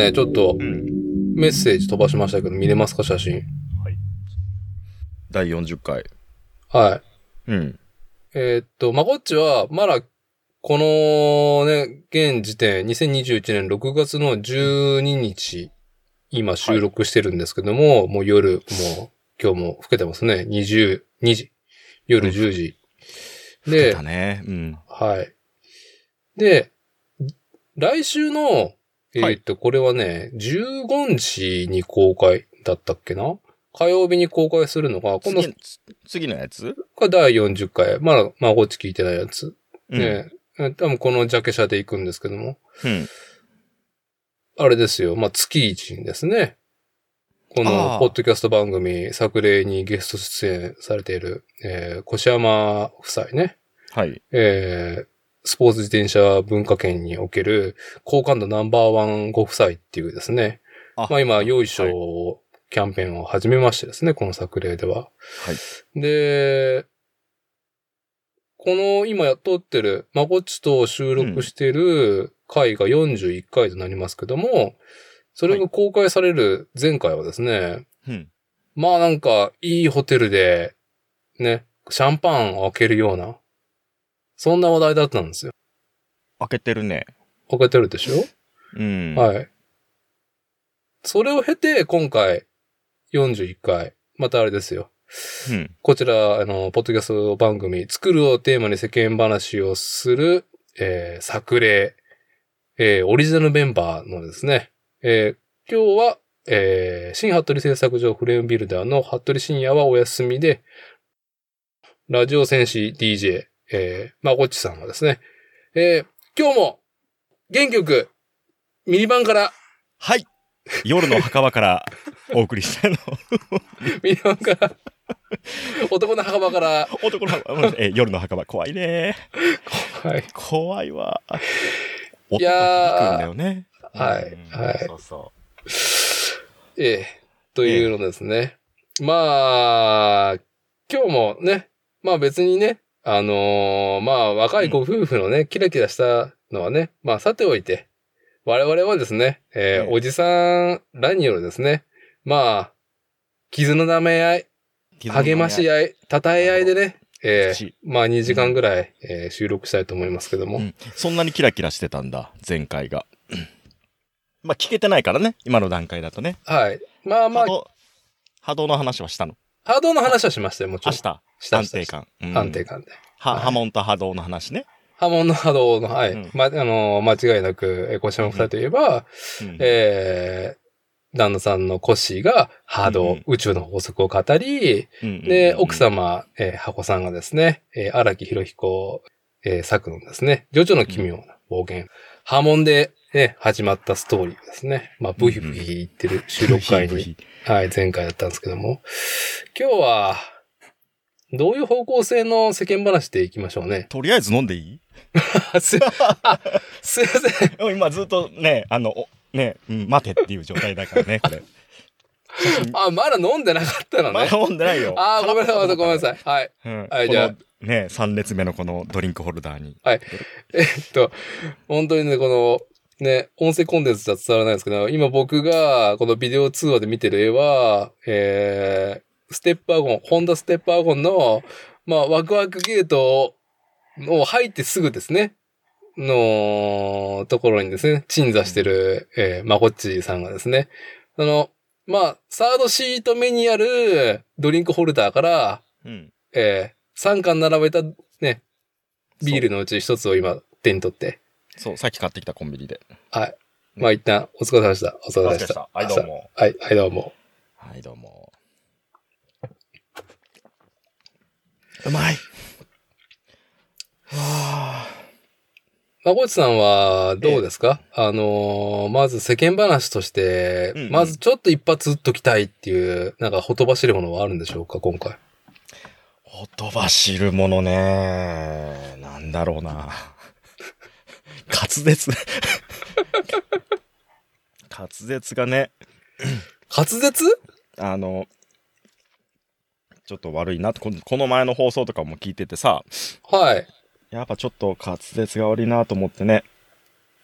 ね、ちょっとうん。メッセージ飛ばしましたけど、見れますか、写真？第40回。はい。うん。えーっと、まこっちは、まだ、このね、現時点、2021年6月の12日、今収録してるんですけども、もう夜、もう、今日も更けてますね。22時。夜10時。でだ、ね。うん。はい。で、来週の、えーっと、これはね、15日に公開だったっけな？火曜日に公開するのが、今度、次次のやつ？これ第40回。まだ、まあ、こっち聞いてないやつ。うん。多分このジャケ写で行くんですけども。うん。あれですよ。まあ、月一にですね。こあの、あポッドキャスト番組、作例にゲスト出演されている、えー、越山夫妻ね。はい。えー、スポーツ自転車文化圏における、好感度ナンバーワンご夫妻っていうですね。あまあ今、よいしはいょキャンペーンを始めましてですね、この作例では。はい。で、この今やっとってる、まこっちと収録してる回が41回となりますけども、それが公開される前回はですね、うん。まあなんかいいホテルで、ね、シャンパンを開けるような、そんな話題だったんですよ。開けてるね。開けてるでしょ、うん。い。はい。それを経て、今回、41回、またあれですよ。うん。こちら、あの、ポッドキャスト番組、作るをテーマに世間話をする、えー、作例、えー、オリジナルメンバーのですね、えー、今日は、えー、新服部製作所フレームビルダーの服部深夜はお休みで、ラジオ戦士 DJ、えー、まこっちさんはですね、えー、今日も、元気よく、ミニバンから、はい。夜の墓場からお送りしたいの。ミニバンから、男の墓場から、男の墓場、え、夜の墓場、怖いね。はい。怖いわ。いやーね。はいうんはいそうそええ、というのですね。まあ、今日もね、まあ別にね、あのーまあ若いご夫婦のね、キラキラしたのはね、まあさておいて、我々はですね、えーええおじさんらによるですね、まあ、傷の舐め合い、う。励まし合い、称え合いでね、えー口まあ2時間ぐらい、えー収録したいと思いますけども。うんそんなにキラキラしてたんだ、前回が。まあ、聞けてないからね、今の段階だとね。はい。まあまあ波、動、の話はしたの？波動の話はしましたよ、もちろん。明日、した安定感。うん。安定感で。は、はい。波紋と波動の話ね。波紋の波動の、はい。うん。ま、あの、間違いなく、えー、小島二人といえば、うん。えー、旦那さんのコッシーが波動、うんうん。宇宙の法則を語り、うんで、奥、様、えー、箱さんがですね、えー、荒木博彦、えー、作のですね、ジョジョの奇妙な暴言、波紋で、ね、始まったストーリーですね。まあ、ブヒブヒ言ってる収録会に、はい、前回だったんですけども、今日は、どういう方向性の世間話でいきましょうね？とりあえず飲んでいい？あ す、いません。今ずっとね、あの、おね、うん、待てっていう状態だからね、これ。あ、まだ飲んでなかったのね。まだ飲んでないよ。あー、ごめんなさい、ごめんなさい。はい。うん。はいじゃあね、3列目のこのドリンクホルダーに。えっと、本当にね、この、ね、音声コンテンツじゃ伝わらないんですけど、今僕がこのビデオ通話で見てる絵は、えー、ステップワゴン、ホンダステップワゴンの、まあ、ワクワクゲートを入ってすぐですね、のところにですね、鎮座してる、えー、まこっちさんがですね、あの、まあ、サードシート目にあるドリンクホルダーから、うん。えー、3巻並べたね、ビールのうち一つを今手に取って、そう、さっき買ってきたコンビニで。はい。まあ一旦お疲れ様でした。お疲れ様でした。はい、どうも。はい、はい、どうも。はい、どうも。うまい。はまこちさんはどうですか、あのーまず世間話として、うんうんまずちょっと一発打っときたいっていう、なんかほとばしるものはあるんでしょうか、今回？ほとばしるものね。なんだろうな。滑舌。滑舌がね、滑舌？あの、ちょっと悪いなとこの前の放送とかも聞いててさ、はい。やっぱちょっと滑舌が悪いなと思ってね。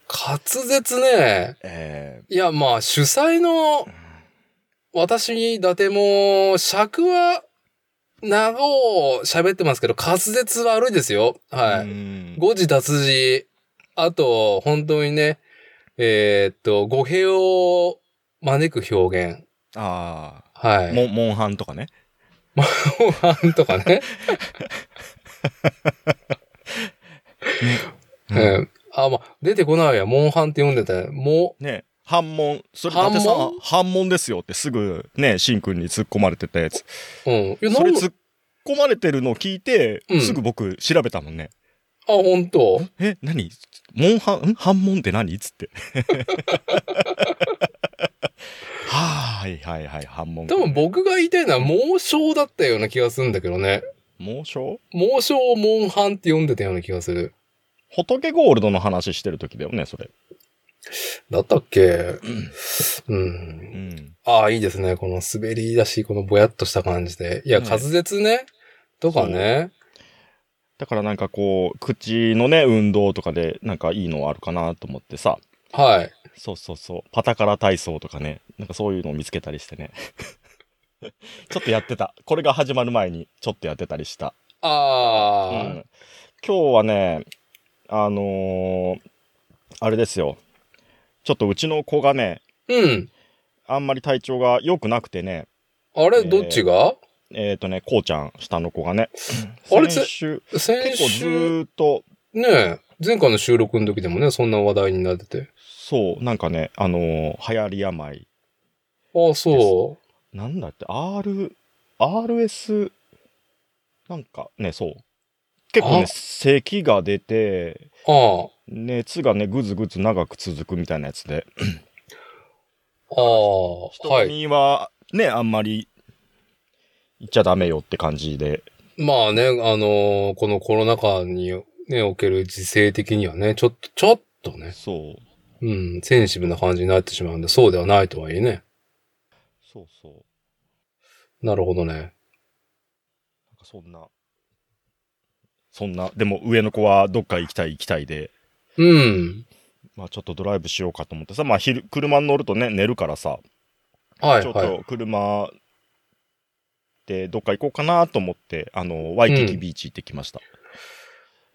滑舌ね。えいや、まあ、主催のー、私に伊達も、尺は、長を喋ってますけど、滑舌悪いですよ。はい。い誤字脱字。あと、本当にね、えーっと、語弊を招く表現。ああ、はい。モン、モンハンとかね。後半とかね。うんうん。あ、まあ、出てこないや。モンハンって読んでたよ。もね反問。それ、伊達さ反ん、反問ですよってすぐね、シンくんに突っ込まれてたやつ。う、ん。いや、それ突っ込まれてるのを聞いて、うんすぐ僕調べたもんね。あ本当え、何モンハン、ん反問って何つって。はいはいはい、反問。多分僕が言いたいのは、猛将だったような気がするんだけどね。猛暑猛将をモンハンって読んでたような気がする。仏ゴールドの話してる時だよね、それ。だったっけ？う。うんん。ああ、いいですね。この滑り出し、このぼやっとした感じで。いや、ね滑舌ね。とかね。だからなんかこう、口のね、運動とかでなんかいいのあるかなと思ってさ。はい。そうそうそう。パタカラ体操とかね。なんかそういうのを見つけたりしてね。ちょっとやってた。これが始まる前にちょっとやってたりした。ああ、うん今日はね、あのーあれですよ。ちょっとうちの子がね、うん。ああんまり体調が良くなくてね、れ、どっちが、えっ、とね、こうちゃん、下の子がね、あれ先週、先結構ず週、ーっと、ねえ、前回の収録の時でもね、そんな話題になってて。そう、なんかね、あのー流行り病、ああ、そなんだって、R、RS、なんかね、そう。結構ね、あ咳が出て、う。ああ。熱がね、ぐずぐず長く続くみたいなやつで、ああ、は人い。にはね、あんまり言っちゃダメよって感じで、まあね、あのーこのコロナ禍にね、おける時勢的にはね、ちょっと、ちょっとね、そう、うん、センシブな感じになってしまうんで、そうではないとはいえね。そうそう。なるほどね。なんかそんな、そんな、でも上の子はどっか行きたい行きたいで、うん。まあちょっとドライブしようかと思ってさ、まあ昼、車に乗るとね、寝るからさ、はい、ちょっはい。と車でどっか行こうかなと思って、あの、ワイキキビーチ行ってきました。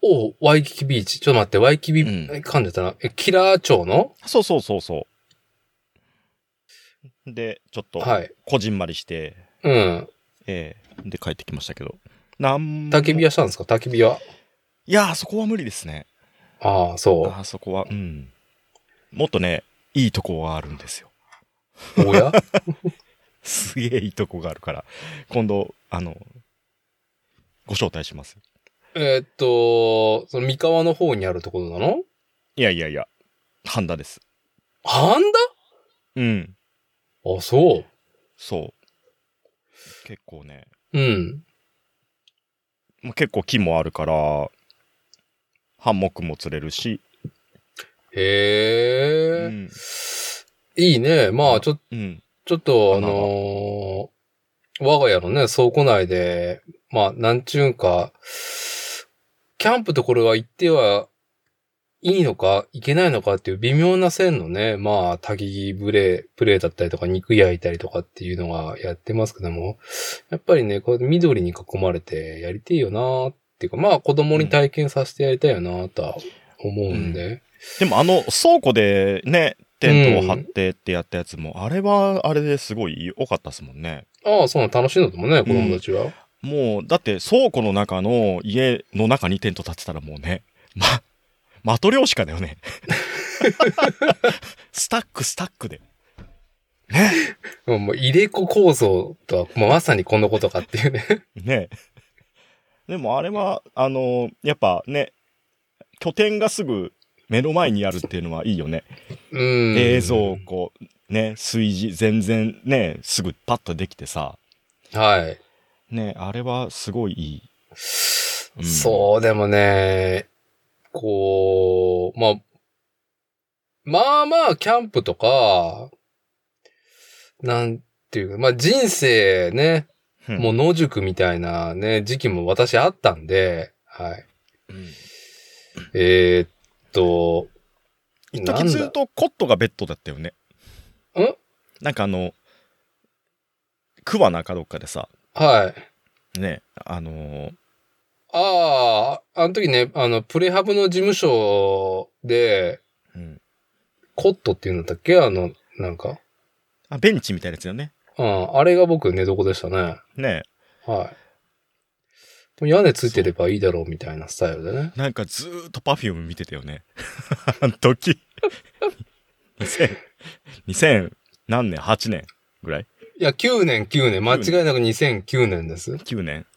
おうワイキキビーチ。ちょっと待って、ワイキビ、うん噛んでたな。え、キラー町の？そうそうそうそう。で、ちょっと、はい。こじんまりして、うん。ええで帰ってきましたけど。なん焚き火はしたんですか？焚き火は？いやー、そこは無理ですね。ああ、そあーそこは、うん。もっとね、いいとこがあるんですよ。う。おや？すげえいいとこがあるから、今度、あの、ご招待します。えーっと、その三河の方にあるところなの？いやいやいや、ハンダです。ハンうん。ダあ、そそう。結構ね、う。うん。まあ結構木もあるから、ハンモックも釣れるし、へえ、うん。いいね。まあ、ちょ、うん。ちょっと、あのー我が家のね、倉庫内で、まあ、なんちゅうんか、キャンプとこれは行ってはいいのか、いけないのかっていう微妙な線のね、まあ、焚きブレ、プレイだったりとか、肉焼いたりとかっていうのがやってますけども、やっぱりね、こう緑に囲まれてやりてえよなっていうか、まあ、子供に体験させてやりたいよなとは思うんで、でもあの倉庫でね、テントを張ってってやったやつも、あれはあれですごい良かったですもんね。ああ、そうなの楽しいのともね、子供たちは。もう、だって倉庫の中の家の中にテント立ってたらもうね、ま、マトリョーシカだよね。スタックスタックで。ね。もうもう入れ子構造とは、もうまさにこのことかっていうね。ね。でもあれは、あの、やっぱね、拠点がすぐ目の前にあるっていうのはいいよね。うん。冷蔵庫、ね、炊事、全然ね、すぐパッとできてさ。はい。ね、あれはすごいいい。うんそう、でもね、こう、まあ、まあまあ、キャンプとか、なんていうか、まあ人生ね、うんもう野宿みたいなね、時期も私あったんで、はい。うんえー、っと、一時ずっとコットがベッドだったよね。ん？なんかあの、桑名かどっかでさ、はい。ね、あのーああ、あの時ね、あの、プレハブの事務所で、うん。コットっていうんだったっけ？あの、なんか。あ、ベンチみたいなやつよね。うん、あれが僕寝床でしたね。ねはい。屋根ついてればいいだろうみたいなスタイルでね。なんかずーっとパフューム見てたよね。あの時。2000、2000何年 ?8 年ぐらい？いや、9年、9年。間違いなく2009年です。?9 年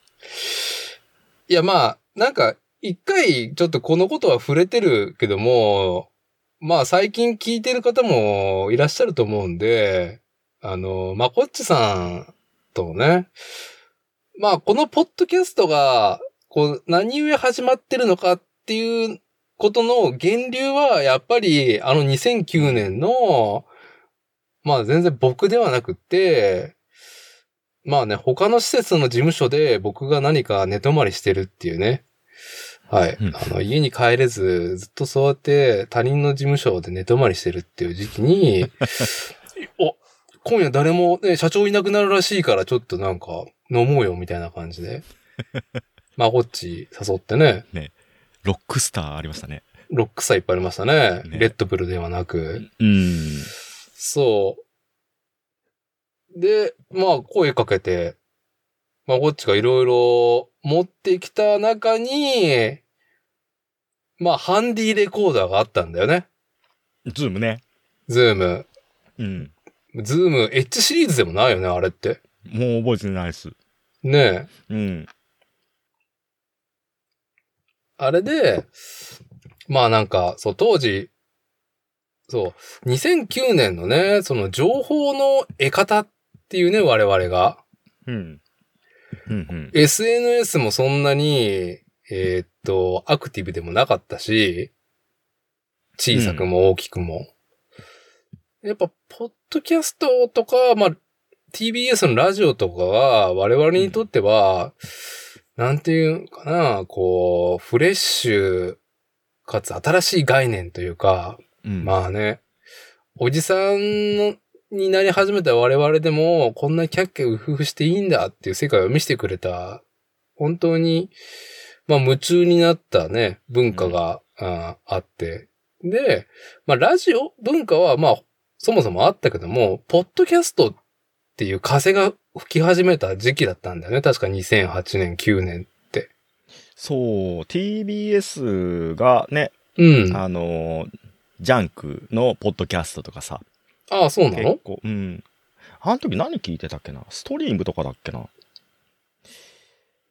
いや、まあ、なんか、一回、ちょっとこのことは触れてるけども、まあ、最近聞いてる方もいらっしゃると思うんで、あの、まこっちさんとね、まあ、このポッドキャストが、こう、何故始まってるのかっていうことの源流は、やっぱり、あの2009年の、まあ、全然僕ではなくって、まあね、他の施設の事務所で僕が何か寝泊まりしてるっていうね。はい。うんあの、家に帰れず、ずっとそうやって他人の事務所で寝泊まりしてるっていう時期に、お、今夜誰もね、社長いなくなるらしいからちょっとなんか飲もうよみたいな感じで。まあ、こっち誘ってね、ロックスターありましたね。ロックスターいっぱいありましたね。ねレッドブルではなく。うん。そう。で、まあ、声かけて、まあ、こっちがいろいろ持ってきた中に、まあ、ハンディレコーダーがあったんだよね。ズームね。ズーム。うん。ズーム、 Hシリーズでもないよね、あれって。もう覚えてないです。ねえ。うん。あれで、まあなんか、そう、当時、そう、2009年のね、その情報の得方っていうね、我々が。うん。うんうん。SNS もそんなに、えーっと、アクティブでもなかったし、小さくも大きくも。やっぱ、ポッドキャストとか、まあ、TBS のラジオとかは、我々にとっては、なんていうかな、こう、フレッシュ、かつ新しい概念というか、うん、まあね、おじさんのになり始めた我々でも、こんなキャッキャウフフしていいんだっていう世界を見せてくれた、本当に、まあ夢中になったね、文化が、ああって。で、まあラジオ文化はまあ、そもそもあったけども、ポッドキャストっていう風が吹き始めた時期だったんだよね。確か2008年、9年。そう、TBS がね、うん。ああのージャンクのポッドキャストとかさ、あ、そうなの？結構、うん。あの時何聞いてたっけな？ストリームとかだっけな？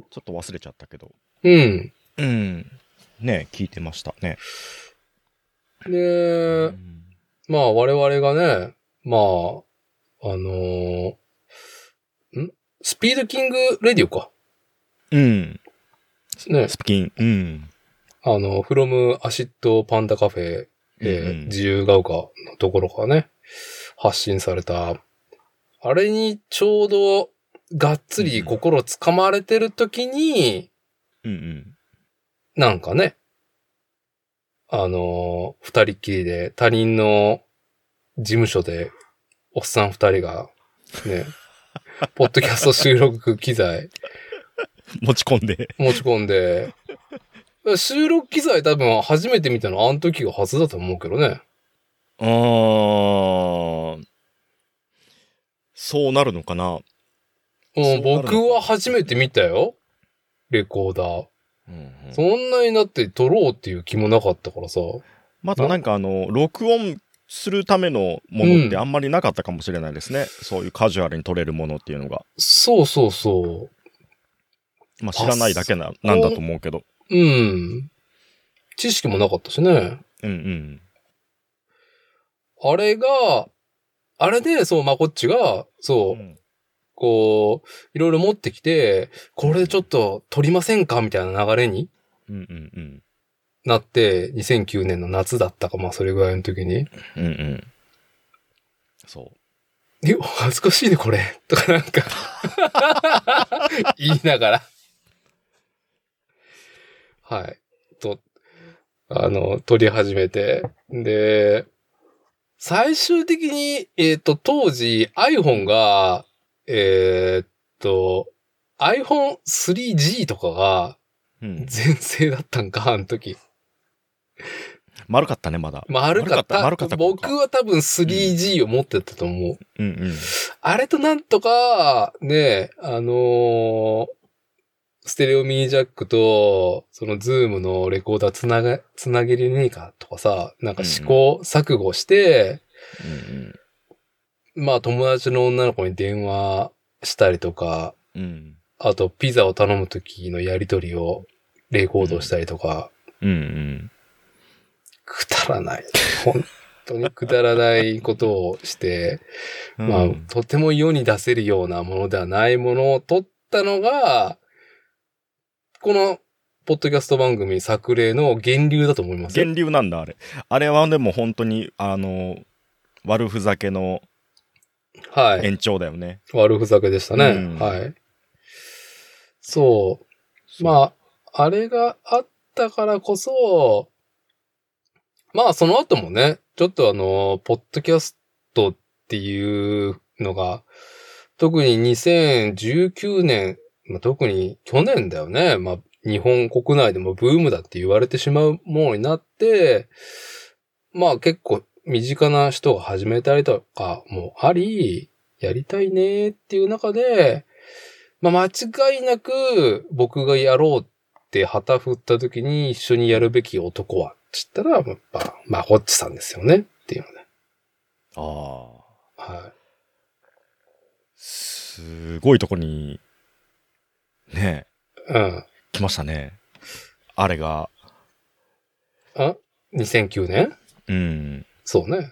ちょっと忘れちゃったけど。うん。うん。ね聞いてましたね。で、うんまあ我々がね、まあ、あのーん？スピードキングレディオか。うん。ね。スピキン。うん。あの、 from アシッドパンダカフェ、えーうんうん自由が丘のところからね、発信された。あれにちょうどがっつり心つかまれてる時に、うんうん。なんかね、あのー二人っきりで他人の事務所で、おっさん二人が、ね、ポッドキャスト収録機材持ち込んで。持ち込んで、収録機材多分初めて見たのあの時が初だと思うけどね。あー。そうなるのかなう、ん僕は初めて見たよ。レコーダー。うんうんそんなになって撮ろうっていう気もなかったからさ。またなんかあの、録音するためのものってあんまりなかったかもしれないですね。そういうカジュアルに撮れるものっていうのが。そうそうそまあ知らないだけななんだと思うけど。う。うん。知識もなかったしね。うんうん。あれが、あれで、そう、まこっちが、そうう、んこう、いろいろ持ってきて、これちょっと撮りませんか？みたいな流れにうんうんうん。なって、2009年の夏だったか、まあそれぐらいの時に、うんうん。そう。え、恥ずかしいね、これ。とかなんか、言いながら。はい。と、あの、撮り始めて。で、最終的に、えっ、と、当時 iPhone が、えっと、iPhone 3G とかがうん。全盛だったんか、あの時。丸かったね、まだ。丸かった。丸かった僕は多分 3G を持ってたと思う。うんうん。あれとなんとか、ね、あのーステレオミニジャックと、そのズームのレコーダーつなげ、つなげれねえかとかさ、なんか試行錯誤して、うんまあ友達の女の子に電話したりとか、うん。うん。あとピザを頼む時のやりとりをレコードしたりとか、うんうん。くだらない。本当にくだらないことをして、まあう、んとても世に出せるようなものではないものを撮ったのが、この、ポッドキャスト番組作例の源流だと思います？よ。源流なんだ、あれ。あれはでも本当に、あの、悪ふざけのはい。延長だよね。悪ふざけでしたね。うんはい。そう。まあ、あれがあったからこそ、まあ、その後もね、ちょっとあの、ポッドキャストっていうのが、特に2019年、まあ、特に去年だよね。まあ、日本国内でもブームだって言われてしまうものになって、まあ結構身近な人が始めたりとかもあり、やりたいねっていう中で、まあ間違いなく僕がやろうって旗振った時に一緒にやるべき男は、つったら、やっぱ、まあホッチさんですよねっていうので。ああ。はすごいとこに、ねい。うん。来ましたね。あれが、あ ?2009 年うん？そうね。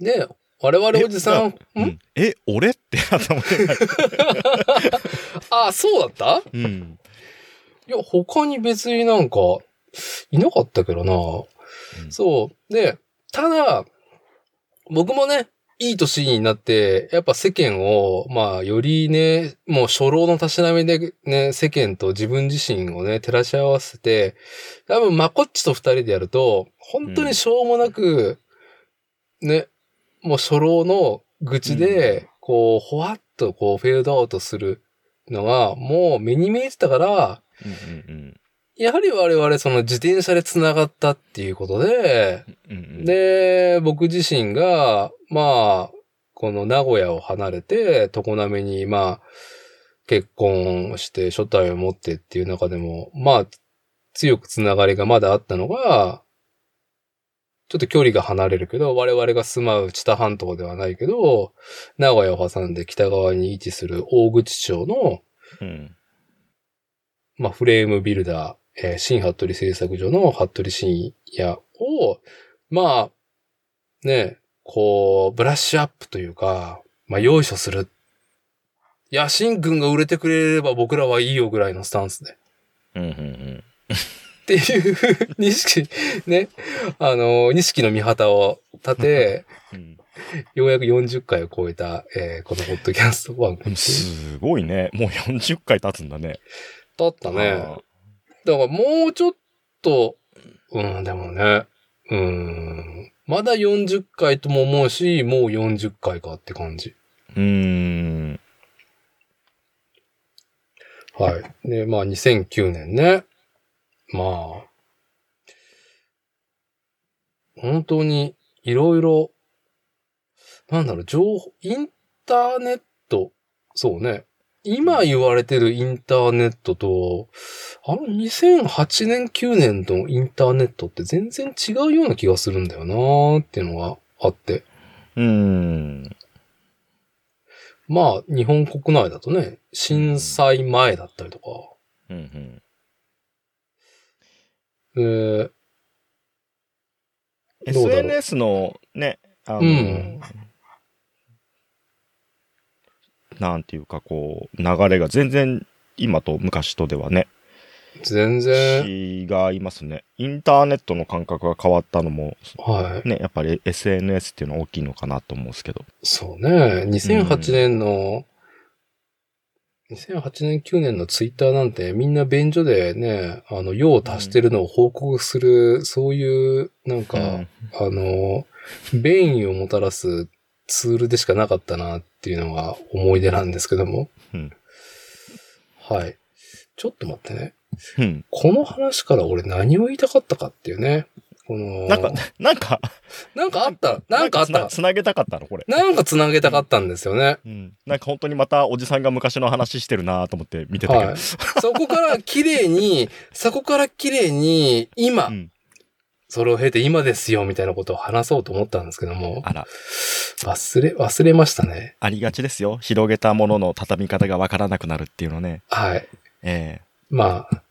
で、我々おじさん、うん？んえ、俺って頭で。あ、そうだった？うん。いや、他に別になんか、いなかったけどな。うんそう。で、ただ、僕もね、いい年になって、やっぱ世間を、まあ、よりね、もう初老のたしなみでね、世間と自分自身をね、照らし合わせて、多分、まこっちと二人でやると、本当にしょうもなく、ね、もう初老の愚痴で、こう、ほわっとこう、フェードアウトするのが、もう目に見えてたから、うんうんやはり我々その自転車で繋がったっていうことで、うん。うんうん、で、僕自身が、まあ、この名古屋を離れて、常滑に、まあ、結婚して初体を持ってっていう中でも、まあ、強くつながりがまだあったのが、ちょっと距離が離れるけど、我々が住まう知多半島ではないけど、名古屋を挟んで北側に位置する大口町の、うん。まあ、フレームビルダー、えー新服部製作所の服部深也を、まあ、ね、こう、ブラッシュアップというか、まあ、用意書する。いや、シンくんが売れてくれれば僕らはいいよぐらいのスタンスで。うんうんうん。っていう、錦、ね、あの、錦の見旗を立て、うんようやく40回を超えた、えーこのポッドキャスト番組すごいね。もう40回経つんだね。だったね。だからもうちょっと、うん、でもね、うん、まだ40回とも思うし、もう40回かって感じ。うーん。はい。で、まあ2009年ね。まあ、本当にいろいろ、なんだろう、情報、インターネット、そうね。今言われてるインターネットと、あの2008年9年のインターネットって全然違うような気がするんだよなーっていうのがあって。うーん。まあ、日本国内だとね、震災前だったりとか、うんうん。えーどうだろう？SNS のね、あの、うんなんていうかこう、流れが全然今と昔とではね、全然、違いますね。インターネットの感覚が変わったのも、はい。ね、やっぱり SNS っていうのは大きいのかなと思うんですけど。そうね。2008年の、2008年、9年のツイッターなんてみんな便所でね、あの、用を足してるのを報告する、そういう、なんか、うんあの、便意をもたらすツールでしかなかったなっていうのが思い出なんですけども。うんはい。ちょっと待ってね。うん。この話から俺何を言いたかったかっていうね。この、なんか、なんか、なんかあった、なんかあった？つな。つなげたかったの？これ。なんか繋げたかったんですよね。うん。なんか本当にまたおじさんが昔の話してるなと思って見てたけど。はい。そこから綺麗に、そこから綺麗に、今、うん。それを経て今ですよ、みたいなことを話そうと思ったんですけども、あら、忘れ、忘れましたね。ありがちですよ。広げたものの畳み方がわからなくなるっていうのね。はい。えまあ、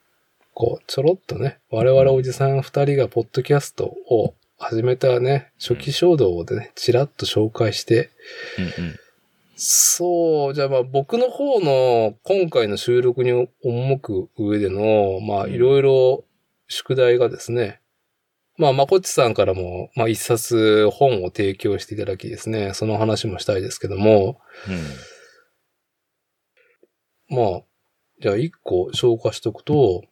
こう、ちょろっとね、我々おじさん二人がポッドキャストを始めたね、初期衝動でね、ちらっと紹介して、えうんうん。そう、じゃあまあ僕の方の今回の収録に赴く上での、まあうんいろいろ宿題がですね、まあまこっちさんからも、まあ一冊本を提供していただきですね、その話もしたいですけども、まあ、じゃあ一個紹介しておくと、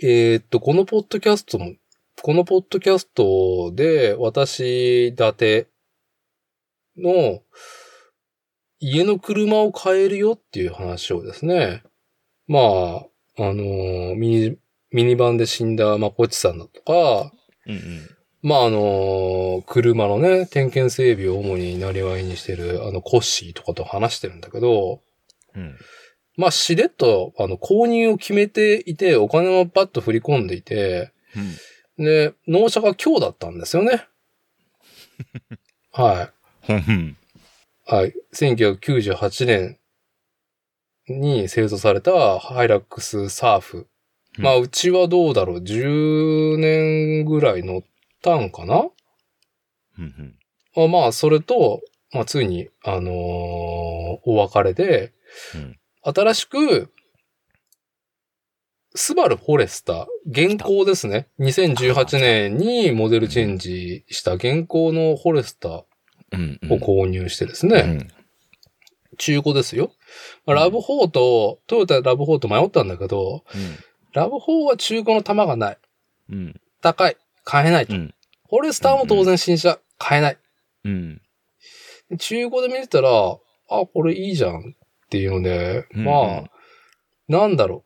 えーっと、このポッドキャストも、このポッドキャストで私立ての家の車を買えるよっていう話をですね、まあ、あのーミニ、ミニバンで死んだまこっちさんだとか、うんうん。まああのー車のね、点検整備を主になりわいにしてるあのコッシーとかと話してるんだけど、うん。まあ、しれっと、あの、購入を決めていて、お金もパッと振り込んでいて、うん。で、納車が今日だったんですよね。は。い。はい。1998年に製造されたハイラックスサーフ。まあ、うちはどうだろう ?10 年ぐらい乗ったんかな？ふんまあ、それと、まあ、ついに、あのーお別れで、うん新しく、スバルフォレスター、現行ですね。2018年にモデルチェンジした現行のフォレスターをうんうん。購入してですね、うん中古ですよ。まあラブ4と、トヨタラブ4と迷ったんだけど、ラブ4は中古の玉がない。うん。高い。買えないと。うん。フォレスターも当然新車、買えない。うん。中古で見てたら、あ、これいいじゃんっていうので、うんまあ、なんだろ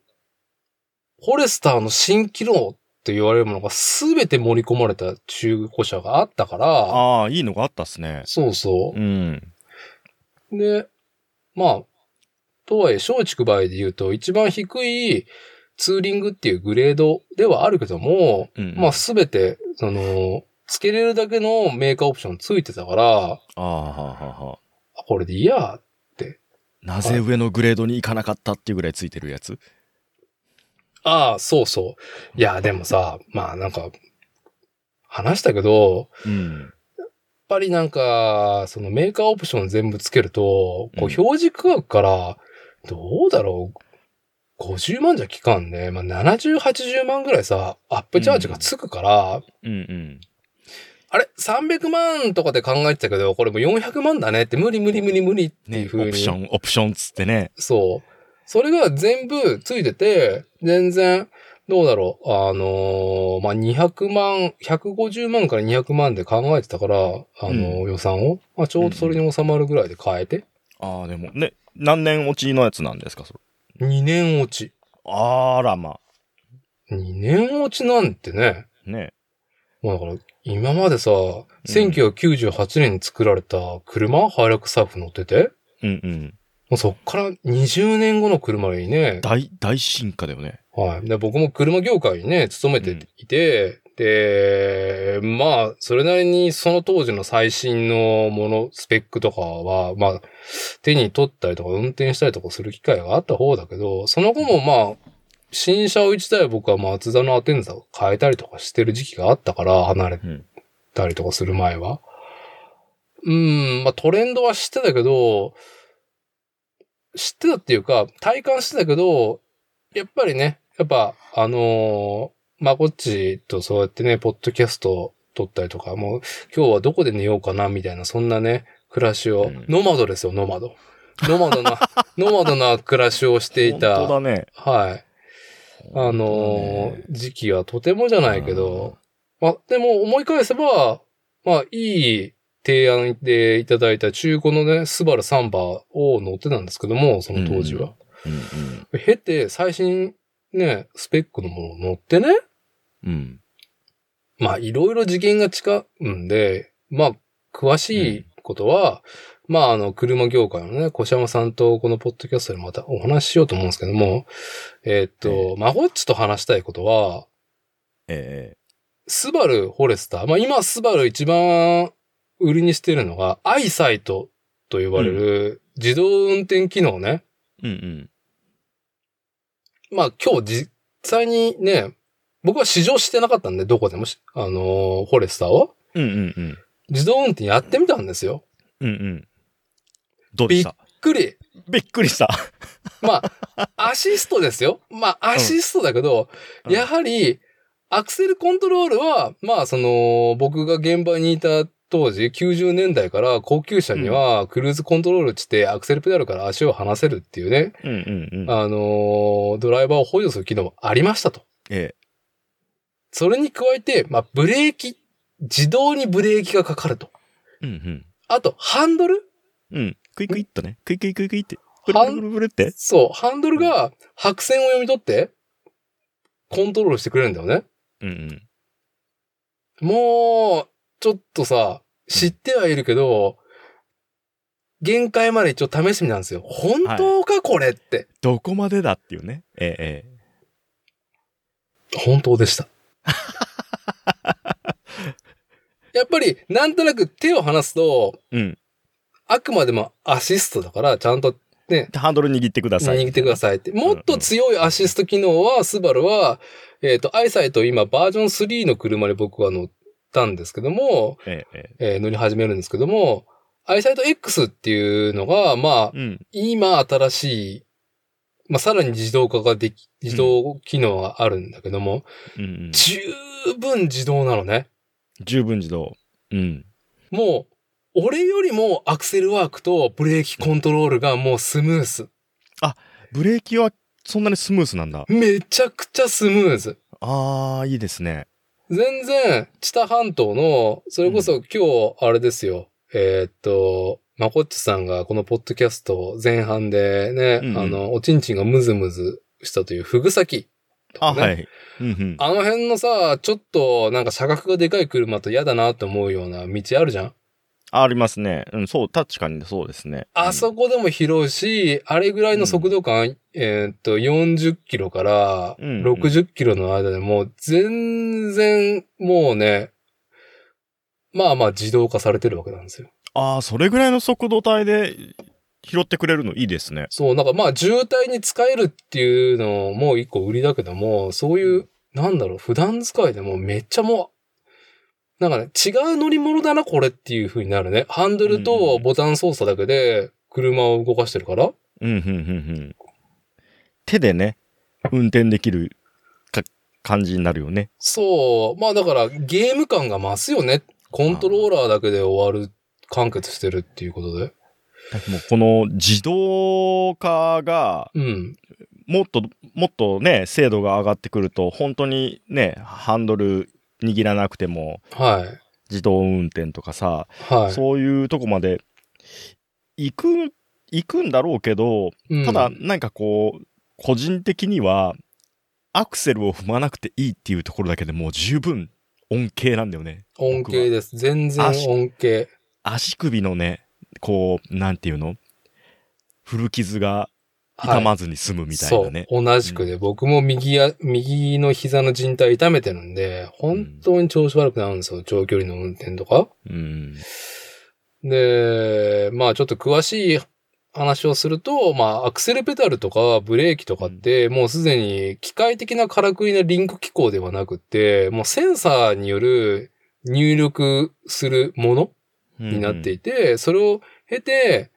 う。フォレスターの新機能って言われるものが全て盛り込まれた中古車があったから、ああ、いいのがあったっすね。そうそうん。う。で、まあ、とはいえ、松竹梅で言うと、一番低いツーリングっていうグレードではあるけども、うん。まあ全て、その、付けれるだけのメーカーオプションついてたから、ああ、はあはあこれでいいや。なぜ上のグレードに行かなかったっていうぐらいついてるやつ？ああ、そうそう。いや、でもさ、まあなんか、話したけど、うん。やっぱりなんか、そのメーカーオプション全部つけると、こううん表示価格から、どうだろう、50万じゃ効かんね。まあ70、80万ぐらいさ、アップチャージがつくから、うんうん。あれ ?300 万とかで考えてたけど、これもう400万だねって、無理無理無理無理っていうね、風に。オプション、オプションつってね。そう。それが全部ついてて、全然、どうだろう。あのーまあ、200万、150万から200万で考えてたから、あのー予算を、まあ、ちょうどそれに収まるぐらいで変えて、ああ、でもね、何年落ちのやつなんですか、それ？2年落ち。あら、ま2年落ちなんてね。あ。ね。もうだから、今までさ、1998年に作られた車、ハイラックスサーフ乗ってて、うんうん。もうそっから20年後の車にね、大、大進化だよね。はい。で僕も車業界にね、勤めていて、で、まあ、それなりにその当時の最新のもの、スペックとかは、まあ、手に取ったりとか運転したりとかする機会があった方だけど、その後もまあ、新車を一台僕はマツダのアテンザを変えたりとかしてる時期があったから、離れうん。たりとかする前は。うん、まあトレンドは知ってたけど、知ってたっていうか、体感してたけど、やっぱりね、やっぱ、あのーまこっちとそうやってね、ポッドキャスト撮ったりとか、もう今日はどこで寝ようかな、みたいな、そんなね、暮らしを、うんノマドですよ、ノマド。ノマドな、ノマドな暮らしをしてい本た、当だね。はい。あのー時期はとてもじゃないけど、まあ、でも思い返せば、まあ、いい提案でいただいた中古のね、スバルサンバを乗ってたんですけども、その当時は。うん経て、最新ね、スペックのもの乗ってね、うん。うん。まあ、いろいろ次元が違うんで、まあ、詳しいことは、まあ、あの、車業界のね、小山さんとこのポッドキャストでまたお話ししようと思うんですけども、えーっと、マホッチと話したいことは、えスバルフォレスター。まあ今スバル一番売りにしてるのが、アイサイトと呼ばれる自動運転機能ね。えうんうん。まあ今日実際にね、僕は試乗してなかったんで、どこでもし、あのーフォレスターを。うんうんうん。自動運転やってみたんですよ。うんうん。どうでした？びっくり。びっくりした。まあ、アシストですよ。まあ、アシストだけど、うんやはり、アクセルコントロールは、まあ、その、僕が現場にいた当時、90年代から高級車には、クルーズコントロールして、アクセルペダルから足を離せるっていうね、うんうんうん。あのードライバーを補助する機能もありましたと。えそれに加えて、まあ、ブレーキ、自動にブレーキがかかると。え。うんうん。あと、ハンドル？うん。クイクイっとね。クイクイクイクイって。ブルブルブルって？そう、ハンドルが白線を読み取って、コントロールしてくれるんだよね。うんうん。もう、ちょっとさ、知ってはいるけど、限界まで一応試してみたんですよ。本当か、これって。どこまでだっていうね。えええ本当でした。やっぱり、なんとなく手を離すと、え。うん。あくまでもアシストだから、ちゃんとね、ハンドル握ってください。握ってくださいって。もっと強いアシスト機能は、スバルは、えっ、と、アイサイト今バージョン3の車に僕は乗ったんですけども、ええええー乗り始めるんですけども、アイサイト X っていうのが、まあえ。、うん。今新しい、まあ、さらに自動化ができ、自動機能があるんだけども、うんうん。十分自動なのね。十分自動。うん。もう、俺よりもアクセルワークとブレーキコントロールがもうスムース。ブレーキはそんなにスムースなんだ。めちゃくちゃスムーズ。ああ、いいですね。全然、知多半島の、それこそ今日、あれですよ。えーっと、まこっちさんがこのポッドキャスト前半でね、うんうんあの、おちんちんがムズムズしたというフグ先。あ、ねはい。うんうん。あの辺のさ、ちょっとなんか車格がでかい車と嫌だなって思うような道あるじゃんありますね。うん、そう、確かにそうですね。あそこでも広いし、あれぐらいの速度感、えーっと、40キロからうん60キロの間でもう全然もうね、まあまあ自動化されてるわけなんですよ。ああ、それぐらいの速度帯で拾ってくれるのいいですね。そう、なんかまあ渋滞に使えるっていうのも一個売りだけども、そういう、なんだろう、普段使いでもめっちゃもう、なんかね、違う乗り物だな、これっていう風になるね。ハンドルとボタン操作だけで車を動かしてるから。うん、うん、うん、うん。手でね、運転できるか感じになるよね。そう。まあだからゲーム感が増すよね。コントローラーだけで終わる、完結してるっていうことで？もうこの自動化が、うん。もっと、もっとね、精度が上がってくると、本当にね、ハンドル握らなくても、はい。自動運転とかさ、はい。そういうとこまで行く、行くんだろうけど、うんただ、なんかこう、個人的には、アクセルを踏まなくていいっていうところだけでもう十分恩恵なんだよね。恩恵です。全然恩恵。足首のね、こう、なんていうの？古傷が痛まずに済むみたいなね。そう。同じくで、僕も右や、右の膝の靭帯痛めてるんで、本当に調子悪くなるんですよ。長距離の運転とか。うん。で、まあちょっと詳しい話をすると、まあアクセルペダルとかブレーキとかって、もうすでに機械的なからくりなリンク機構ではなくて、もうセンサーによる入力するものになっていて、それを経て、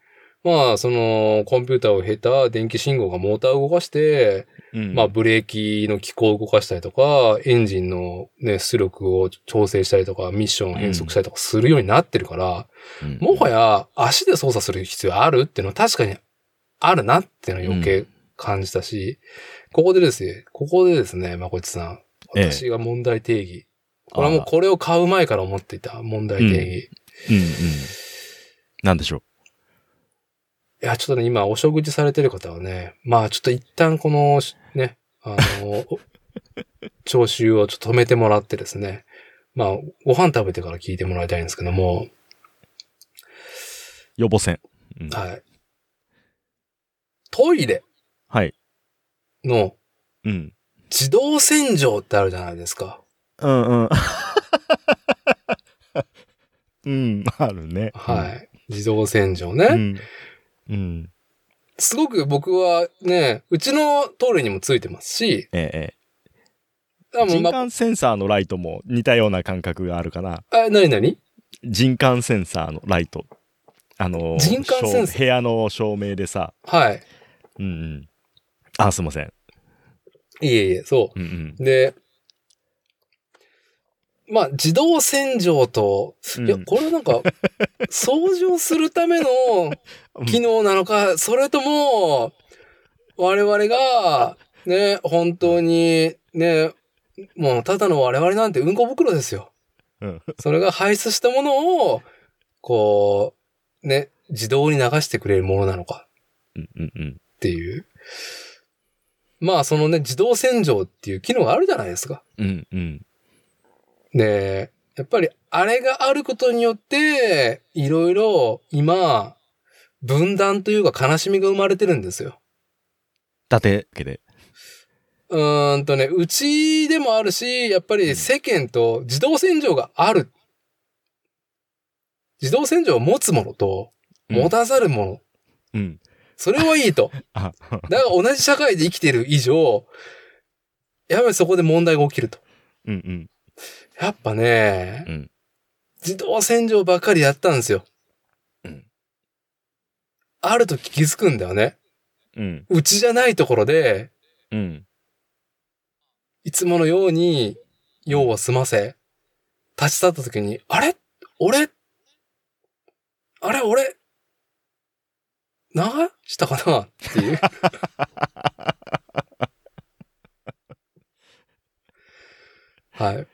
まあ、その、コンピューターを経た電気信号がモーターを動かして、うん。まあ、ブレーキの機構を動かしたりとか、エンジンのね、出力を調整したりとか、ミッションを変速したりとかするようになってるから、うん。もはや足で操作する必要あるっていうのは確かにあるなっていうのを余計感じたし、ここでですね、ここでですね、まこっちさん、ええ。私が問題定義。これはもうこれを買う前から思っていた問題定義。うんうん。なんでしょいや、ちょっとね、今、お食事されてる方はね、まあ、ちょっと一旦この、ね、あの、お 聴衆をちょっと止めてもらってですね、まあ、ご飯食べてから聞いてもらいたいんですけども、う。予防線。うんはい。トイレはい。のうん。自動洗浄ってあるじゃないですか。うんうん。うん、あるね。はい。自動洗浄ね。うん。うん。すごく僕はね、うちのトイレにもついてますし、ええ。あもうま人感センサーのライトも似たような感覚があるかな。あ、なになに人感センサーのライト。あの、人感センサー？照部屋の照明でさ。はい。うんうん。あ、すいません。いえいえ、そう。うんで、まあ、自動洗浄と、うん。いや、これはなんか、掃除をするためのうん機能なのか、それとも、我々が、ね、本当に、ね、もう、ただの我々なんてうんこ袋ですよ。うんそれが排出したものを、こう、ね、自動に流してくれるものなのかうんうんうん。っていう。まあ、そのね、自動洗浄っていう機能があるじゃないですか。うんうん。で、やっぱりあれがあることによって、いろいろ今、分断というか悲しみが生まれてるんですよ。だてけで。うーんとね、うちでもあるし、やっぱり世間と自動洗浄がある。自動洗浄を持つものと、うん持たざるもの。うん。それはいいと。あ、だから同じ社会で生きてる以上、やっぱりそこで問題が起きると。うんうん。やっぱね、うん自動洗浄ばっかりやったんですよ。うんある時気づくんだよね。うん。うちじゃないところで、うん。いつものように用を済ませ、立ち去った時に、あれ？俺？あれ？俺？流したかなっていう。はい。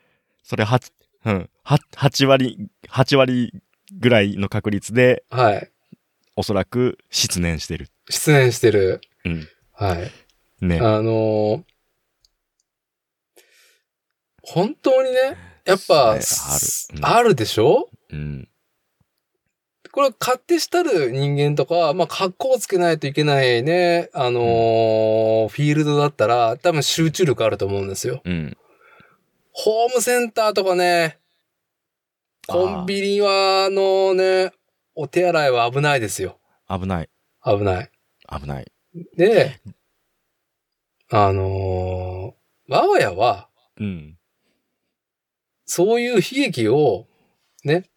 それ8、うん。は8割、8割ぐらいの確率で、はい。おそらく失念してる。出演してる。うん。はい。ね。あのー本当にね、やっぱ、あるうんあるでしょ？うん。これ、勝手したる人間とか、まあ、格好をつけないといけないね、あのーフィールドだったら、多分集中力あると思うんですよ。うん。ホームセンターとかね、コンビニは、のね、お手洗いは危ないですよ。危ない。危ない。危ない。で、あのー我が家は、うん。そういう悲劇を、ね、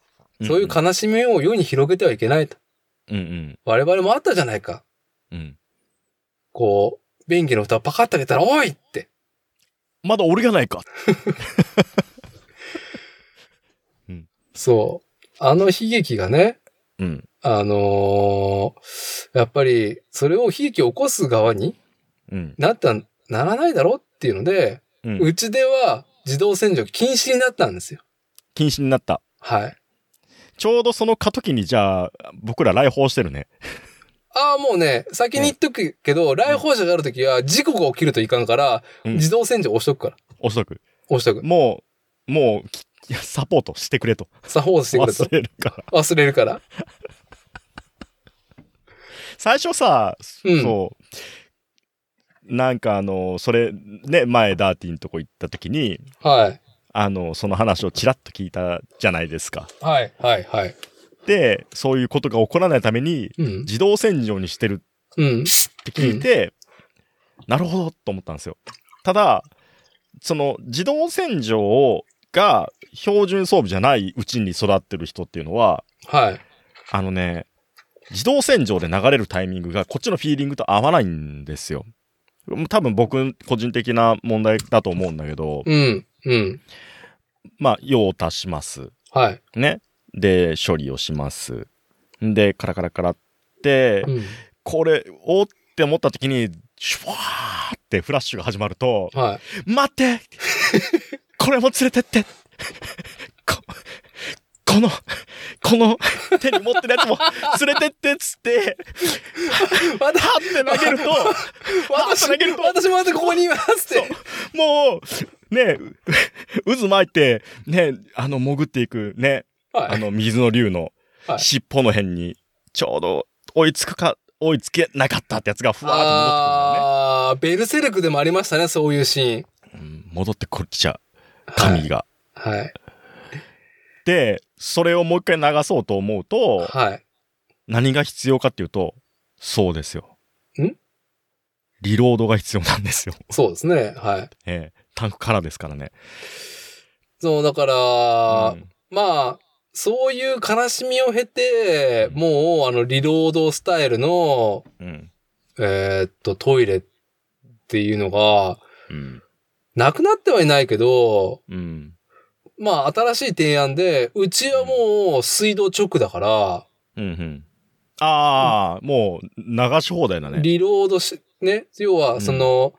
そういう悲しみを世に広げてはいけないと。うんうん。我々もあったじゃないか。うん。こう、便器の蓋をパカッと開けたら、おいって。まだ俺がないか。そう。あの悲劇がね、うん。あのーやっぱり、それを悲劇を起こす側にうん。なった、ならないだろうっていうので、うん。うちでは自動洗浄禁止になったんですよ。禁止になった。はい。ちょうどその過渡期にじゃあ、僕ら来訪してるね。ああ、もうね、先に言っとくけど、来訪者があるときは事故が起きるといかんから、うん自動洗浄押しとくから。押しとく。押しとく。もう、もうき、いやサポートしてくれと。サポートしてくれと忘。れるから。忘れるから。最初さ、うんそう。なんかあの、それ、ね、前ダーティンとこ行った時に、はい。あの、その話をちらっと聞いたじゃないですか。はい、はい、はい。で、そういうことが起こらないために、うん。自動洗浄にしてるうん。って聞いて、なるほどと思ったんですよ。ただ、その自動洗浄をが標準装備じゃないうちに育ってる人っていうのは、はい。あのね、自動洗浄で流れるタイミングがこっちのフィーリングと合わないんですよ。多分僕個人的な問題だと思うんだけど、うん。うん。まあ、用を足します。はい。ね。で、処理をします。で、カラカラカラって、うん。これ、おって思った時に、シュワーってフラッシュが始まると、はい。待ってこれも連れてってここの、この手に持ってるやつも連れてってっつって、また、はって投げると、私、投げると私まだここにいますって。もう、ね、う渦巻いて、ね、あの、潜っていく、ね、はい。あの、水の竜のはい尻尾の辺に、ちょうど追いつくか、追いつけなかったってやつがふわーっと戻ってくるんだよね。ああ、ベルセルクでもありましたね、そういうシーン。うん戻ってこっちゃう、神が。はい。で、それをもう一回流そうと思うと、はい。何が必要かっていうと、そうですよ。ん？リロードが必要なんですよ。そうですね。はい。ええタンクからですからね。そう、だから、うんまあ、そういう悲しみを経て、もう、あの、リロードスタイルの、うん。えーっと、トイレっていうのが、うん。なくなってはいないけど、うん。まあ、新しい提案で、うちはもう水道直だから、うん。うん。ああ、もう流し放題だね。リロードし、ね、要は、その、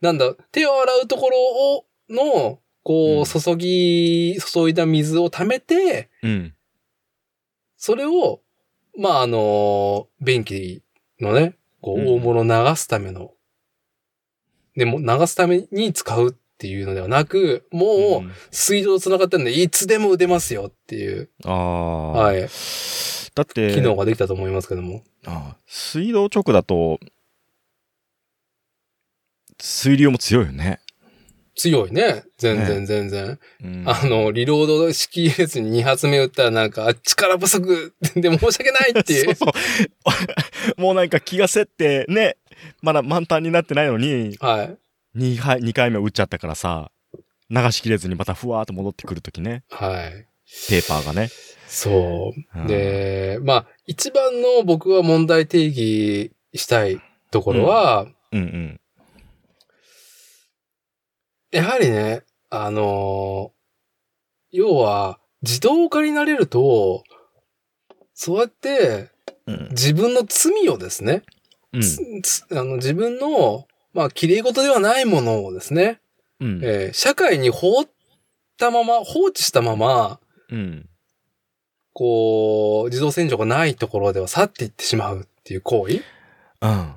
なんだ、手を洗うところを、の、こうんう、注ぎ、注いだ水を溜めて、うん。それを、まあ、あの、便器のね、こう、うん大物を流すための、でも、流すために使うっていうのではなく、もう、ん水道繋がってるんで、いつでも打てますよっていう、ああ。はい、だって、機能ができたと思いますけども。ああ水道直だと、水流も強いよね。強いね。全ね然全然。うんあの、リロード式入れずに2発目打ったらなんか、力不足 で申し訳ないっていう。そうそう。もうなんか気がせってね、まだ満タンになってないのに、はい。2回、二回目打っちゃったからさ、流しきれずにまたふわーっと戻ってくるときね、はい。ペーパーがね。そうう。ん、で、まあ、一番の僕は問題定義したいところは、うんうん。やはりね、あのー要は、自動化になれると、そうやってうん。自分の罪をですね、うん。あの自分の、まあ、綺麗事ではないものをですね、うん。えー社会に放ったまま、放置したまま、うん。こう、自動洗浄がないところでは去っていってしまうっていう行為うん。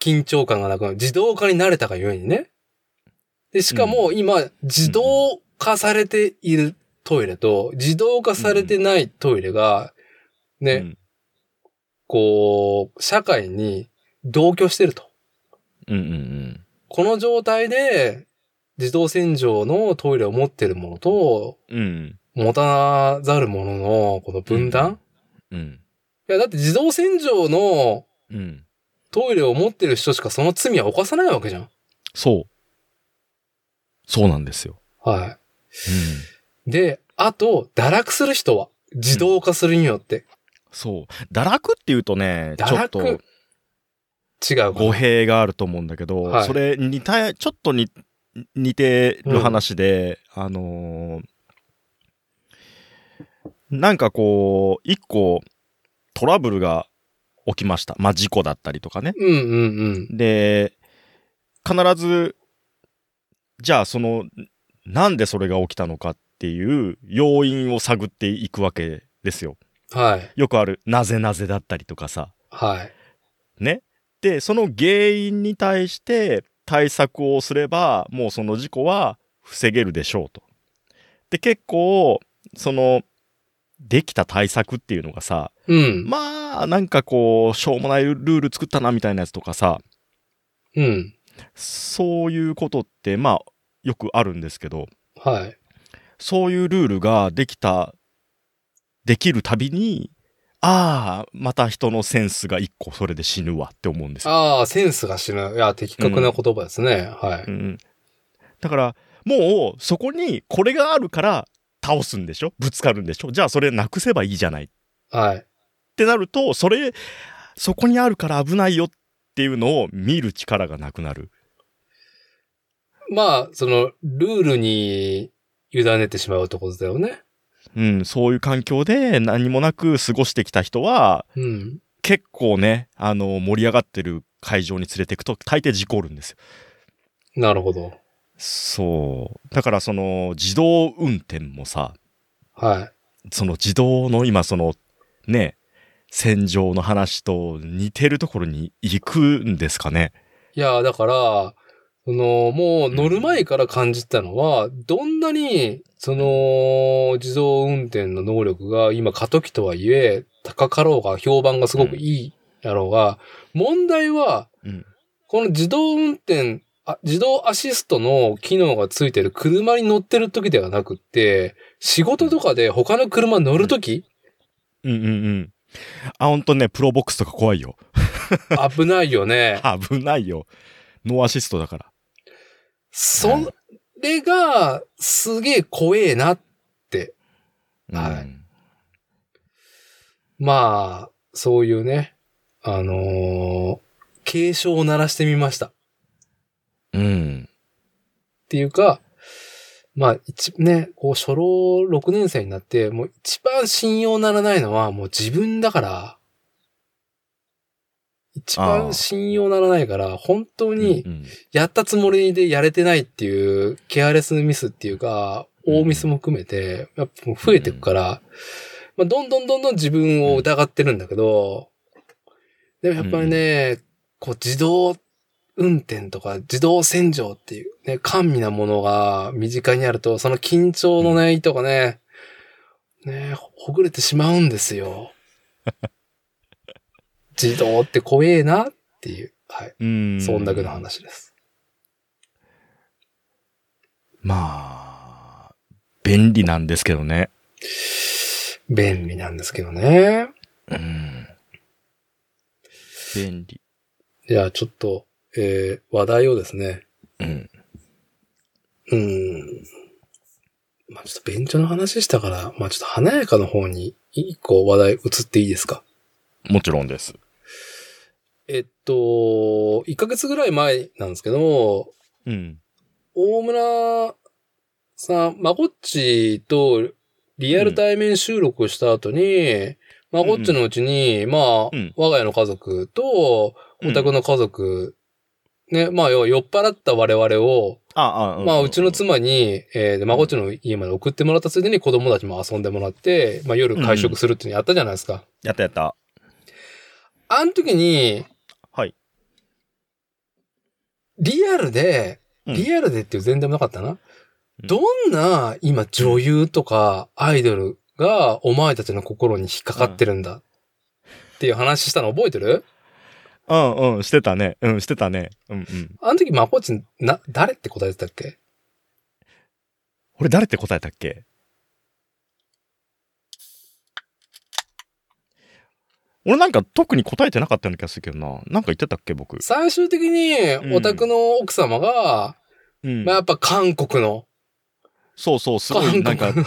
緊張感がなくなる。自動化に慣れたがゆえにね。で、しかも今、自動化されているトイレと、自動化されてないトイレが、ね、うん。こう、社会に同居してると。うんうんこの状態で、自動洗浄のトイレを持ってるものと、うん。うん。持たざるものの、この分断、うん。いや、だって自動洗浄のうん。トイレを持ってる人しかその罪は犯さないわけじゃん。そう。そうなんですよ。はうん。い。で、あと、堕落する人は、自動化するによって、そう。堕落っていうとね、ちょっと違う語弊があると思うんだけど、はいそれ似た、ちょっとに似てる話で、あのーなんかこう、一個トラブルが起きました。まあ、事故だったりとかね。うんうんうん。で、必ず、じゃあその、なんでそれが起きたのかっていう要因を探っていくわけですよ。はい。よくある、なぜなぜだったりとかさ。はい。ね。で、その原因に対して対策をすれば、もうその事故は防げるでしょうと。で、結構、その、できた対策っていうのがさ、うん。まあ、なんかこう、しょうもないルール作ったなみたいなやつとかさ、うん。そういうことって、まあ、よくあるんですけど、はい。そういうルールができた、できるたびに、ああ、また人のセンスが一個それで死ぬわって思うんですよ。ああ、センスが死ぬ。いや、的確な言葉ですね。はい。うん、だから、もうそこにこれがあるから倒すんでしょ？ぶつかるんでしょ？じゃあそれなくせばいいじゃないっはい。てなると、それ、そこにあるから危ないよっていうのを見る力がなくなる。まあ、その、ルールに委ねてしまうってことだよね。うん、そういう環境で何もなく過ごしてきた人は、うん。結構ね、あの、盛り上がってる会場に連れてくと、大抵事故るんですよ。なるほど。そう。だからその、自動運転もさ、はい。その自動の今その、ね、戦場の話と似てるところに行くんですかね。いや、だから、その、もう乗る前から感じたのは、どんなに、その、自動運転の能力が今過渡期とはいえ、高かろうが評判がすごくいいだろうが、問題は、うん。この自動運転、あ自動アシストの機能がついてる車に乗ってる時ではなくって、仕事とかで他の車乗る時、うんうんうん。あ、ほんとね、プロボックスとか怖いよ。危ないよね。危ないよ。ノーアシストだから。それが、すげえ怖えなって。はいうんまあ、そういうね、あのー警鐘を鳴らしてみました。っうん。ていうか、まあ、一、ね、こう、初老6年生になって、もう一番信用ならないのはもう自分だから、一あ番あ信用ならないから、本当にうんやったつもりでやれてないっていう、ケアレスミスっていうか、大ミスも含めて、やっぱ増えていくから、まあ、どんどんどんどん自分を疑ってるんだけど、でもやっぱりね、こう自動運転とか自動洗浄っていうね、甘味なものが身近にあると、その緊張のね、糸がね、ね、ほぐれてしまうんですよ。自動って怖えなっていう、はい。うん。そんだけの話です。まあ、便利なんですけどね。便利なんですけどね。うん。便利。じゃあちょっと、えー、話題をですね。うん。うーん。まあちょっと便所の話したから、まあちょっと華やかの方に一個話題移っていいですか？もちろんです。えっと、1ヶ月ぐらい前なんですけど、うん。大村さん、まこっちとリアル対面収録をした後に、まこっちのうちに、まあ、うん我が家の家族と、お宅の家族、ね、まあ、酔っ払った我々を、あ、あ、まあ、うちの妻に、えー、で、まこっちの家まで送ってもらったついでに子供たちも遊んでもらって、まあ、夜会食するっていうのやったじゃないですか。やったやった。あの時に、はい。リアルで、うんリアルでっていう前提もなかったな。うんどんな今女優とかアイドルがお前たちの心に引っかかってるんだっていう話したの覚えてる？うんうん、してたね。うん、してたね。うんうん。あの時まこっちな、誰って答えてたっけ？俺誰って答えたっけ？俺なんか特に答えてなかったような気がするけどな。なんか言ってたっけ僕？最終的にうんお宅の奥様が、うんまあ、やっぱ韓国のそうそう、すごいなんか、ど、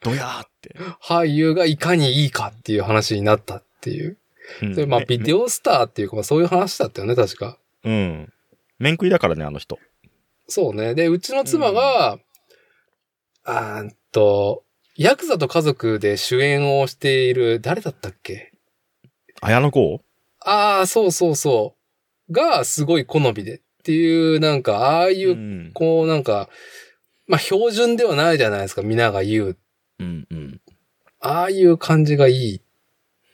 どやーって。俳優がいかにいいかっていう話になったっていう。うんで、まあ、めビデオスターっていうか、まあそういう話だったよね、確か。うん。面食いだからね、あの人。そうね。で、うちの妻が、あーんと、ヤクザと家族で主演をしている、誰だったっけ？綾野剛？ああ、そうそうそう。が、すごい好みで。っていう、なんか、ああいう、ん。こう、なんか、まあ、標準ではないじゃないですか、皆が言う。うんうん。ああいう感じがいいっ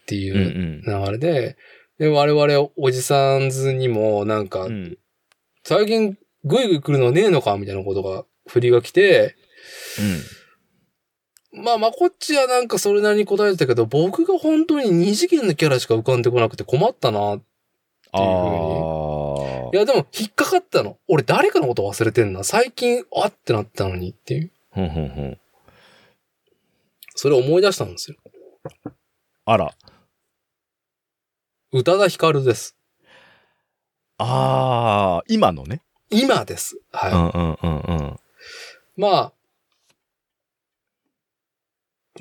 ていうんう。うん流れで、で、我々、おじさんずにも、なんか、うん。最近、ぐいぐい来るのねえのかみたいなことが、振りが来て、まあ、まこっちはなんかそれなりに答えてたけど、僕が本当に二次元のキャラしか浮かんでこなくて困ったな。いああ。や、でも引っかかったの。俺誰かのこと忘れてんな。最近、あってなったのにっていう。ふんふんふん。それ思い出したんですよ。あら。宇多田ヒカルです。ああ、今のね。今です。はい。うんうんうんうん。まあ、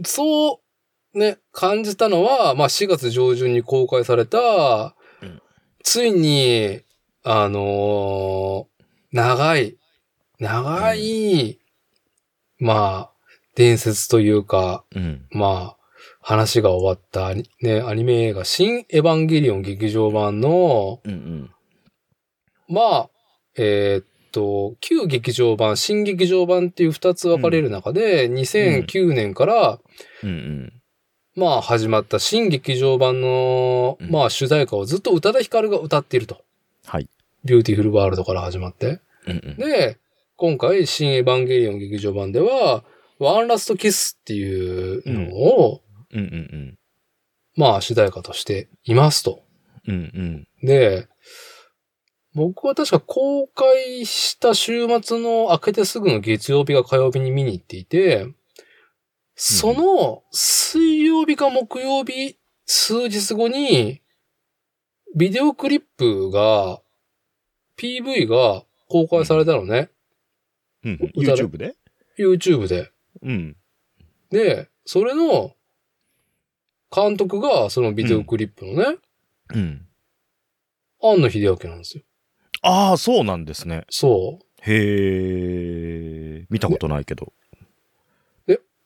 そう、ね、感じたのは、まあ4月上旬に公開された、うんついに、あのー長い、長い、まあ、伝説というか、うん。まあ、話が終わったアニ、ね、アニメ映画、新エヴァンゲリオン劇場版の、うんうん。まあ、えーっと、旧劇場版、新劇場版っていう二つ分かれる中で、2009年から、うんうん。まあ始まった新劇場版の、うんまあ主題歌をずっと宇多田ヒカルが歌っていると。はい。 Beautiful World から始まって。うんうん。で、今回、新エヴァンゲリオン劇場版では、 One Last Kiss っていうのを、うんうんまあ主題歌としていますと。うん。うんうん。で、僕は確か公開した週末の明けてすぐの月曜日が火曜日に見に行っていて、その水曜日か木曜日数日後に、ビデオクリップが、PV が公開されたのね。うん YouTube で？YouTube で。うん。で、それの監督がそのビデオクリップのね、うん。庵野秀明なんですよ。ああ、そうなんですね。そう。へえ。見たことないけど。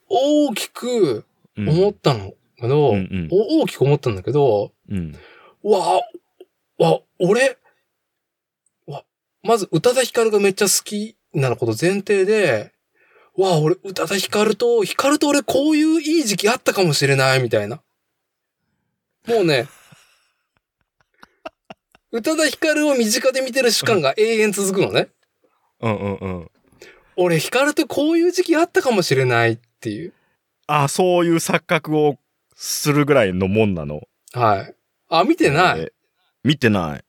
大きくうん思ったのけど、うんうんお大きく思ったんだけど、うん。わあ、わ、俺、わ、まず宇多田ヒカルがめっちゃ好きなこと前提で、わあ、俺、宇多田ヒカルと、ヒカルと俺こういういい時期あったかもしれない、みたいな。もうね、宇多田ヒカルを身近で見てる時間が永遠続くのね。うんうんうん。俺、ヒカルとこういう時期あったかもしれないっていう。ああ、そういう錯覚をするぐらいのもんなの。はい。あ、見てない。えー見てない。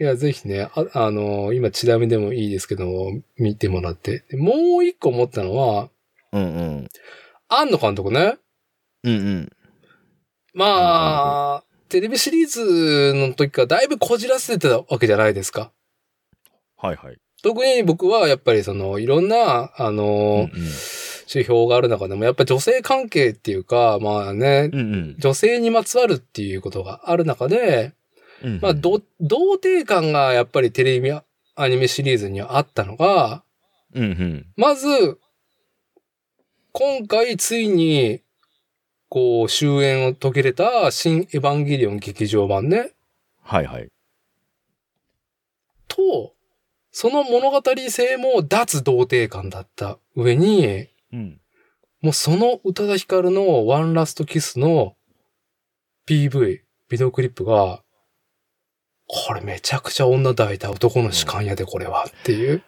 いや、ぜひね、あ、あの今、ちなみでもいいですけども、見てもらって。でもう一個思ったのは、うんうん。庵野監督ね。うんうん。まあ、テレビシリーズの時からだいぶこじらせてたわけじゃないですか。はいはい。特に僕はやっぱりその、いろんな、あうんの、指標がある中でも、やっぱ女性関係っていうか、まあね、うん。うん女性にまつわるっていうことがある中で、うん。まあ、ど、童貞感がやっぱりテレビアニメシリーズにはあったのが、うんうん。まず、今回ついに、こう、終焉を遂げれた新エヴァンゲリオン劇場版ね。はいはい。と、その物語性も脱童貞感だった上に、うん。もうその宇多田ヒカルのワンラストキスの PV、ビデオクリップが、これめちゃくちゃ女抱いた男の主観やで、これはっていう。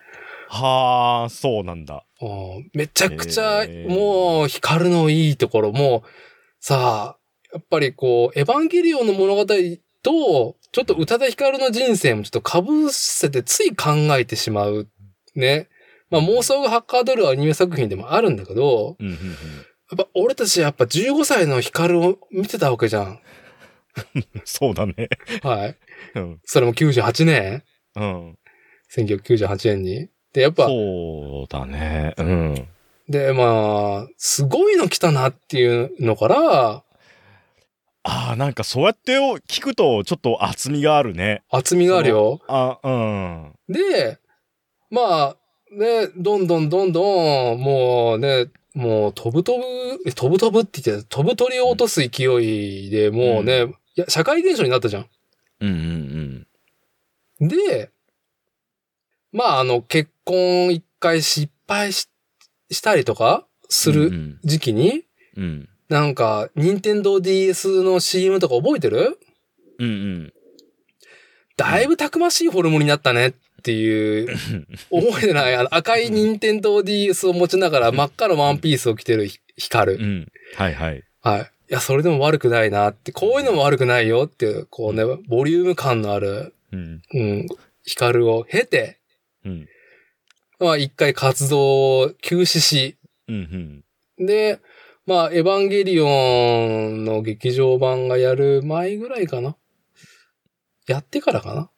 はあ、そうなんだ。うんめちゃくちゃ、もう、光るのいいところ、もう、さあ、やっぱりこう、エヴァンゲリオンの物語と、ちょっと宇多田ヒカルの人生もちょっと被せてつい考えてしまう。ね。まあ妄想がはかどるアニメ作品でもあるんだけど、うんうんうん。やっぱ俺たちやっぱ15歳のヒカルを見てたわけじゃん。そうだね。はい。うん。それも98年？うん。?1998 年に。で、やっぱ、そうだね。うん。で、まあ、すごいの来たなっていうのから、ああ、なんかそうやって聞くとちょっと厚みがあるね。厚みがあるよ。あ、うん。で、まあ、ね、どんどんどんどん、もうね、もう飛ぶ飛ぶ、飛ぶ飛ぶって言ってた飛ぶ鳥を落とす勢いで、もうね、ういや、社会現象になったじゃん。うんうんで、まあ、あの、結婚一回失敗ししたりとかすうん。うるん。時期に、うん。なんか、任天堂 DS の CM とか覚えてる？うんうん。だいぶたくましいフォルムになったねっていう、覚えてないあの赤い任天堂 DS を持ちながら真っ赤なワンピースを着てるヒヒカル。うん。はいはい。はい。いや、それでも悪くないなって、こういうのも悪くないよっていう、こうね、ボリューム感のある、うん。うん、ヒカルを経て、うん。まあ一回活動を休止し、うんうん。で、まあ、エヴァンゲリオンの劇場版がやる前ぐらいかな。やってからかな。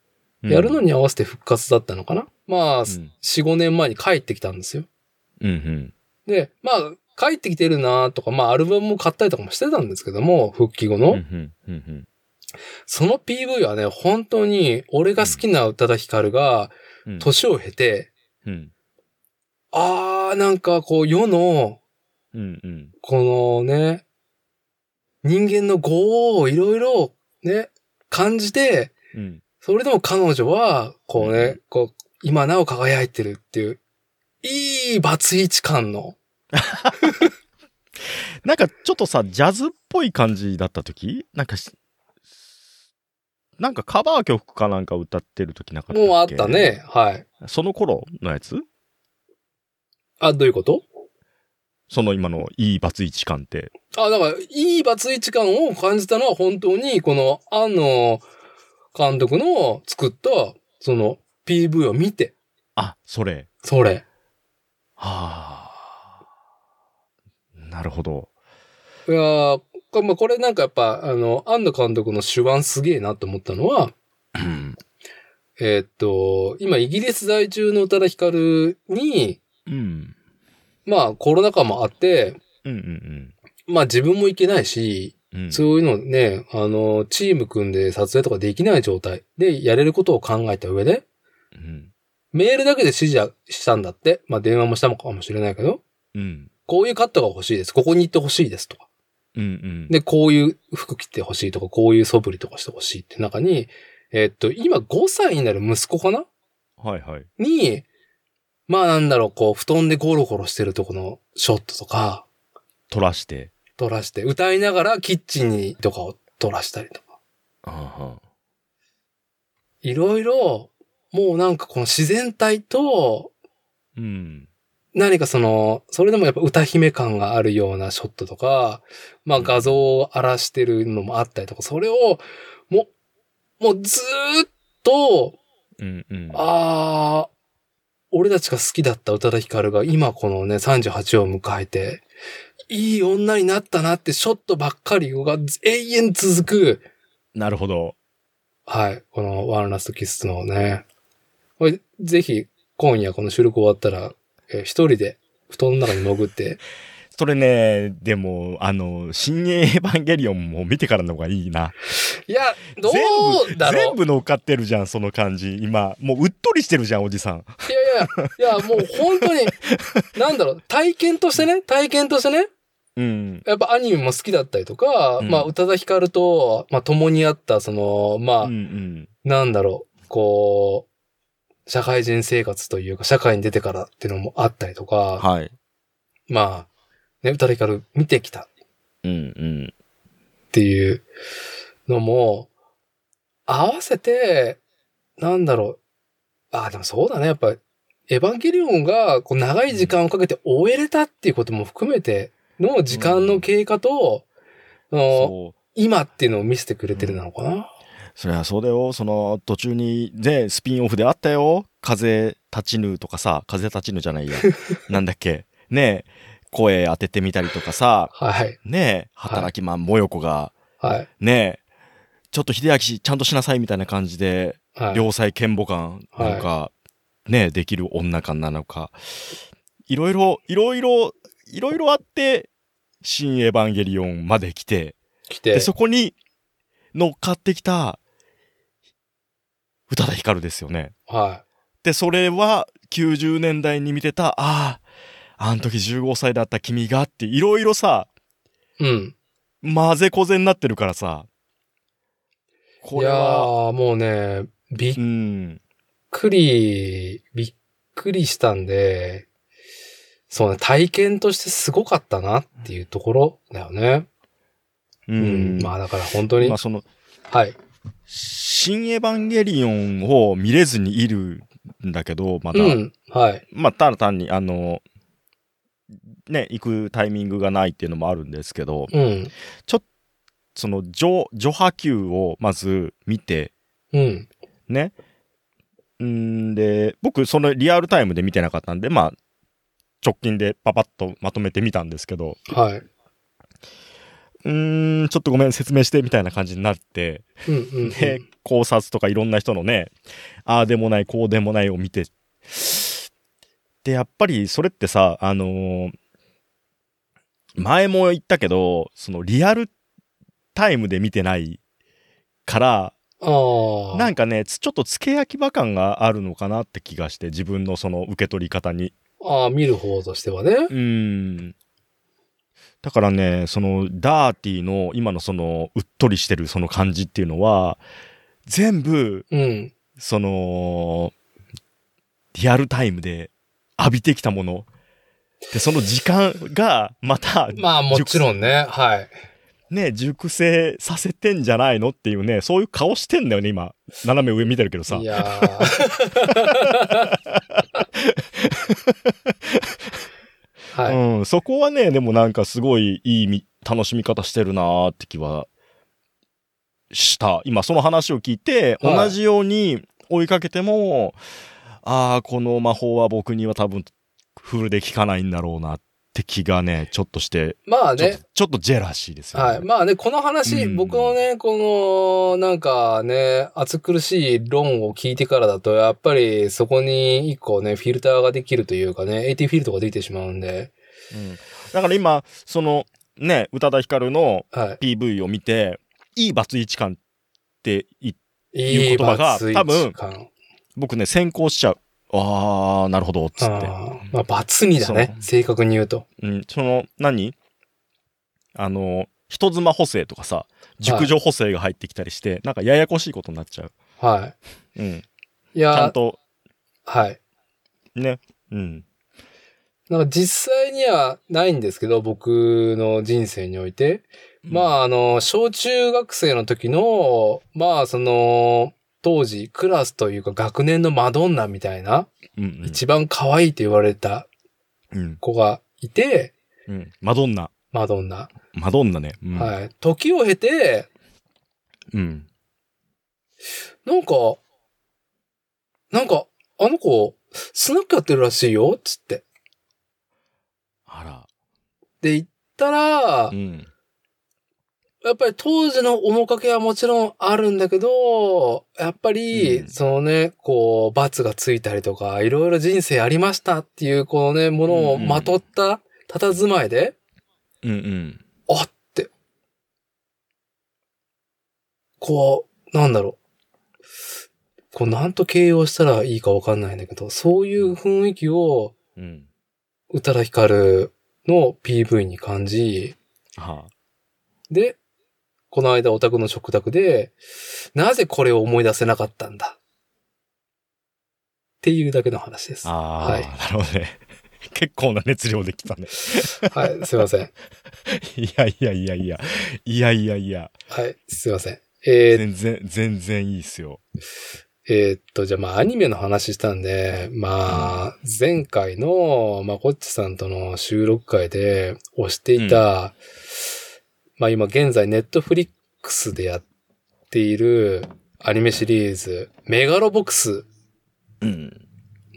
うんやるのに合わせて復活だったのかな。まあ、うん4、5年前に帰ってきたんですよ。うんうん。で、まあ、帰ってきてるなとか、まあ、アルバムも買ったりとかもしてたんですけども、復帰後の。うんうんうんその PV はね、本当に、俺が好きな宇多田ヒカルが、うん。年を経て、うん。あー、なんかこう、世の、うんうん。このね、人間の業をいろいろね、感じて、うん。それでも彼女は、こうね、こう、今なお輝いてるっていう、いいバツイチ感の、なんかちょっとさ、ジャズっぽい感じだった時？なんかし、なんかカバー曲かなんか歌ってる時なかったっけ？もうあった。ね。はい。その頃のやつ？あ、どういうこと？その今のいいバツイチ感って。あ、だから、いいバツイチ感を感じたのは本当に、この、庵野監督の作った、その、PV を見て、あ、それ。それ。はあ。なるほど。いやまあ、これなんかやっぱ、あの、庵野監督の手腕すげえなと思ったのは、うん。えーっと、今、イギリス在住の宇多田ヒカルに、うん。まあ、コロナ禍もあって、うんうんまあ自分も行けないし、うん。うん。そういうのね、あの、チーム組んで撮影とかできない状態でやれることを考えた上で、うん。メールだけで指示はしたんだって。まあ電話もしたのかもしれないけど、うん。こういうカットが欲しいです。ここに行って欲しいですとか。うんうん。で、こういう服着て欲しいとか、こういう素振りとかして欲しいって中に、えっと、今5歳になる息子かな？はいはい。に、まあなんだろう、こう、布団でゴロゴロしてるとこのショットとか、撮らして。撮らして、歌いながらキッチンにとかを撮らしたりとか。あはいろいろ、もうなんかこの自然体と、うん。何かその、それでもやっぱ歌姫感があるようなショットとか、まあ画像を荒らしてるのもあったりとか、それを、もう、もうずーっと、うんうん。ああ、俺たちが好きだった宇多田ヒカルが今このね38を迎えて、いい女になったなってショットばっかりが永遠続く、なるほど。はい、このワンラストキスのね。これぜひ今夜この収録終わったら、えー一人で布団の中に潜って、それね、でも、あの、新エヴァンゲリオンも見てからの方がいいな。いや、ど全う部、だろう全部乗っかってるじゃん、その感じ。今、もううっとりしてるじゃん、おじさん。いやいや、いやもう本当に、なんだろう、体験としてね、体験としてね、うん。やっぱアニメも好きだったりとか、うんまあ、宇多田ヒカルと、まあ、共にあった、その、まあ、うんうん。なんだろう、こう、社会人生活というか、社会に出てからっていうのもあったりとか、はい。まあ、ね、宇多田ヒカル見てきたっうんうん。ていうのも、合わせて、なんだろう、あ、でもそうだね、やっぱ、エヴァンゲリオンがこう長い時間をかけて終えれたっていうことも含めての時間の経過と、あのそう。今っていうのを見せてくれてるなのかな。そりゃそうだよ。その途中に、ね、スピンオフであったよ。風立ちぬとかさ、風立ちぬじゃないや。なんだっけ。ね声当ててみたりとかさ、はい。ね働きマンもよこが、はい。ねちょっと秀明ちゃんとしなさいみたいな感じで、はい。良妻賢母感なのか、ねできる女感なのか、いろいろ、いろいろ、いろいろあって、新エヴァンゲリオンまで来て、来てで、。そこに乗っかってきた、宇多田ヒカルですよね。はで、それは90年代に見てた、ああ、あの時15歳だった君がって、いろいろさ、い。うん。混ぜこぜになってるからさ、こいやれは、ー、もうね、びっうん、くり、びっくりしたんで、そうね、体験としてすごかったなっていうところだよね。ううん。ん。まあだから本当に、まあその、はい。新エヴァンゲリオンを見れずにいるんだけど、まだ、うん。はい。まあ、ただ単に、あの、ね、行くタイミングがないっていうのもあるんですけど、うん。その、序、序波球をまず見て、うん。ね。んで、僕、そのリアルタイムで見てなかったんで、まあ、直近でパパッとまとめてみたんですけど、はい。うーん、ちょっとごめん、説明してみたいな感じになって、うんうん、うん。で、考察とかいろんな人のね、ああでもない、こうでもないを見て、で、やっぱりそれってさ、あのー前も言ったけど、そのリアルタイムで見てないから。なんかね、つちょっと付け焼き場感があるのかなって気がして、自分のその受け取り方に。ああ、見る方としてはね。うーん。だからね、そのダーティーの今のそのうっとりしてるその感じっていうのは、全部、うん。その、リアルタイムで浴びてきたもの。で、その時間がまた、まあもちろんね、はい。ね、熟成させてんじゃないのっていうね、そういう顔してんだよね、今。斜め上見てるけどさい。やー はい。うん、そこはね、でもなんかすごいいいみ楽しみ方してるなーって気はした。今その話を聞いて、はい同じように追いかけても、ああ、この魔法は僕には多分フルで効かないんだろうなって気がね、ちょっとして、まあねちょっと、ジェラシーですよね。はい。まあね、この話、うん僕のね、この、なんかね、暑苦しい論を聞いてからだと、やっぱりそこに一個ね、フィルターができるというかね、AT フィルトができてしまうんで、うんだから今、そのね、宇多田ヒカルのは PV を見て、いいバツイチ感って言っい。いう言葉が多分感僕ね、先行しちゃう。あー、なるほど、つって。まあ、バツにだね正確に言うと。うん、その、何？あの、人妻補正とかさ、熟女補正が入ってきたりして、なんかややこしいことになっちゃう。はうん。い。いちゃんや、と、はい。ね。うん。なんか実際にはないんですけど、僕の人生において。まあ、あの、小中学生の時の、まあ、その、当時、クラスというか学年のマドンナみたいな、うん、うん。一番可愛いと言われたうん。子がいて、うん。マドンナ。マドンナ。マドンナね。うん。はい。時を経て、うん。なんか、なんか、あの子、スナックやってるらしいよ、つって。あら。で、言ったら、うん。やっぱり当時の面影はもちろんあるんだけど、やっぱり、うんそのね、こう、罰がついたりとか、いろいろ人生ありましたっていう、このね、ものをまとった佇まいで、うんうん。あって、こう、なんだろう。こう、なんと形容したらいいかわかんないんだけど、そういう雰囲気を、うん。宇多田ヒカルの PV に感じ、はあ。で、この間オタクの食卓で、なぜこれを思い出せなかったんだ？っていうだけの話です。はああ、はいなるほどね。結構な熱量できたね。い、すいません。いやいやいやいや。いやいやいや。はい、すいません。えー全然、全然いいっすよ。えーっと、じゃあまあアニメの話したんで、まあ、前回の、まあ、こっちさんとの収録会で推していた、まあ今現在ネットフリックスでやっているアニメシリーズ、メガロボックスうん。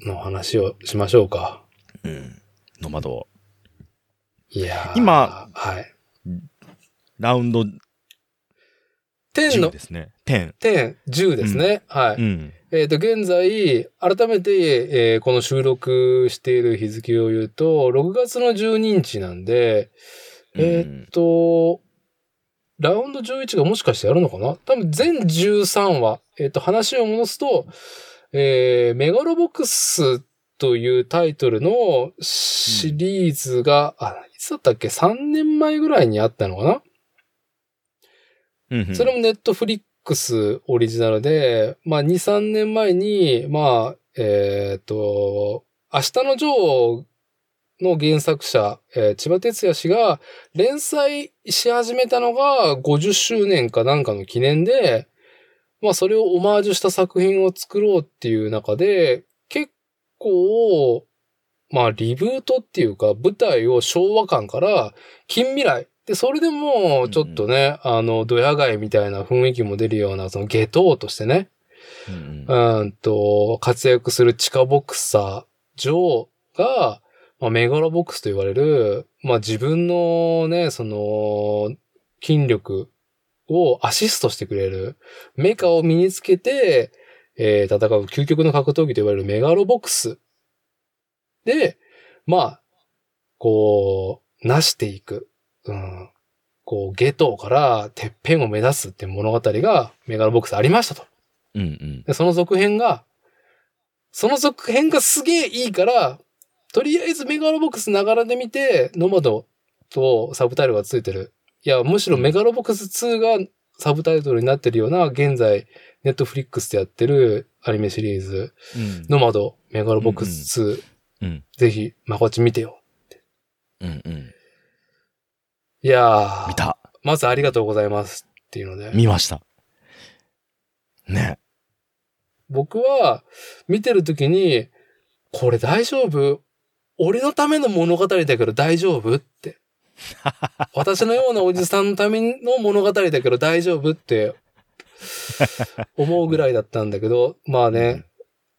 の話をしましょうか。うん。ノマド。いやー今、はい。ラウンド10 10の？で、すね。10。10、10ですね。はい。うん。えっ、と、現在、改めて、えーこの収録している日付を言うと、6月の12日なんで、えーっと、ラウンド11がもしかしてやるのかな？多分全13話。えーっと、話を戻すと、えーメガロボックスというタイトルのシリーズが、あ、いつだったっけ ?3 年前ぐらいにあったのかな？うんうんそれもネットフリックスオリジナルで、まあ2、3年前に、まあ、えっ、と、明日のジョーの原作者、えー千葉哲也氏が連載し始めたのが50周年かなんかの記念で、まあそれをオマージュした作品を作ろうっていう中で、結構、まあリブートっていうか舞台を昭和感から近未来。で、それでもちょっとね、あの、ドヤ街みたいな雰囲気も出るような、その下等としてね、うんうーんと、活躍する地下ボクサー、ジョーが、まあ、メガロボックスと言われる、まあ自分のね、その、筋力をアシストしてくれる、メカを身につけて、えー戦う究極の格闘技と言われるメガロボックス。で、まあ、こう、なしていく。うん。こう、ゲトからてっぺんを目指すって物語がメガロボックスありましたと。うんうん。で、その続編が、その続編がすげえいいから、とりあえずメガロボックスながらで見て、ノマドとサブタイトルがついてる。いや、むしろメガロボックス2がサブタイトルになってるような、現在、ネットフリックスでやってるアニメシリーズ、うん。ノマド、メガロボックス2、うん。ぜひ、まこっち見てよ。うん。うん。いやー見、た。まずありがとうございますっていうので、見ました。ね。僕は見てるときに、これ大丈夫俺のための物語だけど大丈夫って。私のようなおじさんのための物語だけど大丈夫って思うぐらいだったんだけど、まあね、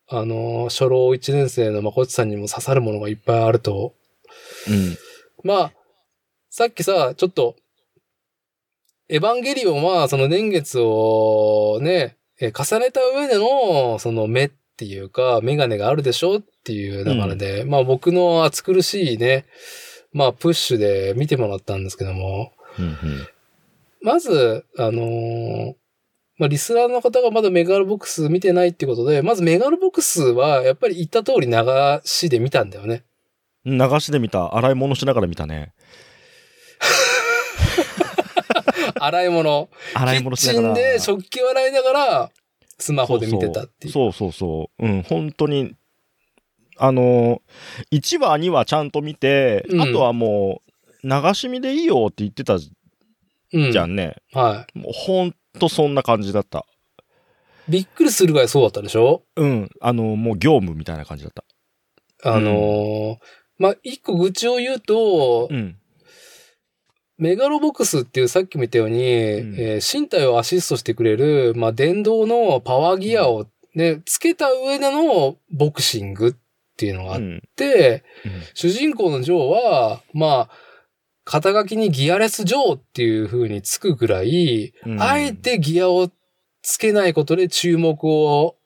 あのー初老1年生のまこっちさんにも刺さるものがいっぱいあると。うん。まあ、さっきさ、ちょっと、エヴァンゲリオンはその年月をね、え重ねた上での、その目っていうか、メガネがあるでしょっていう流れで、まあ僕の暑苦しいね、まあプッシュで見てもらったんですけども、うん。うん。まず、あのーまあリスナーの方がまだメガロボックス見てないってことで、まずメガロボックスはやっぱり言った通り流しで見たんだよね。流しで見た。洗い物しながら見たね。洗い物。洗い物しながら。キッチンで食器を洗いながら、スマホで見てたっていう。そうそうそう。うん、本当に、あの、1話、2話ちゃんと見て、うんあとはもう、流し見でいいよって言ってたじうん。ゃんね。はもうほんとそんな感じだった。い。びっくりするぐらいそうだったでしょ？うん、あの、もう業務みたいな感じだった。あのーまあ、一個愚痴を言うと、うん。メガロボックスっていうさっきも言ったように、ん。えー身体をアシストしてくれる、まあ、電動のパワーギアをね、つけた上でのボクシングっていうのがあっうん。て、主人公のジョーは、まあ、肩書きにギアレスジョーっていう風につくぐらい、うん。あえてギアをつけないことで注目を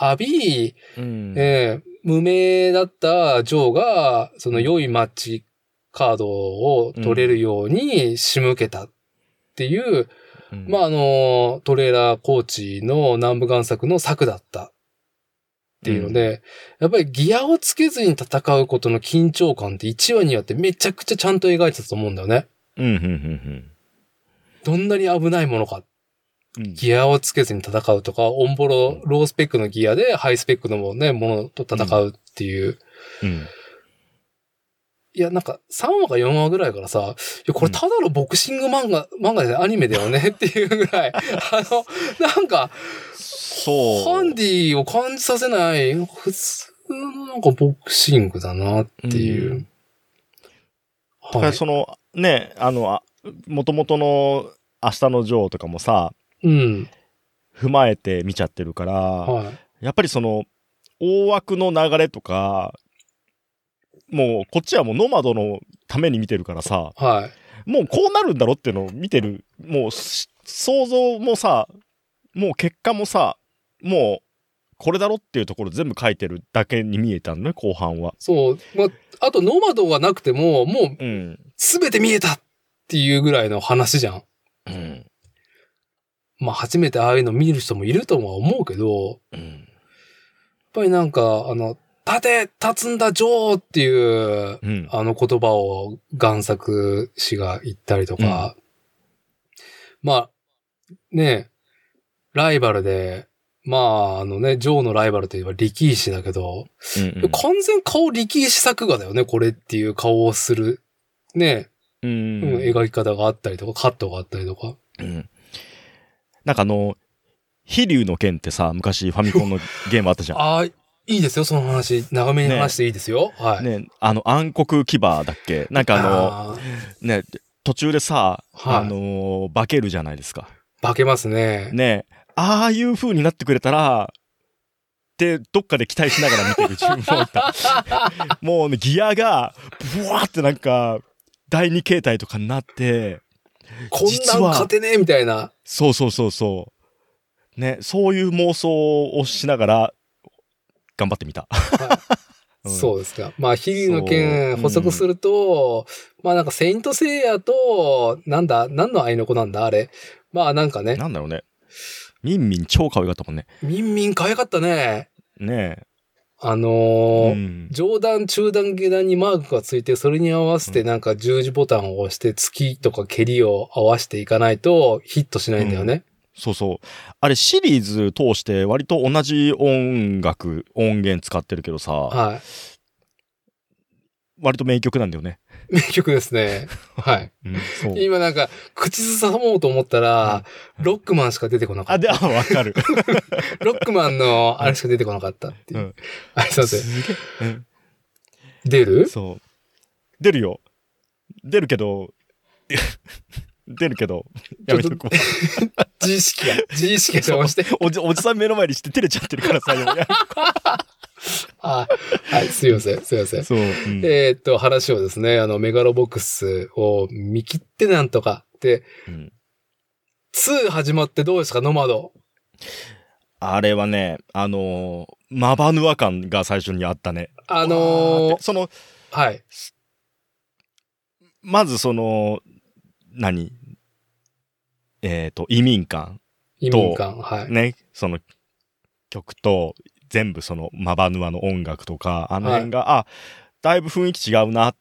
浴び、うん。えー無名だったジョーが、その良いマッチカードを取れるように仕向けたっていう、うんまあ、あの、トレーラーコーチの南部贋作の策だったっていうので、やっぱりギアをつけずに戦うことの緊張感って1話によってめちゃくちゃちゃんと描いてたと思うんだよね。うん、うん、うんどんなに危ないものか。うん。ギアをつけずに戦うとか、オンボロ、ロースペックのギアでハイスペックのね、ものと戦うっていう。うん。いや、なんか3話か4話ぐらいからさ、いや、これただのボクシング漫画、漫画でアニメだよね っていうぐらい、あの、なんか、そう。ハンディを感じさせない、普通のなんかボクシングだなっていう。うんだかはい。らその、ね、あの、あ元々の明日のジョーとかもさ、うん。踏まえて見ちゃってるから、はい。やっぱりその、大枠の流れとか、もうこっちはもうノマドのために見てるからさ、はい。もうこうなるんだろっていうのを見てる、もうし想像もさ、もう結果もさ、もうこれだろっていうところ全部書いてるだけに見えたのね、後半は。そう。まあ、あとノマドがなくても、もううん。すべて見えたっていうぐらいの話じゃん。うん。まあ、初めてああいうの見る人もいるとは思うけど、うん。やっぱりなんか、あの、立て、立つんだ、ジョーっていう、うん。あの言葉を贋作氏が言ったりとか、まあ、ねライバルで、まあ、あのね、ジョーのライバルといえば力士だけど、うん完全顔力士作画だよね、これっていう顔をする、ね、うん。うん描き方があったりとか、カットがあったりとか。うん。なんかあの、飛竜の剣ってさ、昔ファミコンのゲームあったじゃん。ああ、いいですよ、その話。長めに話していいですよ。はい。ね、あの暗黒牙だっけ？なんかあの、あーね、途中でさ、はいあのー化けるじゃないですか。化けますね。ね、ああいう風になってくれたら、って、どっかで期待しながら見てる自分もいた。もうね、ギアが、ブワーってなんか、第二形態とかになって、こんなん勝てねえみたいな。そうそうそうそう。ね、そういう妄想をしながら、頑張ってみた。うんそうですか。まあ、日々のそう剣うん補足すると、まあなんか、セイントセイヤと、なんだ、何の愛の子なんだ、あれ。まあなんかね、なんだろうね。ミンミン超可愛かったもんね。ミンミン可愛かったね。ねあのーうん上段、中段、下段にマークがついて、それに合わせてなんか十字ボタンを押して、月とか蹴りを合わせていかないとヒットしないんだよね。そうそう。あれシリーズ通して割と同じ音楽、音源使ってるけどさ、はい。割と名曲なんだよね。名曲ですね。はい。うん。今なんか、口ずさもうと思ったら、ロックマンしか出てこなかあ、っで、あ、わかる。た。ロックマンのあれしか出てこなかったっていう。うんあれすいません出る？そう。出るよ。出るけど、出るけど、やめとこう。自意識が、自意識が邪魔して。おじおじさん目の前にして照れちゃってるからさ、やめあはい、すいません、すいません。そう。うんえーっと、話をですね、あの、メガロボックスを見切ってなんとか。で、うん2始まってどうですか、ノマド。あれはね、あのーマバヌア感が最初にあったね。あのーってその、はい。まずその、何？えっ、と、移民館。移民館、はい。ね、その曲と、全部そのマバヌアの音楽とか、あの辺が、あ、だいぶ雰囲気違うな、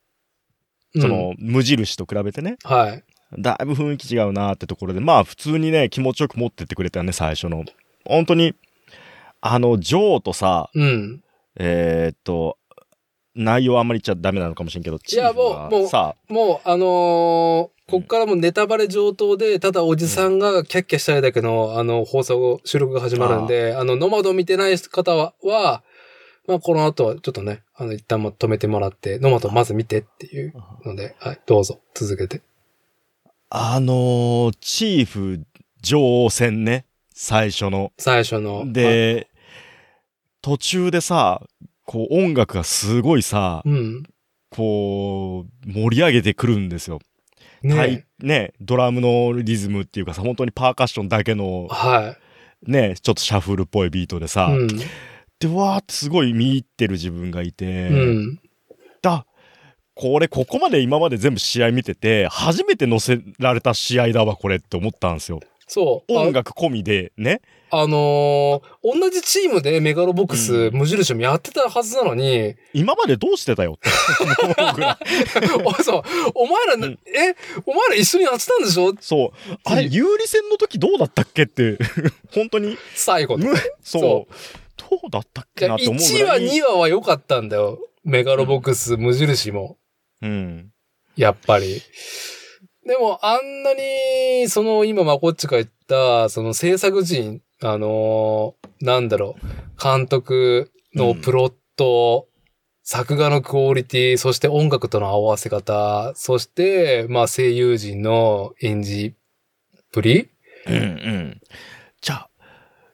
うんその、無印と比べてね、はい。だいぶ雰囲気違うなってところで、まあ普通にね、気持ちよく持ってってくれたよね、最初の。本当に、あの、ジョーとさ、うん。えーっと、内容あんまり言っちゃダメなのかもしれんけど、チーフもうもうもう、あのーこっからもうネタバレ上等で、ただおじさんがキャッキャしたいだけの、あの、放送、収録が始まるんで、あの、ノマド見てない方は、はまあ、この後はちょっとね、あの、一旦も止めてもらって、ノマドまず見てっていうので、はい、どうぞ、続けて。あのーチーフ女王戦ね、最初の。最初の。はい、で、途中でさ、こう音楽がすごいさ、うん。こう、盛り上げてくるんですよ。ねはいね、ドラムのリズムっていうかさ、本当にパーカッションだけの、はね、ちょっとシャッフルっぽいビートでい。さ、うん。で、わーってすごい見入ってる自分がいて、うん。だ、これここまで今まで全部試合見てて、初めて載せられた試合だわ、これって思ったんですよ。そう。あ音楽込みでね。あのー同じチームでメガロボックス、うん無印もやってたはずなのに、今までどうしてたよって。おそう、お前らな、うんえ、お前ら一緒にやってたんでしょ？そう。あれ、有利戦の時どうだったっけって、本当に、最後の。むそそう。どうだったっけなって思う1話、ぐらい。2話は良かったんだよ。メガロボックス、無印も。うん。やっぱり。でも、あんなに、その、今、まこっちが言った、その制作陣、あのーなんだろう、監督のプロット、作画のクオリティ、そして音楽との合わせ方、そして、まあ、声優陣の演じっぷりうんうん。じゃあ、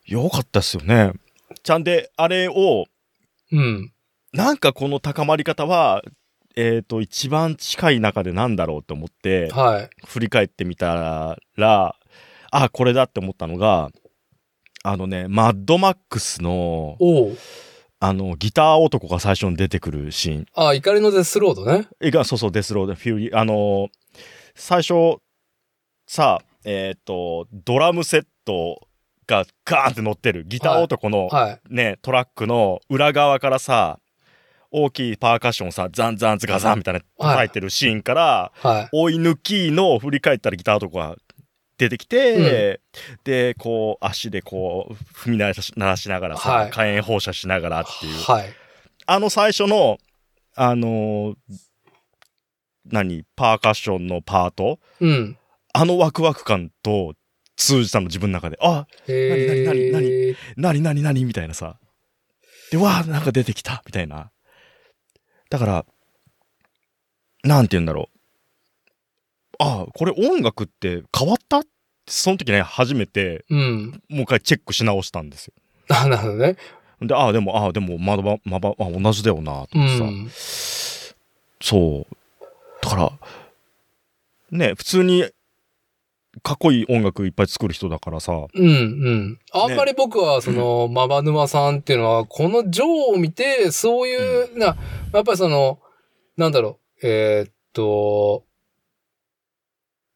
よかったっすよね。ちゃんで、あれを、うん。なんかこの高まり方は、えっ、と、一番近い中でなんだろうと思って、はい。振り返ってみたら、あ、これだって思ったのが、あのね、マッドマックスの。あの、ギター男が最初に出てくるシーン。あ、怒りのデスロードね。えが、そうそう、デスロード、 Fury、あの最初、さ、えっ、と、ドラムセットがガーンって乗ってるギター男の、はい。ね、トラックの裏側からさ、大きいパーカッションをさ、ザンザンズガザンみたいな叩いてるシーンから、はい。追い抜きの振り返ったらギター男が出てきて、で、こう、足でこう、踏み鳴らしながらさ、はい火炎放射しながらっていう。はい。あの最初の、あのー何、パーカッションのパート、うん。あのワクワク感と通じたの自分の中で、あ、えー、何何何何何何みたいなさ。で、わあ、なんか出てきたみたいな。だから、なんて言うんだろう。ああ、これ音楽って変わった？ってその時ね、初めてうん。もう一回チェックし直したんですよ。あ、なるほどね。で、ああ、でも、ああ、でも、まだ、まば、あ、同じだよな、とう思ってさ。ん。そう。だから、ね、普通に、かっこいい音楽いっぱい作る人だからさ。うん、うん。あんまり僕は、その、マバヌマさんっていうのは、このジョーを見て、そういう、な、やっぱりその、なんだろう、えーっと、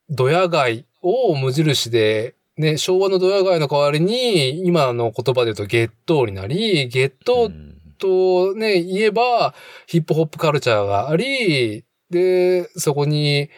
ドヤ街を無印で、ね、昭和のドヤ街の代わりに、今の言葉で言うとゲットーになり、ゲットーうんとね、言えば、ヒップホップカルチャーがあり、で、そこに、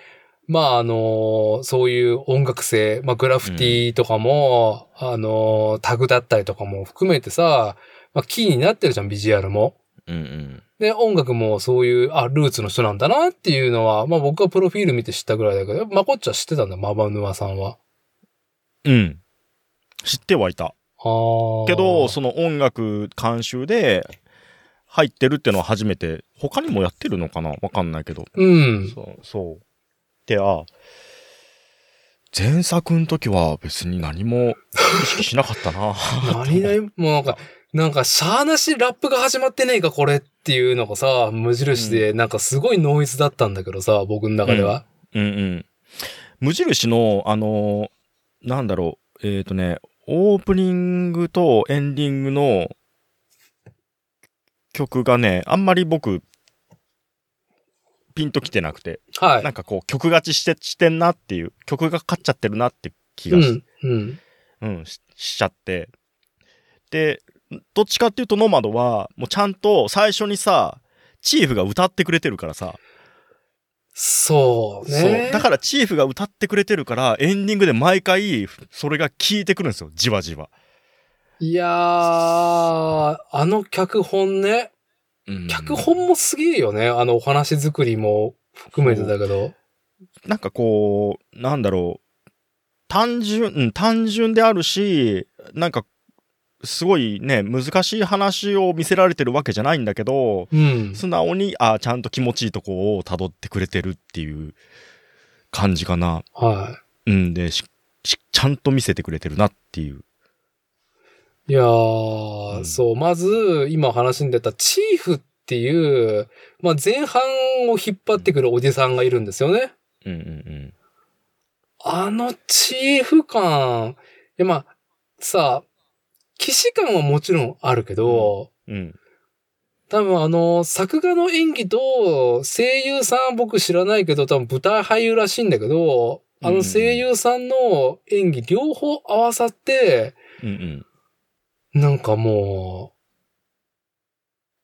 まあ、あの、そういう音楽性、まあ、グラフィティとかも、あの、タグだったりとかも含めてさ、まあ、キーになってるじゃん、ビジュアルも。うんうん。で、音楽もそういう、あ、ルーツの人なんだなっていうのは、まあ僕はプロフィール見て知ったぐらいだけど、まあこっちは知ってたんだ、マバヌアさんは。うん。知ってはいた。ああ。けど、その音楽監修で入ってるってのは初めて、他にもやってるのかな？わかんないけど。うん。そう、そう。で、あ、前作の時は別に何も意識しなかったな。何々、もうなんか、なんか、しゃーなしラップが始まってねえか、これっていうのがさ、無印で、なんかすごいノイズだったんだけどさ、僕の中では。うんうん。無印の、あのーなんだろう、えっ、とね、オープニングとエンディングの曲がね、あんまり僕、ピンときてなくて、はい。なんかこう、曲勝ちして、してんなっていう、曲が勝っちゃってるなって気がし,、うん。うん。うん、ししちゃって。で、どっちかっていうとノマドは、もうちゃんと最初にさ、チーフが歌ってくれてるからさ、そうね。そう。だからチーフが歌ってくれてるから、エンディングで毎回、それが効いてくるんですよ、じわじわ。いやー、あの脚本ね。うん脚本もすげえよね。あのお話作りも含めてだけど。なんかこう、なんだろう。単純、うん、単純であるし、なんか、すごいね、難しい話を見せられてるわけじゃないんだけど、うん。素直に、あちゃんと気持ちいいとこを辿ってくれてるっていう感じかな。はうん、で、ちゃんと見せてくれてるなっていう。い。いやー、うんそう、まず、今話に出たチーフっていう、まあ前半を引っ張ってくるおじさんがいるんですよね。うんうんあのチーフ感、いやまあ、さ、騎士感はもちろんあるけど、うん。うん。多分あの、作画の演技と声優さんは僕知らないけど、多分舞台俳優らしいんだけど、あの声優さんの演技両方合わさって、うんうん。なんかも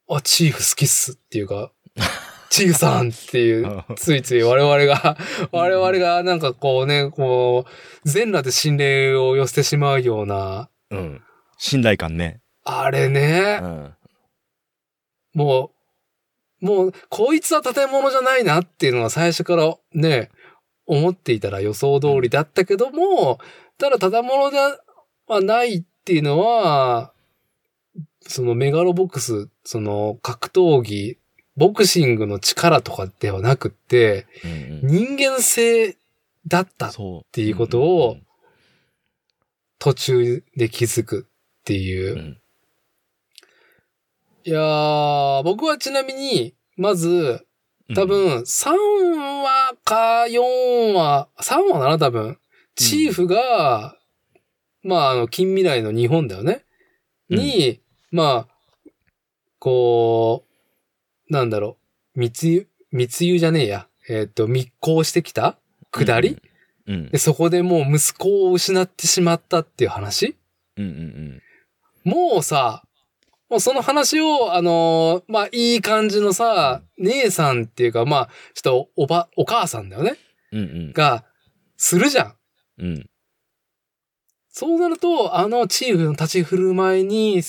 う、あ、チーフ好きっすっていうか、チーフさんっていう、ついつい我々が、我々がなんかこうね、こう、全裸で心霊を寄せてしまうような、うん。信頼感ね。あれねう、ん。もう、もう、こいつは建物じゃないなっていうのが最初からね、思っていたら予想通りだったけども、ただ建物ではないっていうのは、そのメガロボックス、その格闘技、ボクシングの力とかではなくって、うん人間性だった。っていうことを途中で気づくっていううん。うんいやー、僕はちなみに、まず、多、分、3話か4話、3話だな、多分。チーフが、まあ、あの、近未来の日本だよね。に、まあ、こう、なんだろう、密輸、密輸じゃねえや。えっ、と、密航してきた下り、うん。で、そこでもう息子を失ってしまったっていう話？うんうんもうさ、もうその話を、あのーまあ、いい感じのさ、姉さんっていうか、まあ、ちょっとおば、お母さんだよね？うん。うんが、するじゃん。うん。うん。そうなると、あのチーフの立ち振る舞いに、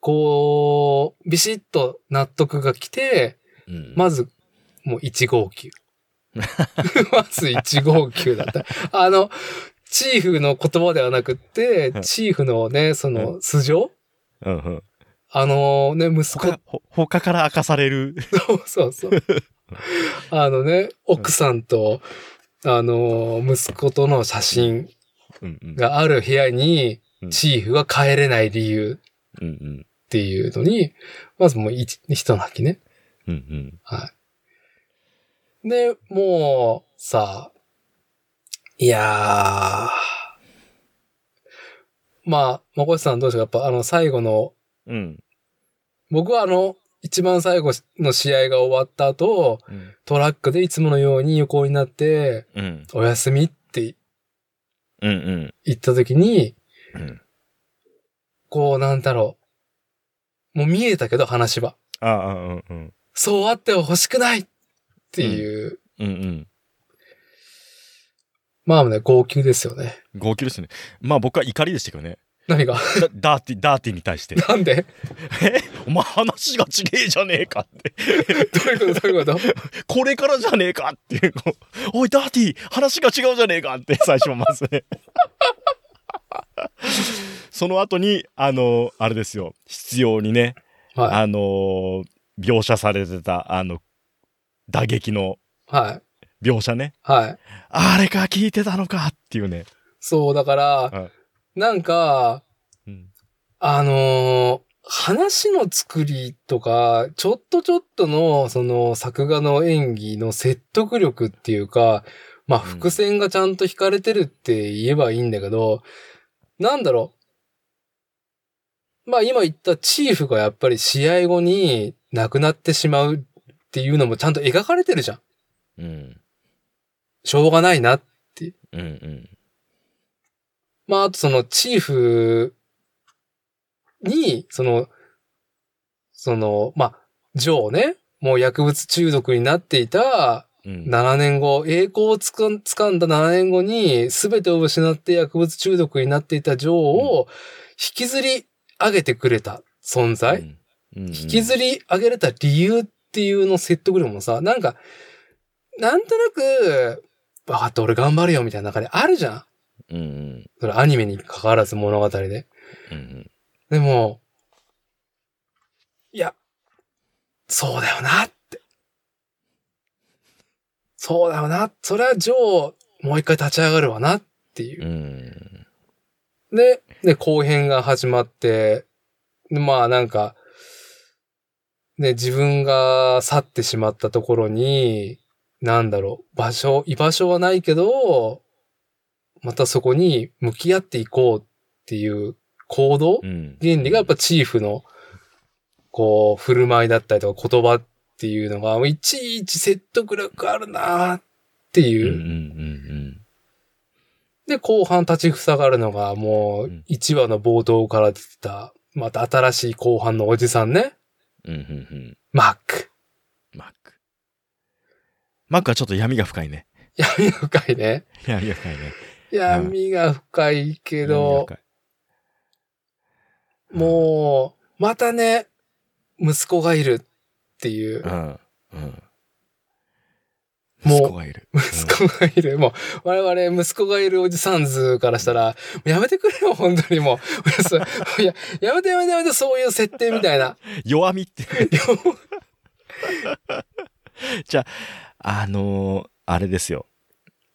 こう、ビシッと納得が来て、うん。まず、もう1号機。まず1号機だった。あの、チーフの言葉ではなくってう、んチーフのね、その、素性？うんうん。あのね、息子他、ほ他から明かされる。そうそう。あのね、奥さんと、あの、息子との写真。がある部屋にう、んチーフが帰れない理由。っていうのに、まずもう一、一泣きね。うんうん。はい。で、もう、さ、いやー、まあ、まこしさんどうでしょうか？やっぱあの最後の、うん。僕はあの、一番最後の試合が終わった後、うん。トラックでいつものように横になって、うん。おやすみってうんうん。言った時に、うん。こうなんだろもう見えたけど話は。ああ、うんうん。そうあっては欲しくないっていう、うんうん。まあね、号泣ですよね。号泣ですね。まあ僕は怒りでしたけどね。何が？ダダーティ、ダーティに対して。なんで？お前話がちげえじゃねえかって。どういうこと？どういうこと？これからじゃねえかっていう。おい、ダーティ話が違うじゃねえかって最初はまずね。その後に、あの、あれですよ。執拗にね、はあの、描写されてた、あの、打撃のい。はい。描写ね。はい。あれか聞いてたのかっていうね。そう、だから、はいなんか、うん。あのー話の作りとか、ちょっとちょっとの、その、作画の演技の説得力っていうか、まあ、うん伏線がちゃんと引かれてるって言えばいいんだけど、なんだろう。まあ、今言ったチーフがやっぱり試合後に亡くなってしまうっていうのもちゃんと描かれてるじゃん。うん。しょうがないな。うんうん。まあ、あとそのチーフに、その、その、まあ、ジョーね、もう薬物中毒になっていたうん。7年後、栄光をつかん掴んだ7年後に、全てを失って薬物中毒になっていたジョーを引きずり上げてくれた存在、うんうん引きずり上げれた理由っていうの説得力もさ、なんか、なんとなく、わかった、俺頑張るよみたいな中であるじゃん。うんうん。それアニメに関わらず物語で。うんでも、いや、そうだよなって。そうだよな。それはジョー、もう一回立ち上がるわなっていうう。ん。で、で、後編が始まって、でまあなんか、ね、自分が去ってしまったところに、なんだろう、場所、居場所はないけど、またそこに向き合っていこうっていう行動、うん。原理がやっぱチーフの、こう、振る舞いだったりとか言葉っていうのが、いちいち説得力あるなっていう。うんうんうんで、後半立ちふさがるのが、もううん、1話の冒頭から出てた、また新しい後半のおじさんね。うん。うんうんうん。マック。マック。マックはちょっと闇が深いね。闇が深いね。闇が深いね。闇が深いけど、深いもう、またね、息子がいるっていうう、ん。うん。もう息子がいる。息子がいる。もう、我々息子がいるおじさん図からしたら、やめてくれよ、本当にもういや、やめてやめてやめて、そういう設定みたいな。弱みって。じゃあ、あのーあれですよ。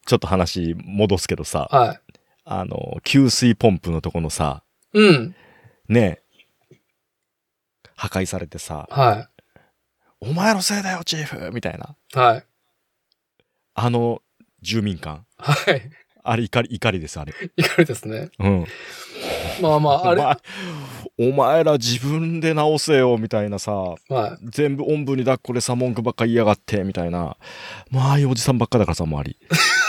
ちょっと話戻すけどさ、はい。あのー給水ポンプのとこのさ、うん。ねえ、破壊されてさ、はお前のせいだよ、チーフみたいな。い。はい。あの住民間。はい。あれ怒り、怒りです、あれ。怒りですね。うん。まあまあ、あれ。お前ら自分で直せよ、みたいなさ、はい。全部おんぶに抱っこでさ、文句ばっか言いやがって、みたいな。まあ、おじさんばっかだからさ、周り。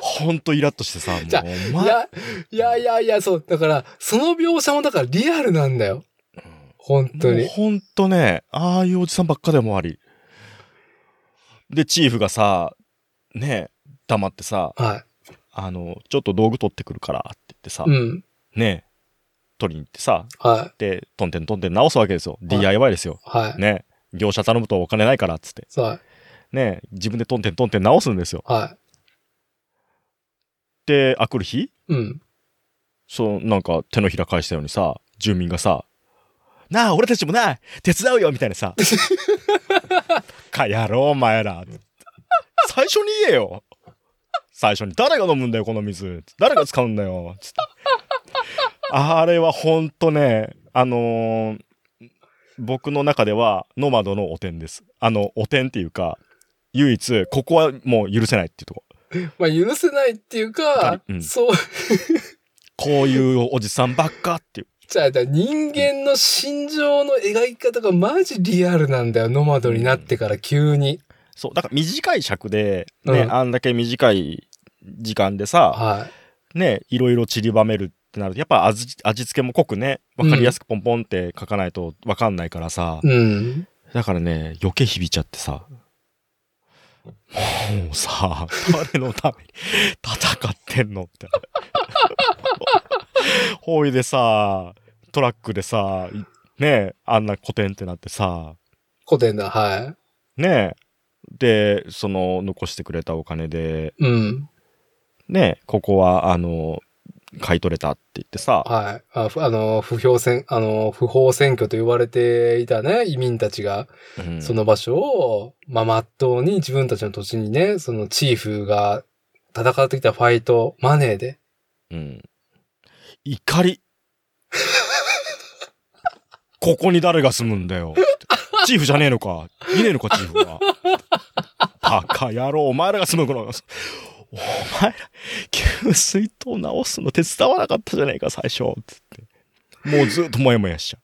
ほんとイラッとしてさ、もう、じゃあお前、いや、いやいやいや、そう。だから、その描写もだからリアルなんだよ。本当に。ほんとね、ああいうおじさんばっかだよ、周り。で、チーフがさ、ね黙ってさ、はあの、ちょっと道具取ってくるからって言ってさ、い。うん。ね取りに行ってさ、はで、トンテントンテン直すわけですよ。DIY ですよ。い。はい。ね業者頼むとお金ないからっつって。はい。ね自分でトンテントンテン直すんですよ。はで、あくる日？い。うん。そう、なんか手のひら返したようにさ、住民がさ、なあ、俺たちもな、手伝うよみたいなさ、かやろう、お前ら。最初に言えよ。最初に誰が飲むんだよ、この水。誰が使うんだよ。つって。あれはほんとね、あのー僕の中ではノマドのお点です。あの、お点っていうか、唯一、ここはもう許せないっていうとこ。まあ、許せないっていうか、うん。そう、こういうおじさんばっかっていう。じゃあ、人間の心情の描き方がマジリアルなんだよ、ノマドになってから急に。そう、だから短い尺で、ね、うん。あんだけ短い時間でさ、はね、いろいろ散りばめる、ってなると、やっぱ味味付けも濃くね、わかりやすくポンポンって書かないとわかんないからさ、うん。だからね、余計響いちゃってさ、もうさ、誰のために戦ってんのって。ほいでさ、トラックでさ、いねあんな古典ってなってさ、古典だ、はねで、その残してくれたお金で、い。うん。ねここは、あの、買い取れたって言ってさ、はい。あふあの、不評選、あの、不法選挙と言われていたね、移民たちが、うんその場所を、まあ、まっとうに自分たちの土地にね、そのチーフが戦ってきたファイト、マネーで、うん。怒り。ここに誰が住むんだよ。チーフじゃねえのか。いねえのか、チーフは。バカ野郎、お前らが住むのか。お前ら、給水塔直すの手伝わなかったじゃねえか、最初。つって。もうずっともやもやしちゃ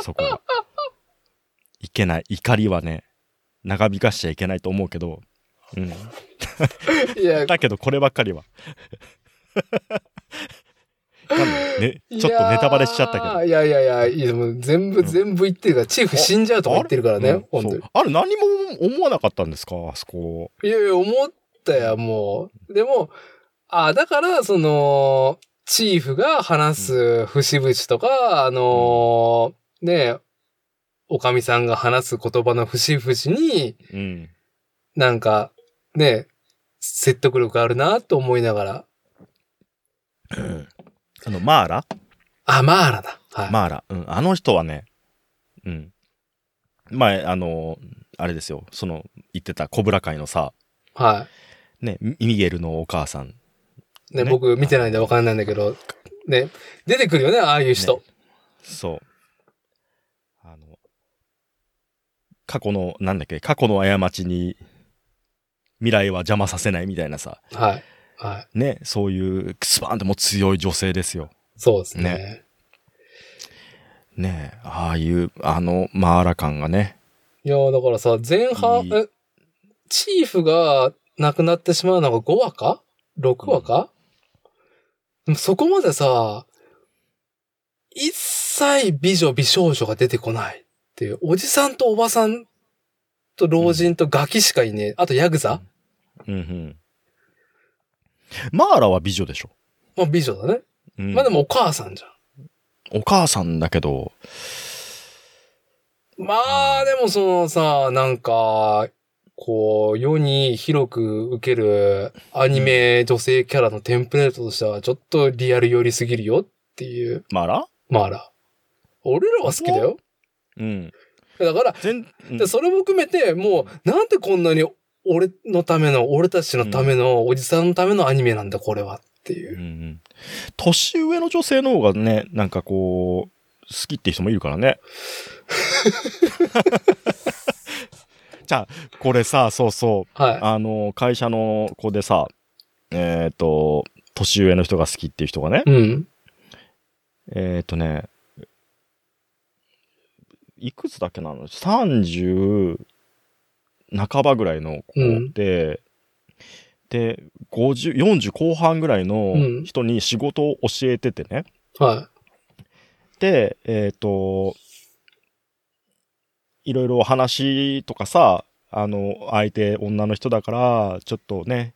う。そこが。いけない。怒りはね、長引かしちゃいけないと思うけど。うん。いや、だけど、こればっかりは。ね、ちょっとネタバレしちゃったけど。ど。いやいやいや、いやでも全部、うん全部言ってるから、チーフ死んじゃうとか言ってるからねうん、本当にそう。あれ何も思わなかったんですかあそこ。いやいや、思ったや、もう。でも、あだから、その、チーフが話す節々とか、あのーね、おかみさんが話す言葉の節々に、うん。なんか、ね、説得力あるなと思いながら。あの、マーラ？あ、マーラだ。はい。マーラ。うん。あの人はね、うん。前、あの、あれですよ。その、言ってたコブラ会のさ、はね、ミミゲルのお母さん。い。ね、ね僕見てないんでわかんないんだけど、ね、出てくるよね、ああいう人。そう。あの、過去の、なんだっけ、過去の過ちに、未来は邪魔させないみたいなさ、はい。はい。ね、そういう、スパーンともう強い女性ですよ。そうですね。ねねああいう、あの、マーラ感がね。いやーだからさ、前半、チーフが亡くなってしまうのが5話か ?6 話か、でもそこまでさ、一切美女美少女が出てこないっていう、おじさんとおばさんと老人とガキしかいねえ。あとヤクザ？うんうん。マーラは美女でしょ。まあ美女だね。うんまあでもお母さんじゃお母さんだけど、ん。まあでもそのさ、なんか、こう、世に広く受けるアニメ女性キャラのテンプレートとしてはちょっとリアル寄りすぎるよっていう、マーラ？マーラ。俺らは好きだよ。うん。だから、全、うんでそれも含めて、もう、なんでこんなに俺のための、俺たちのための、おじさんのためのアニメなんだ、これはっていうう。んうん年上の女性の方がね、なんかこう、好きって人もいるからね。じゃあ、これさ、そうそう、はい。あの、会社の子でさ、えっ、と、年上の人が好きっていう人がね、うん。えっ、とね、いくつだっけなの ?30 半ばぐらいの子で、で、50、40後半ぐらいのうん人に仕事を教えててね。はで、えっ、と、いろいろ話とかさ、あの、相手女の人だから、ちょっとね、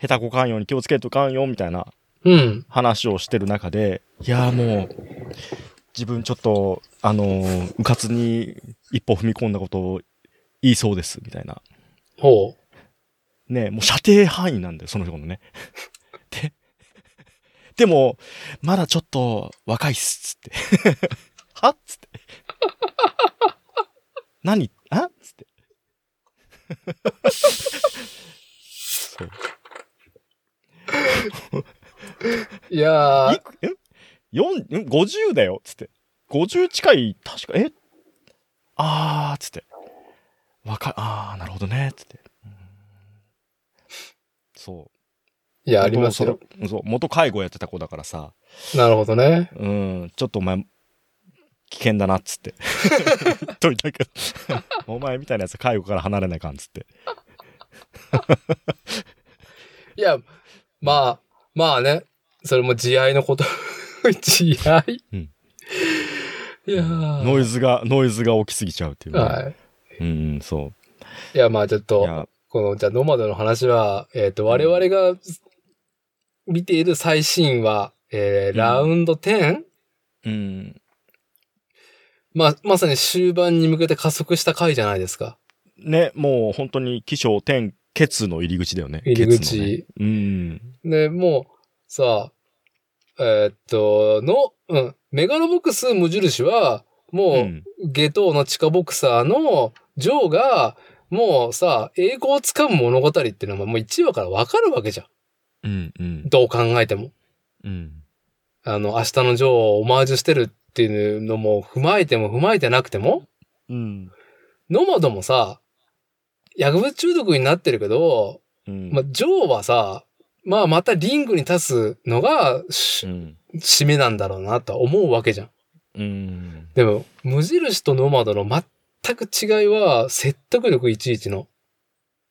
下手こかんように気をつけとかんよ、みたいないうん。話をしてる中で、いやーもう、自分ちょっと、あのー、うかつに一歩踏み込んだことを言いそうです、みたいな。ほね、もう射程範囲なんだよ、その人のね。で、でも、まだちょっと若いっす、つって。はっつって。何？あ？つって。そう。う。いやー、いく、え？四ん ?50 だよつって。50近い、確か、え？あー、つって。わか、あー、なるほどね、つって。うんそう。いや、ありますよ。元そう、元介護やってた子だからさ、なるほどね。うん、ちょっとお前、危険だな、っつって。といたけど、お前みたいなやつ介護から離れないかん、つって。いや、まあ、まあね。それも慈愛のこと。慈愛、うんいやーノイズが、ノイズが起きすぎちゃうっていうね。はい。うん、そいや、まあちょっと、や、この、じゃあ、ノマドの話は、えっ、と、我々が見ている最新話、えー、うんラウンド 10? うん。まあ、まさに終盤に向けて加速した回じゃないですか。ね、もう本当に起承転結の入り口だよね。入り口。のねうん。で、もう、さ、えーっと、の、うん、メガロボックス無印は、もう、うん下等の地下ボクサーのジョーが、もうさ、栄光をつかむ物語っていうのはもう1話からわかるわけじゃん。うん。うん。どう考えても。うん。あの、明日のジョーをオマージュしてるっていうのも踏まえても踏まえてなくても、うん。ノマドもさ、薬物中毒になってるけど、うん。まあ、ジョーはさ、まあまたリングに立つのがしうん。締めなんだろうなとは思うわけじゃん。うん。でも、無印とノマドの全く違いは説得力11の。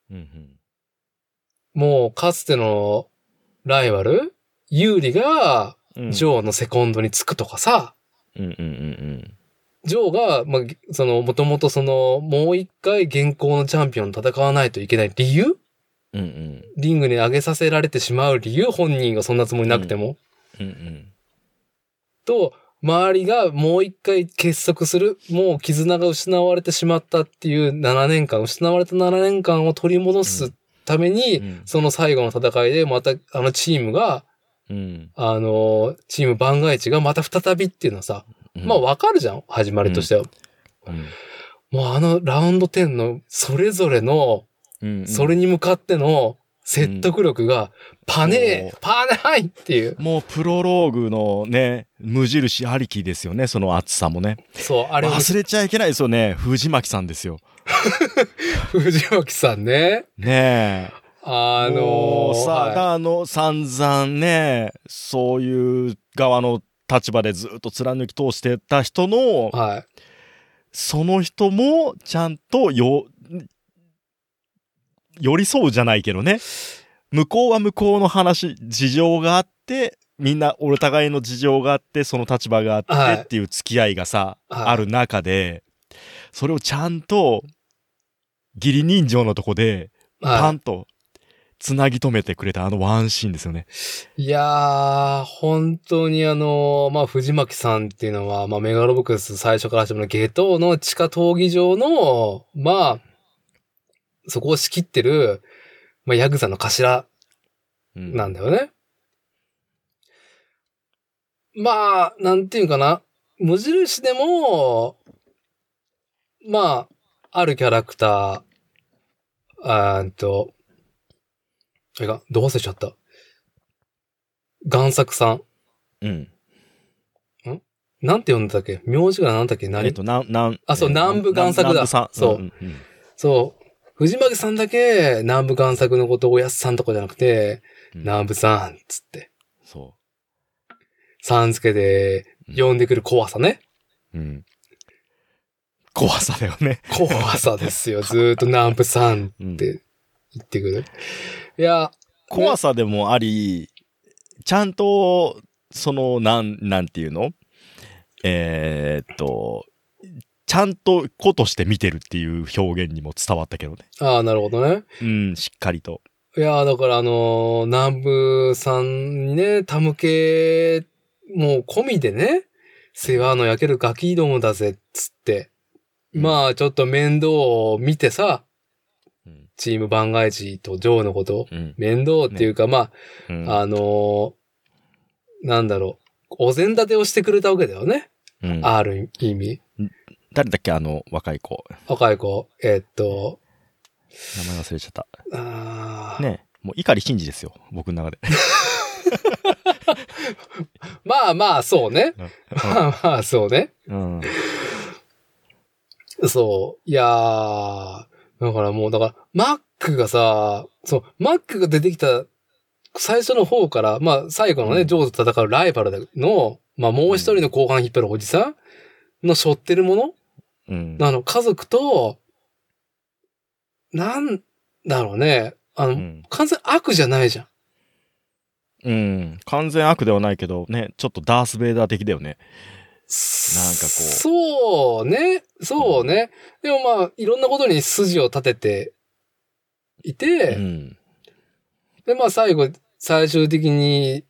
うん。もうかつてのライバル、有利がうん。ジョーのセコンドにつくとかさ、うん。うん。うん。ジョーが、まあ、その、もともとその、もう一回現行のチャンピオンと戦わないといけない理由？うん。うん。リングに上げさせられてしまう理由本人がそんなつもりなくても？うん。うん。と、周りがもう一回結束する、もう絆が失われてしまったっていう7年間、失われた7年間を取り戻すために、うんその最後の戦いでまたあのチームが、うん。あの、チーム番外地がまた再びっていうのはさ、まあわかるじゃん、始まりとしては。うん。もうあのラウンド10のそれぞれの、うん。それに向かっての説得力が、パネー、パネーっていう。もうプロローグのね、無印ありきですよね、その熱さもね。そう、あれを忘れちゃいけないですよね、藤巻さんですよ。藤巻さんね。ねえ。あのもうさ、はいあの、散々ね、そういう側の立場でずっと貫き通してた人の、はい。その人もちゃんとよ、寄り添うじゃないけどね。向こうは向こうの話、事情があって、みんなお互いの事情があって、その立場があってはいっていう付き合いがさ、はいある中で、それをちゃんと、義理人情のとこで、パはンと、つなぎ止めてくれたあのワンシーンですよね。い。いやー、本当にあの、まあ、藤巻さんっていうのは、まあ、メガロボックス最初から始まるゲトの地下闘技場の、まあ、そこを仕切ってる、まあ、ヤクザの頭うんなんだよね。まあ、なんていうかな。無印でも、まあ、あるキャラクター、あーんと、あれが、どう忘れちゃった。贋作さん。うん。なんて呼んでたっけ？名字がなんだっけ？何、えっと、なん、なん、あそうえー南部贋作だ。そうんんんそう。藤巻さんだけ、南部贋作のことをおやすさんとかじゃなくて、うん南部さん、つって、そさん付けで呼んでくる怖さね。う。うん。怖さだよね。怖さですよ。ずーっと南部さんうんって言ってくる。いや、怖さでもあり、ちゃんと、その、なん、なんていうの？えーっと、ちゃんと子として見てるっていう表現にも伝わったけどね。ああ、なるほどね。うん、しっかりと。いや、だからあのー南部さんにね、手向け、もう込みでね、世話の焼けるガキどもだぜ、つって。まあ、ちょっと面倒を見てさ、うん。チーム番外地とジョーのことをうん。面倒っていうか、まうんあ、あのーなんだろう、お膳立てをしてくれたわけだよね。うんある意味。誰だっけあの、若い子。若い子、えっと、名前忘れちゃった。あーねもう碇シンジですよ。僕の中で。まあまあ、そうね。まあまあ、そうね。うん。そう。いやー、だからもう、だから、マックがさ、そう、マックが出てきた最初の方から、まあ最後のね、うんジョーズと戦うライバルの、まあもう一人の後半引っ張るおじさんの背負ってるもの、うん。あの、家族と、なんだろうね、あの、うん完全悪じゃないじゃん。うん。完全悪ではないけど、ね、ちょっとダース・ベイダー的だよね。なんかこうそうね。そうね。でもまあ、いろんなことに筋を立てていて、うん。でまあ最後、最終的に、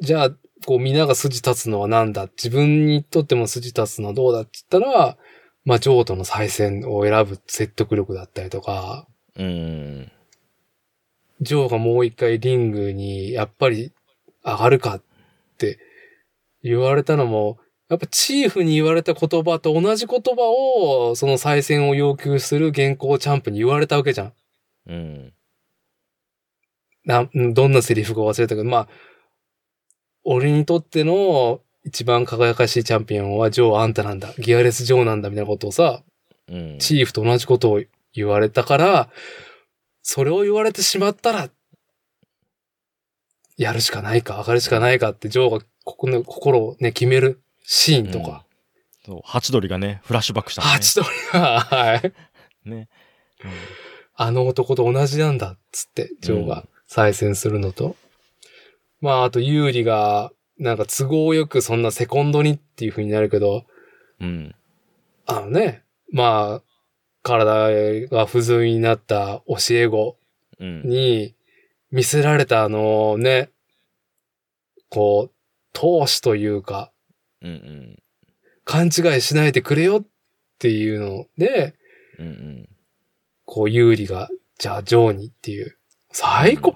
じゃあ、こうみんなが筋立つのは何だ？自分にとっても筋立つのはどうだって言ったら、まあ、ジョーとの再戦を選ぶ説得力だったりとか、うん。ジョーがもう一回リングにやっぱり上がるかって言われたのも、やっぱチーフに言われた言葉と同じ言葉を、その再戦を要求する現行チャンプに言われたわけじゃん。うん。な、どんなセリフか忘れたけど、まあ、俺にとっての一番輝かしいチャンピオンはジョーあんたなんだ。ギアレスジョーなんだみたいなことをさ、うん。チーフと同じことを言われたから、それを言われてしまったら、やるしかないか、上がるしかないかって、ジョーがここの心をね、決めるシーンとか。そう、ハチドリがね、フラッシュバックしたのね。ハチドリが、はい。ね。あの男と同じなんだ、っつって、ジョーが再戦するのと。まあ、あと、有利が、なんか都合よくそんなセコンドにっていう風になるけど、うん。あのね、まあ、体が不随になった教え子うん。に見せられたあのね、こう、闘志というか、うんうん。勘違いしないでくれよっていうので、うんうん。こう、有利が、じゃあ、ジョーにっていう。最高、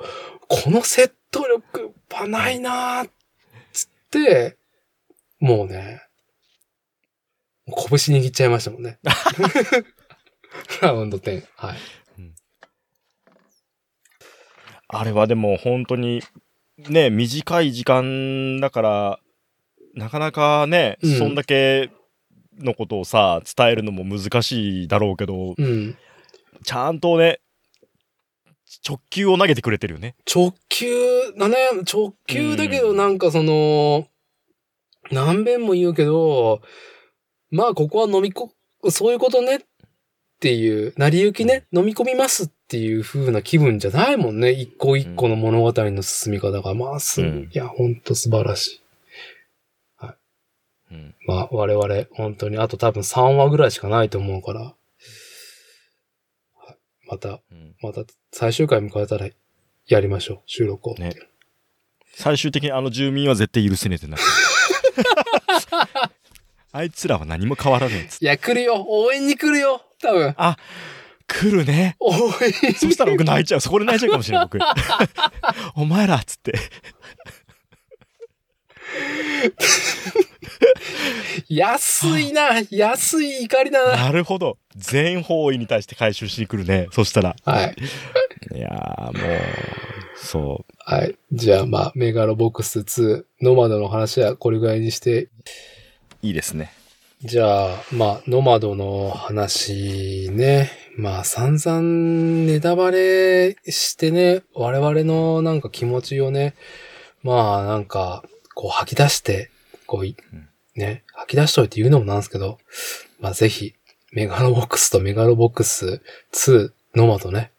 この説得力はないなーっつって、もうね、拳握っちゃいましたもんね。ラウンド10。はい。あれはでも本当に、ね、短い時間だから、なかなかね、うんそんだけのことをさ、伝えるのも難しいだろうけど、うん。ちゃんとね、直球を投げてくれてるよね。直球だね。直球だけど、なんかその、何遍も言うけど、まあ、ここは飲みこ、そういうことねっていう、成り行きね、飲み込みますっていう風な気分じゃないもんね。一個一個の物語の進み方が。まあ、す、うんいや、ほんと素晴らしい。うん。まあ、我々、本当に、あと多分3話ぐらいしかないと思うから、はいまた、うんまた最終回迎えたらやりましょう、収録を。ね最終的にあの住民は絶対許せねえってなってる あいつらは何も変わらねえっつって。いや、来るよ応援に来るよ多分。来るね。応援そしたら僕泣いちゃう。そこで泣いちゃうかもしれない、僕。お前らっつって。安いな安い怒りだななるほど。全方位に対して回収しに来るね。そしたら。はい。いやー、もう、そはい。じゃあ、まあ、メガロボックス2、ノマドの話はこれぐらいにして、う、いいですね。じゃあ、まあ、ノマドの話ね。まあ、散々ネタバレしてね、我々のなんか気持ちをね、まあ、なんか、こう吐き出して、こうね、吐き出しといて言うのもなんですけど、まあ、ぜひ、メガロボックスとメガロボックス2、ノマドね、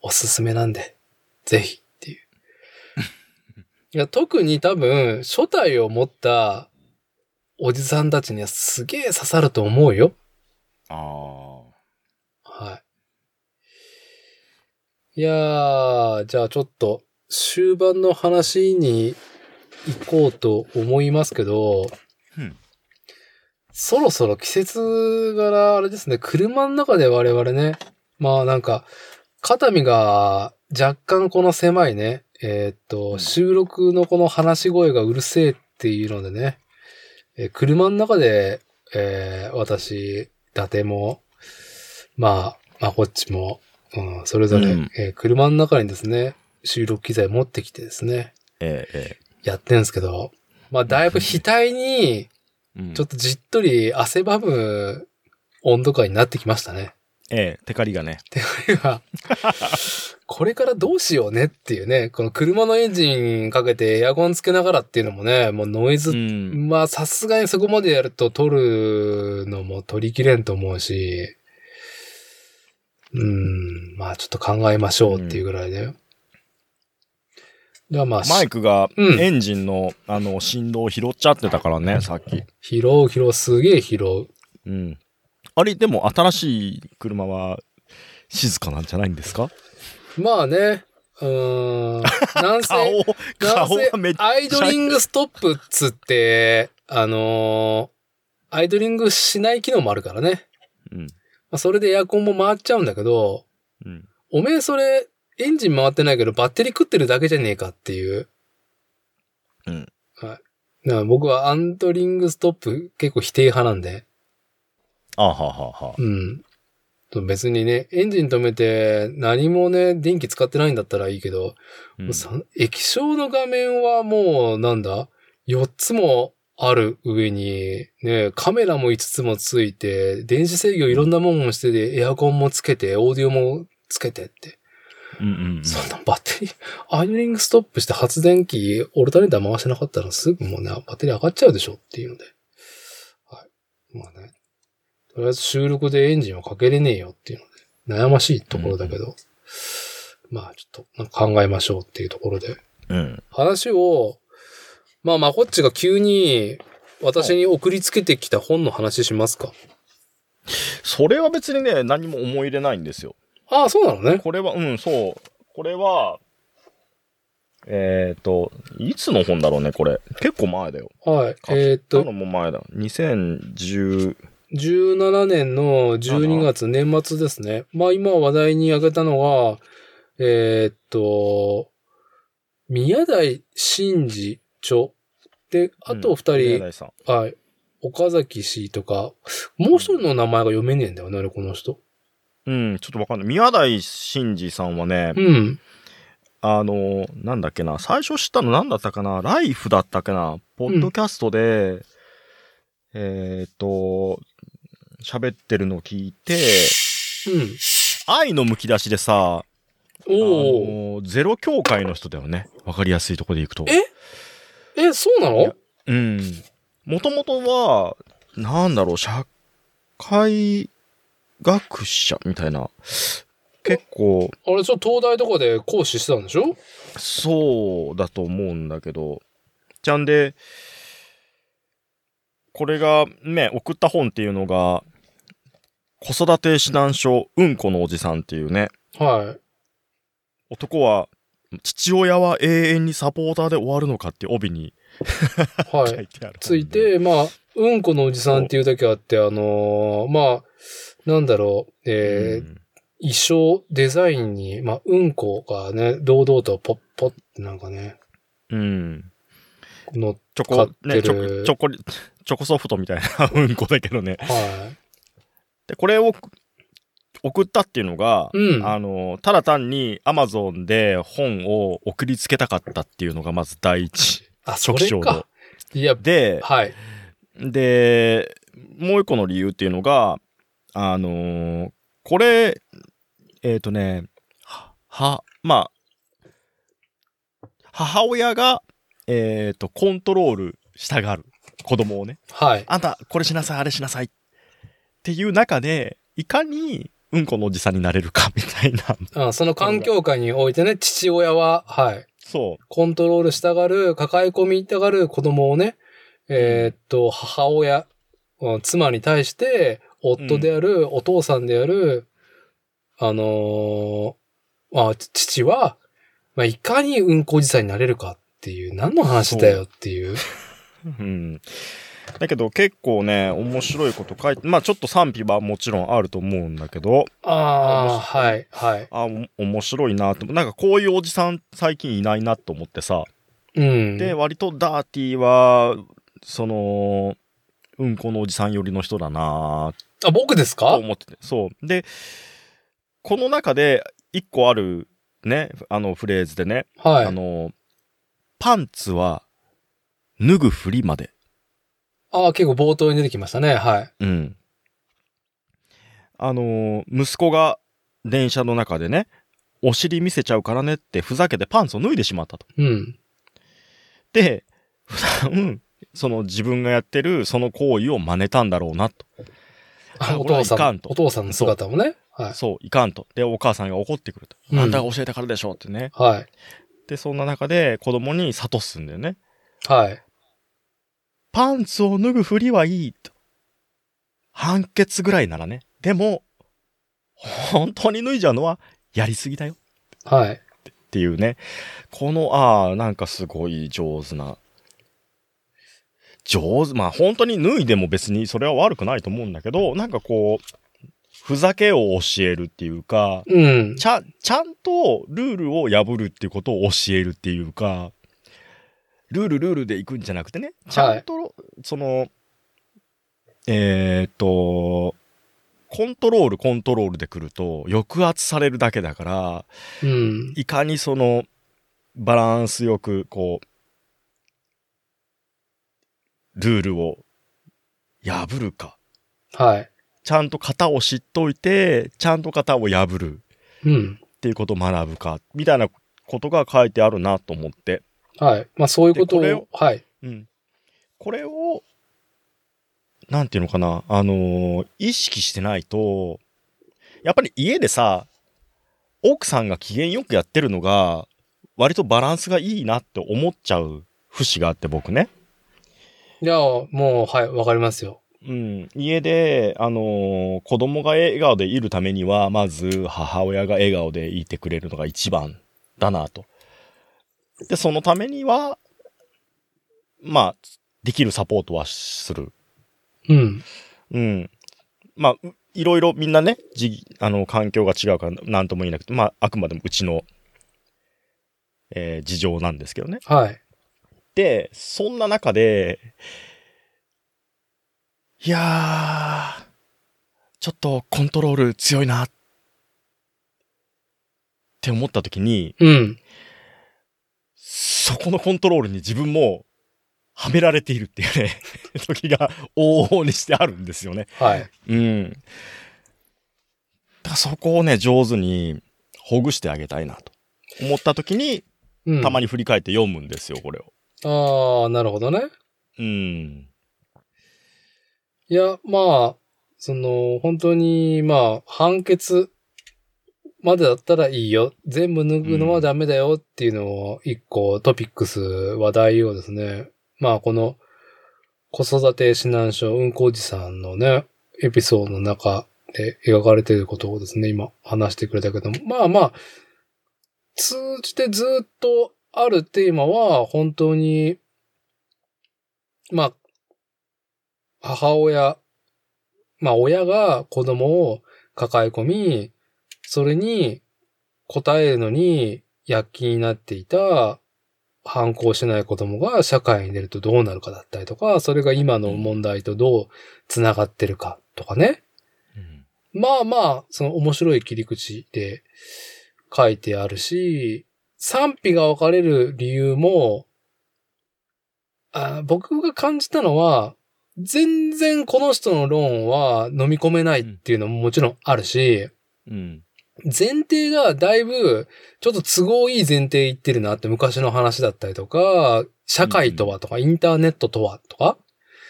おすすめなんで、ぜひっていう。いや、特に多分、初代を持ったおじさんたちにはすげえ刺さると思うよ。あはい。いやー、じゃあちょっと終盤の話に行こうと思いますけど、うん。そろそろ季節柄、あれですね、車の中で我々ね、まあなんか、肩身が若干この狭いね、えーっと、うん。収録のこの話し声がうるせえっていうのでね、えー車の中で、えー私、伊達も、まあ、まあこっちも、うん、それぞれ、うん。えー車の中にですね、収録機材持ってきてですね、えええやってんすけど、まあだいぶ額に、ちょっとじっとり汗ばむ温度感になってきましたね。ええテカリがね。てか、これからどうしようねっていうね、この車のエンジンかけてエアコンつけながらっていうのもね、もうノイズ、うん。まあさすがにそこまでやると撮るのも撮りきれんと思うし、うん、まあちょっと考えましょうっていうぐらいで。いや、まあ、マイクがうんエンジンの、あの、振動を拾っちゃってたからね、さっき。拾う拾う、すげえ拾う。うん。あれ、でも新しい車は静かなんじゃないんですか？まあね、うーん。なんせ、顔、顔がめっちゃ。アイドリングストップっつって、あのーアイドリングしない機能もあるからね。うん。まあ、それでエアコンも回っちゃうんだけど、うん。おめえそれ、エンジン回ってないけどバッテリー食ってるだけじゃねえかっていう。うん。はい。だから僕はアンドリングストップ結構否定派なんで。あははは。うん。と別にね、エンジン止めて何もね、電気使ってないんだったらいいけど、うんさ液晶の画面はもう、なんだ ?4 つもある上に、ね、カメラも5つもついて、電子制御いろんなもんもしてで、エアコンもつけて、オーディオもつけてって。うんうんうん。そんなバッテリー、アイドリングストップして発電機、オルタネーター回してなかったらすぐもうね、バッテリー上がっちゃうでしょっていうので。はい。まあね。とりあえず収録でエンジンはかけれねえよっていうので、悩ましいところだけど、まあちょっと考えましょうっていうところで。うん。話を、まあまあこっちが急に私に送りつけてきた本の話しますか。それは別にね、何も思い入れないんですよ。ああ、そうなのね。これは、うん、そう。これは、えっ、と、いつの本だろうね、これ。結構前だよ。はい。買えーっとたの、も前だ。2010、17年の12月年末ですね。まあ今話題に挙げたのは、えーっと、宮台真司著。で、あと二人、宮台さん。はい。岡崎氏とか、もう一人の名前が読めねえんだよね、この人。うん、ちょっとわかんない。宮台真司さんはね、うん。あの、なんだっけな、最初知ったのなんだったかな、ライフだったっけな、ポッドキャストで、えっ、と、喋ってるのを聞いて、うん。愛のむき出しでさ、おゼロ協会の人だよね。わかりやすいとこでいくと。え？え、そうないのやうん。もともとは、なんだろう、社会学者みたいな。結構、あれ、ちょっと東大とかで講師してたんでしょ？そうだと思うんだけど。じゃんで、これがね、送った本っていうのが、子育て指南書、うんこのおじさんっていうね、はい。男は、父親は永遠にサポーターで終わるのかって帯にはい。書いてある。つい、て、まあ、うんこのおじさんっていうだけあって、あのーまあ、なんだろう、えーうん衣装、デザインに、まあ、うんこがね、堂々とポッポッってなんかね、うん。の、チョコ、ね、チョチョコリ、チョコソフトみたいな うんこだけどね。はで、これを送ったっていうのが、い。うん。あの、ただ単に Amazon で本を送りつけたかったっていうのがまず第一。あ、それか。。いや、で、はい。で、もう一個の理由っていうのが、あのこれ、えっ、とね、は、はまあ、母親が、えっ、と、コントロールしたがる。子供をね。はい。あんた、これしなさい、あれしなさい。っていう中で、いかに、うんこのおじさんになれるか、みたいな。あその環境下においてね、父親は、はい。そコントロールしたがる、抱え込みたがる子供をね、えーっと、母親、うん妻に対して、夫である、お父さんである、あのーまあ、父は、まあ、いかにうんこおじさんになれるかっていう、何の話だよっていう。う。うん。だけど結構ね、面白いこと書いて、まあちょっと賛否はもちろんあると思うんだけど、ああ、はい、はい。あ、お面白いなと。なんかこういうおじさん最近いないなと思ってさ。うん。で、割とダーティーは、その、うんこのおじさん寄りの人だなあ、僕ですとか思ってて。そう。で、この中で一個あるね、あのフレーズでね、はい。あの、パンツは脱ぐふりまで。ああ、結構冒頭に出てきましたね。はい。うん。あの、息子が電車の中でね、お尻見せちゃうからねってふざけてパンツを脱いでしまったと。うん。で、普段、その自分がやってるその行為を真似たんだろうなと。あ お父さんお父さんの姿もね。はい。そう、いかんと。で、お母さんが怒ってくると。うんあんたが教えたからでしょってね。はい。で、そんな中で子供に諭すんだよね。はい。パンツを脱ぐふりはいいと。判決ぐらいならね。でも、本当に脱いじゃうのはやりすぎだよはい。っていうね。この、ああ、なんかすごい上手な。上手、まあ本当に脱いでも別にそれは悪くないと思うんだけど、なんかこう、ふざけを教えるっていうか、うん。ちゃ、ちゃんとルールを破るっていうことを教えるっていうか、ルールルールで行くんじゃなくてね、ちゃんと、その、えーっと、コントロールコントロールで来ると抑圧されるだけだから、うん。いかにそのバランスよくこう、ルールを破るか。はい。ちゃんと型を知っといて、ちゃんと型を破る。うん。っていうことを学ぶか、みたいなことが書いてあるなと思って。はい。まあそういうことをでこれを、はい。うん。これを、なんていうのかな、あのー意識してないと、やっぱり家でさ、奥さんが機嫌よくやってるのが、割とバランスがいいなって思っちゃう節があって僕ね。いや、もう、はい、わかりますよ。うん、家で、あのー子供が笑顔でいるためには、まず母親が笑顔でいてくれるのが一番だなと。で、そのためには、まあ、できるサポートはする。うん。うん。まあ、ういろいろみんなね、じあの、環境が違うから何とも言えなくて、まあ、あくまでもうちの、えー事情なんですけどね。はい。で、そんな中で、いやー、ちょっとコントロール強いなって思った時に、うん。そこのコントロールに自分もはめられているっていうね、時が往々にしてあるんですよね。はい。うん。だからそこをね、上手にほぐしてあげたいなと思った時に、うん。たまに振り返って読むんですよ、これを。ああ、なるほどね。うん。いや、まあ、その、本当に、まあ、判決までだったらいいよ。全部脱ぐのはダメだよっていうのを、一個トピックス、話題をですね、まあ、この、子育て指南書、うんこおじさんのね、エピソードの中で描かれていることをですね、今話してくれたけども、まあまあ、通じてずっとあるテーマは、本当に、まあ、母親、まあ親が子供を抱え込み、それに答えるのに躍起になっていた反抗しない子供が社会に出るとどうなるかだったりとか、それが今の問題とどう繋がってるかとかね。まあまあ、その面白い切り口で書いてあるし、賛否が分かれる理由も、あ僕が感じたのは、全然この人の論は飲み込めないっていうのももちろんあるし、うん。前提がだいぶ、ちょっと都合いい前提言ってるなって昔の話だったりとか、社会とはとか、インターネットとはとか、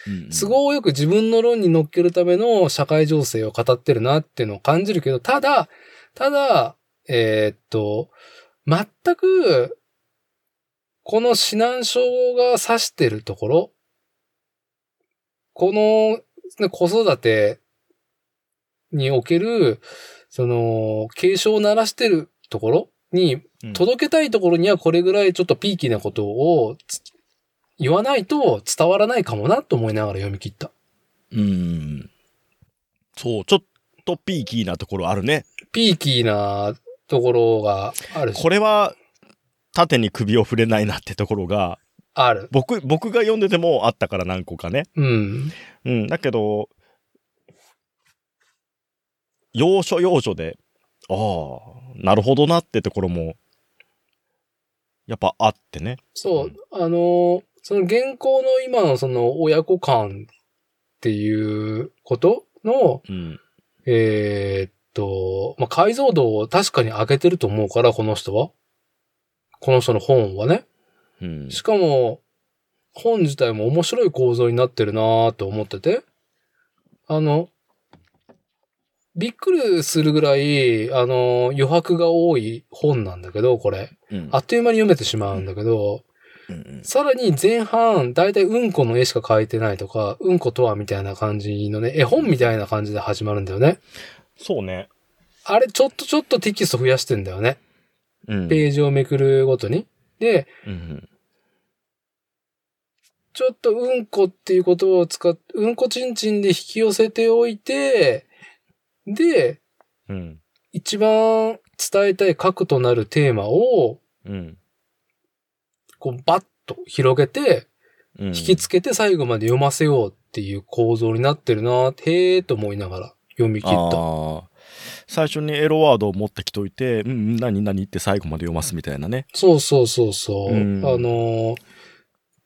うん都合よく自分の論に乗っけるための社会情勢を語ってるなっていうのを感じるけど、ただ、ただ、えーっと、全く、この指南書が指してるところ、この、ね子育てにおける、その、警鐘を鳴らしてるところに、うん届けたいところにはこれぐらいちょっとピーキーなことをつ言わないと伝わらないかもなと思いながら読み切った。うん。そう、ちょっとピーキーなところあるね。ピーキーなところがあるし。これは、縦に首を触れないなってところが、ある。僕、僕が読んでてもあったから何個かね。うん。うん。だけど、要所要所で、ああ、なるほどなってところも、やっぱあってね。そうう。あの、その現行の今のその親子間っていうことの、うん。えーっと、まあ、解像度を確かに上げてると思うから、この人は。この人の本はね。うん。しかも、本自体も面白い構造になってるなーと思ってて。あの、びっくりするぐらい、あの、余白が多い本なんだけど、これ。うんあっという間に読めてしまうんだけど、うんうんさらに前半、だいたいうんこの絵しか描いてないとか、うんことはみたいな感じのね、絵本みたいな感じで始まるんだよね。そうね。あれ、ちょっとちょっとテキスト増やしてんだよね。うん。ページをめくるごとに。で、うんちょっとうんこっていうことを使っ、うんこちんちんで引き寄せておいて、で、うん。うん。一番伝えたい核となるテーマを、うん。こう、バッと広げて、うん。引きつけて最後まで読ませようっていう構造になってるな、へーと思いながら読み切った。最初にエロワードを持ってきといて、うんうん、何何って最後まで読ますみたいなね。そうそうそうそう。うんあのー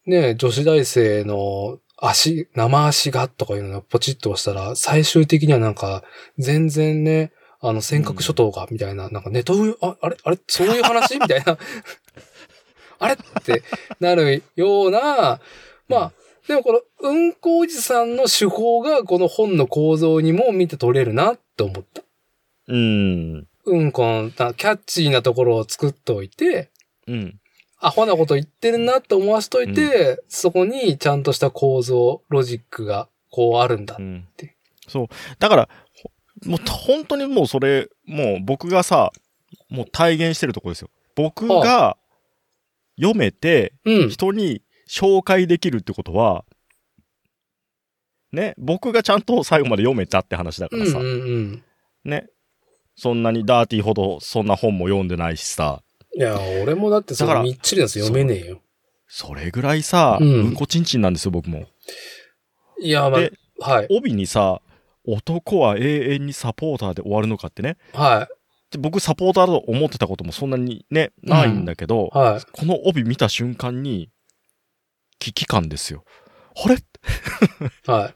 ね、女子大生の足、生足がとかいうのをポチッと押したら、最終的にはなんか、全然ね、あの、尖閣諸島が、みたいな、なんかネトウ、あ、あれあれそういう話？みたいな。あれ？ってなるような、まあ、でもこの、うんこおじさんの手法がこの本の構造にも見て取れるなって思った。うん。うんこのなキャッチーなところを作っておいて、うん。アホなこと言ってるなって思わしといて、そこにちゃんとした構造、ロジックがこうあるんだう。んて。そう。だから、ほもう本当にもうそれ、もう僕がさ、もう体現してるところですよ。僕が読めて、うん。人に紹介できるってことは、ね、僕がちゃんと最後まで読めたって話だからさ、うんうんうん。ね。そんなにダーティーほどそんな本も読んでないしさ、いや、俺もだってそだからのみっちりです読めねえよ。それぐらいさ、ううんん、こちんちんなんですよ、僕も。いや、まあで、はい。帯にさ、男は永遠にサポーターで終わるのかってね。はで僕サポーターだと思ってたこともそんなにね、ないんだけど、い。はい。この帯見た瞬間に、危機感ですよ。あれ？はい。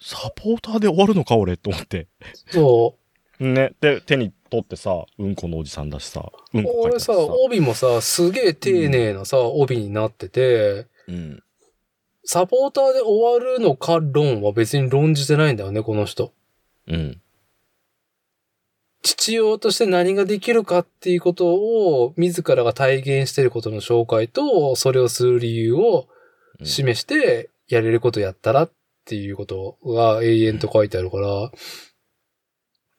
サポーターで終わるのか俺と思って。そね。で、手に取ってさ、うんこのおじさんだしさ、うんう。こ書いてあ俺さ。帯もさ、すげえ丁寧なさ、帯になってて、うん。サポーターで終わるのか論は別に論じてないんだよね、この人。うん。父親として何ができるかっていうことを自らが体現していることの紹介と、それをする理由をうん示して、やれることやったらっていうことが永遠と書いてあるから、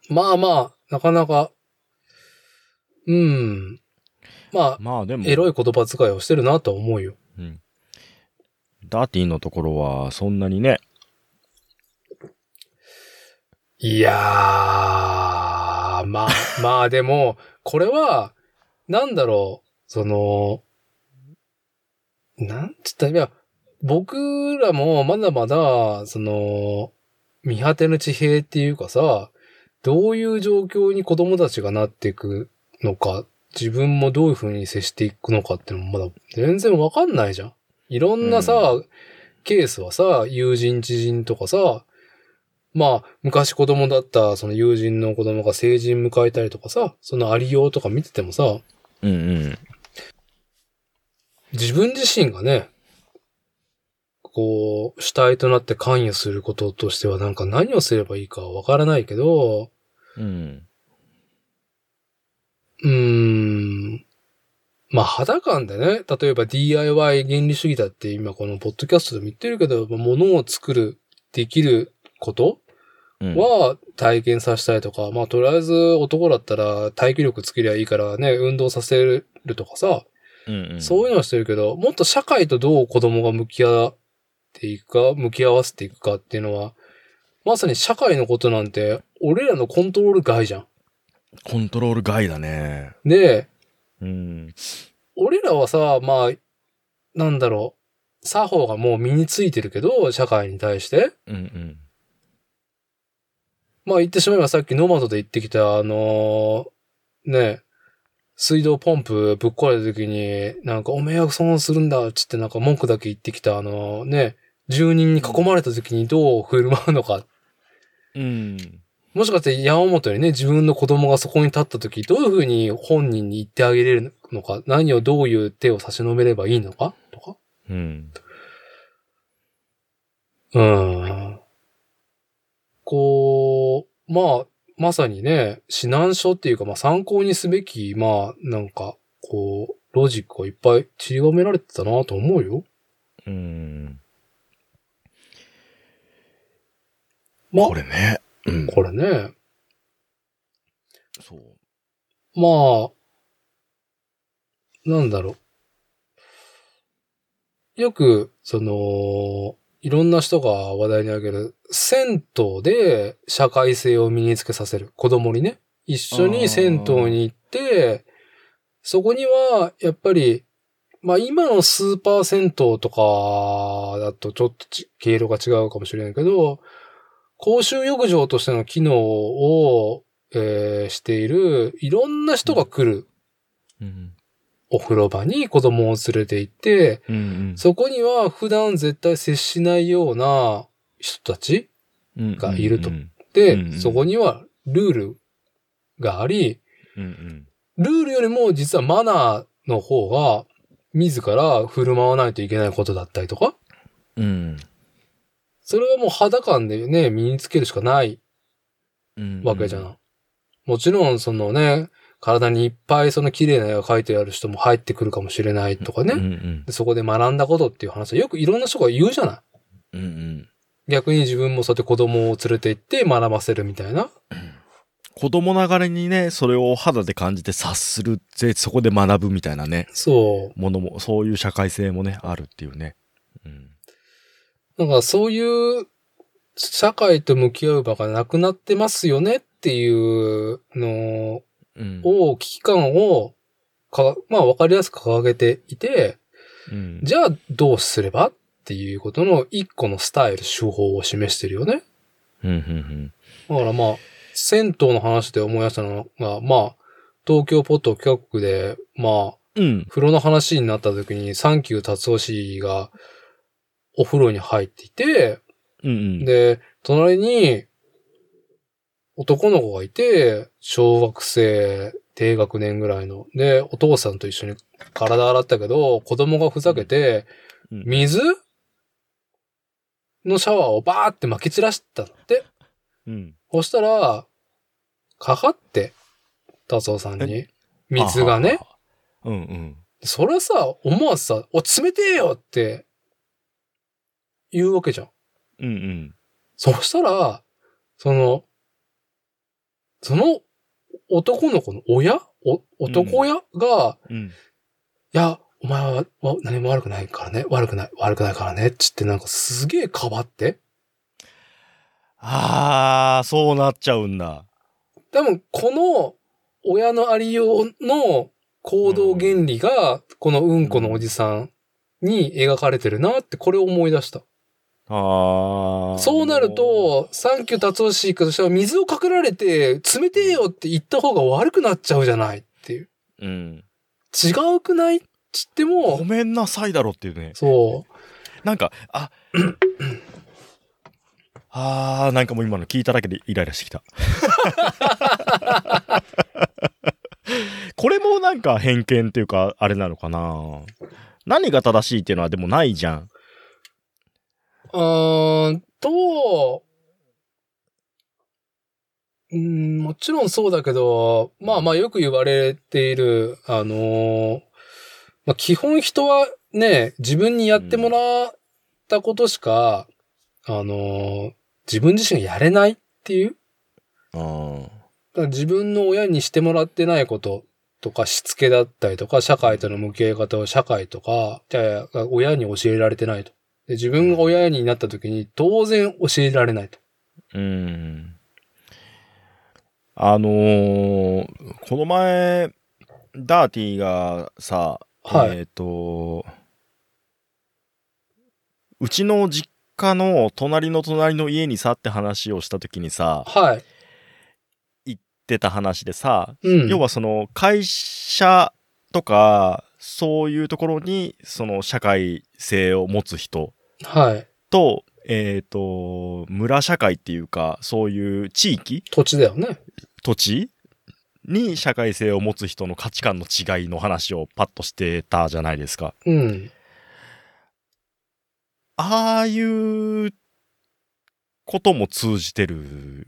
まあまあ、なかなか、うん。まあ、まあでも、エロい言葉遣いをしてるなとは思うよ。うん。ダーティーのところは、そんなにね、いやー、まあ、まあでも、これは、なんだろう、その、なんつったらいや、僕らもまだまだ、その、見果てぬ地平っていうかさ、どういう状況に子供たちがなっていくのか、自分もどういう風に接していくのかっていうのもまだ全然わかんないじゃん。いろんなさ、ケースはさ、友人知人とかさ、まあ、昔子供だったその友人の子供が成人迎えたりとかさ、そのありようとか見ててもさ、うんうん。自分自身がね、こう、主体となって関与することとしてはなんか何をすればいいかわからないけど、うん。うーん、まあ肌感でね、例えば DIY 原理主義だって今このポッドキャストでも言ってるけど、物を作る、できること？うん、は体験させたいとか、まあとりあえず男だったら耐久力つけりゃいいからね、運動させるとかさ、うんうん、そういうのはしてるけど、もっと社会とどう子供が向き合っていくか、向き合わせていくかっていうのは、まさに社会のことなんて、俺らのコントロール外じゃん。コントロール外だね。で、うん。俺らはさ、まあ、なんだろう、作法がもう身についてるけど、社会に対して。うんうん。まあ言ってしまえばさっきノマドで言ってきた、あのーね、水道ポンプぶっ壊れた時に、なんかお迷惑損するんだっつってなんか文句だけ言ってきた、あのね、住人に囲まれた時にどう振る舞うのか。うん。もしかして山本にね、自分の子供がそこに立った時、どういうふうに本人に言ってあげれるのか、何をどういう手を差し伸べればいいのかとか。うん。うん。こう、まあ、まさにね、指南書っていうか、まあ参考にすべき、まあ、なんか、こう、ロジックをいっぱい散りばめられてたなと思うよ。うん。まあこれね。うん。これね、そう。まあ、なんだろう。よく、その、いろんな人が話題に挙げる、銭湯で社会性を身につけさせる。子供にね。一緒に銭湯に行って、そこには、やっぱり、まあ今のスーパー銭湯とかだとちょっとち経路が違うかもしれないけど、公衆浴場としての機能を、えーしている、いろんな人が来るうん。お風呂場に子供を連れて行って、うんそこには普段絶対接しないような人たちうん。がいるとうんで、うんうんそこにはルールがあり、うん。ルールよりも実はマナーの方が自ら振る舞わないといけないことだったりとか、うん。それはもう肌感でね、身につけるしかないうん。わけじゃん。もちろんそのね、体にいっぱいその綺麗な絵が描いてある人も入ってくるかもしれないとかね。うんうん。でそこで学んだことっていう話はよくいろんな人が言うじゃない。うんうん。逆に自分もそうやって子供を連れて行って学ばせるみたいな。子供ながらにね、それを肌で感じて察するぜ、そこで学ぶみたいなね、そう。ものも、そういう社会性もね、あるっていうね。うん。なんかそういう社会と向き合う場がなくなってますよねっていうのうん。を、危機感をか、まあわかりやすく掲げていて、うん。じゃあどうすればっていうことの一個のスタイル、手法を示してるよね。うん。うん。だからまあ、銭湯の話で思い出したのが、まあ、東京ポット企画で、まあ、うん。風呂の話になった時に、サンキュー達夫氏がお風呂に入っていて、うん。うん。で、隣に男の子がいて、小学生、低学年ぐらいの。で、お父さんと一緒に体洗ったけど、子供がふざけて、うん水？のシャワーをバーって撒き散らしたって。うん。そしたら、かかって、達夫さんに。水がね。。うんうん。それはさ、思わずさ、お、冷てえよって、言うわけじゃん。うんうん。そしたら、その、その男の子の親？お、男親？が、うん。いや、お前はわ何も悪くないからね。悪くない、悪くないからね。つってなんかすげえかばって。ああ、そうなっちゃうんだ。多分、この親のありようの行動原理が、このうんこのおじさんに描かれてるなって、これを思い出した。ああ。そうなると、サンキュー達夫氏としては水をかけられて、冷てえよって言った方が悪くなっちゃうじゃないっていう。うん。違うくないっつってもご、めんなさいだろっていうね。そう。なんか、あ、あー、なんかもう今の聞いただけでイライラしてきた。これもなんか偏見っていうか、あれなのかな何が正しいっていうのはでもないじゃん。うーんと、うん、もちろんそうだけど、まあまあよく言われている、あのーまあ基本人はね、自分にやってもらったことしか、あのー自分自身がやれないっていう。自分の親にしてもらってないこととか、しつけだったりとか、社会との向き合い方を社会とか、じゃあ親に教えられてないと。で自分が親になった時に当然教えられないと。うん。あのーこの前、ダーティがさ、はいえっ、と、うちの実家の隣の隣の家にさって話をした時にさ、はい。出た話でさ、うん。要はその会社とか、そういうところに、その社会性を持つ人はい。と、えっ、と、村社会っていうか、そういう地域？土地だよね。土地？に社会性を持つ人の価値観の違いの話をパッとしてたじゃないですか。うん。ああいうことも通じてる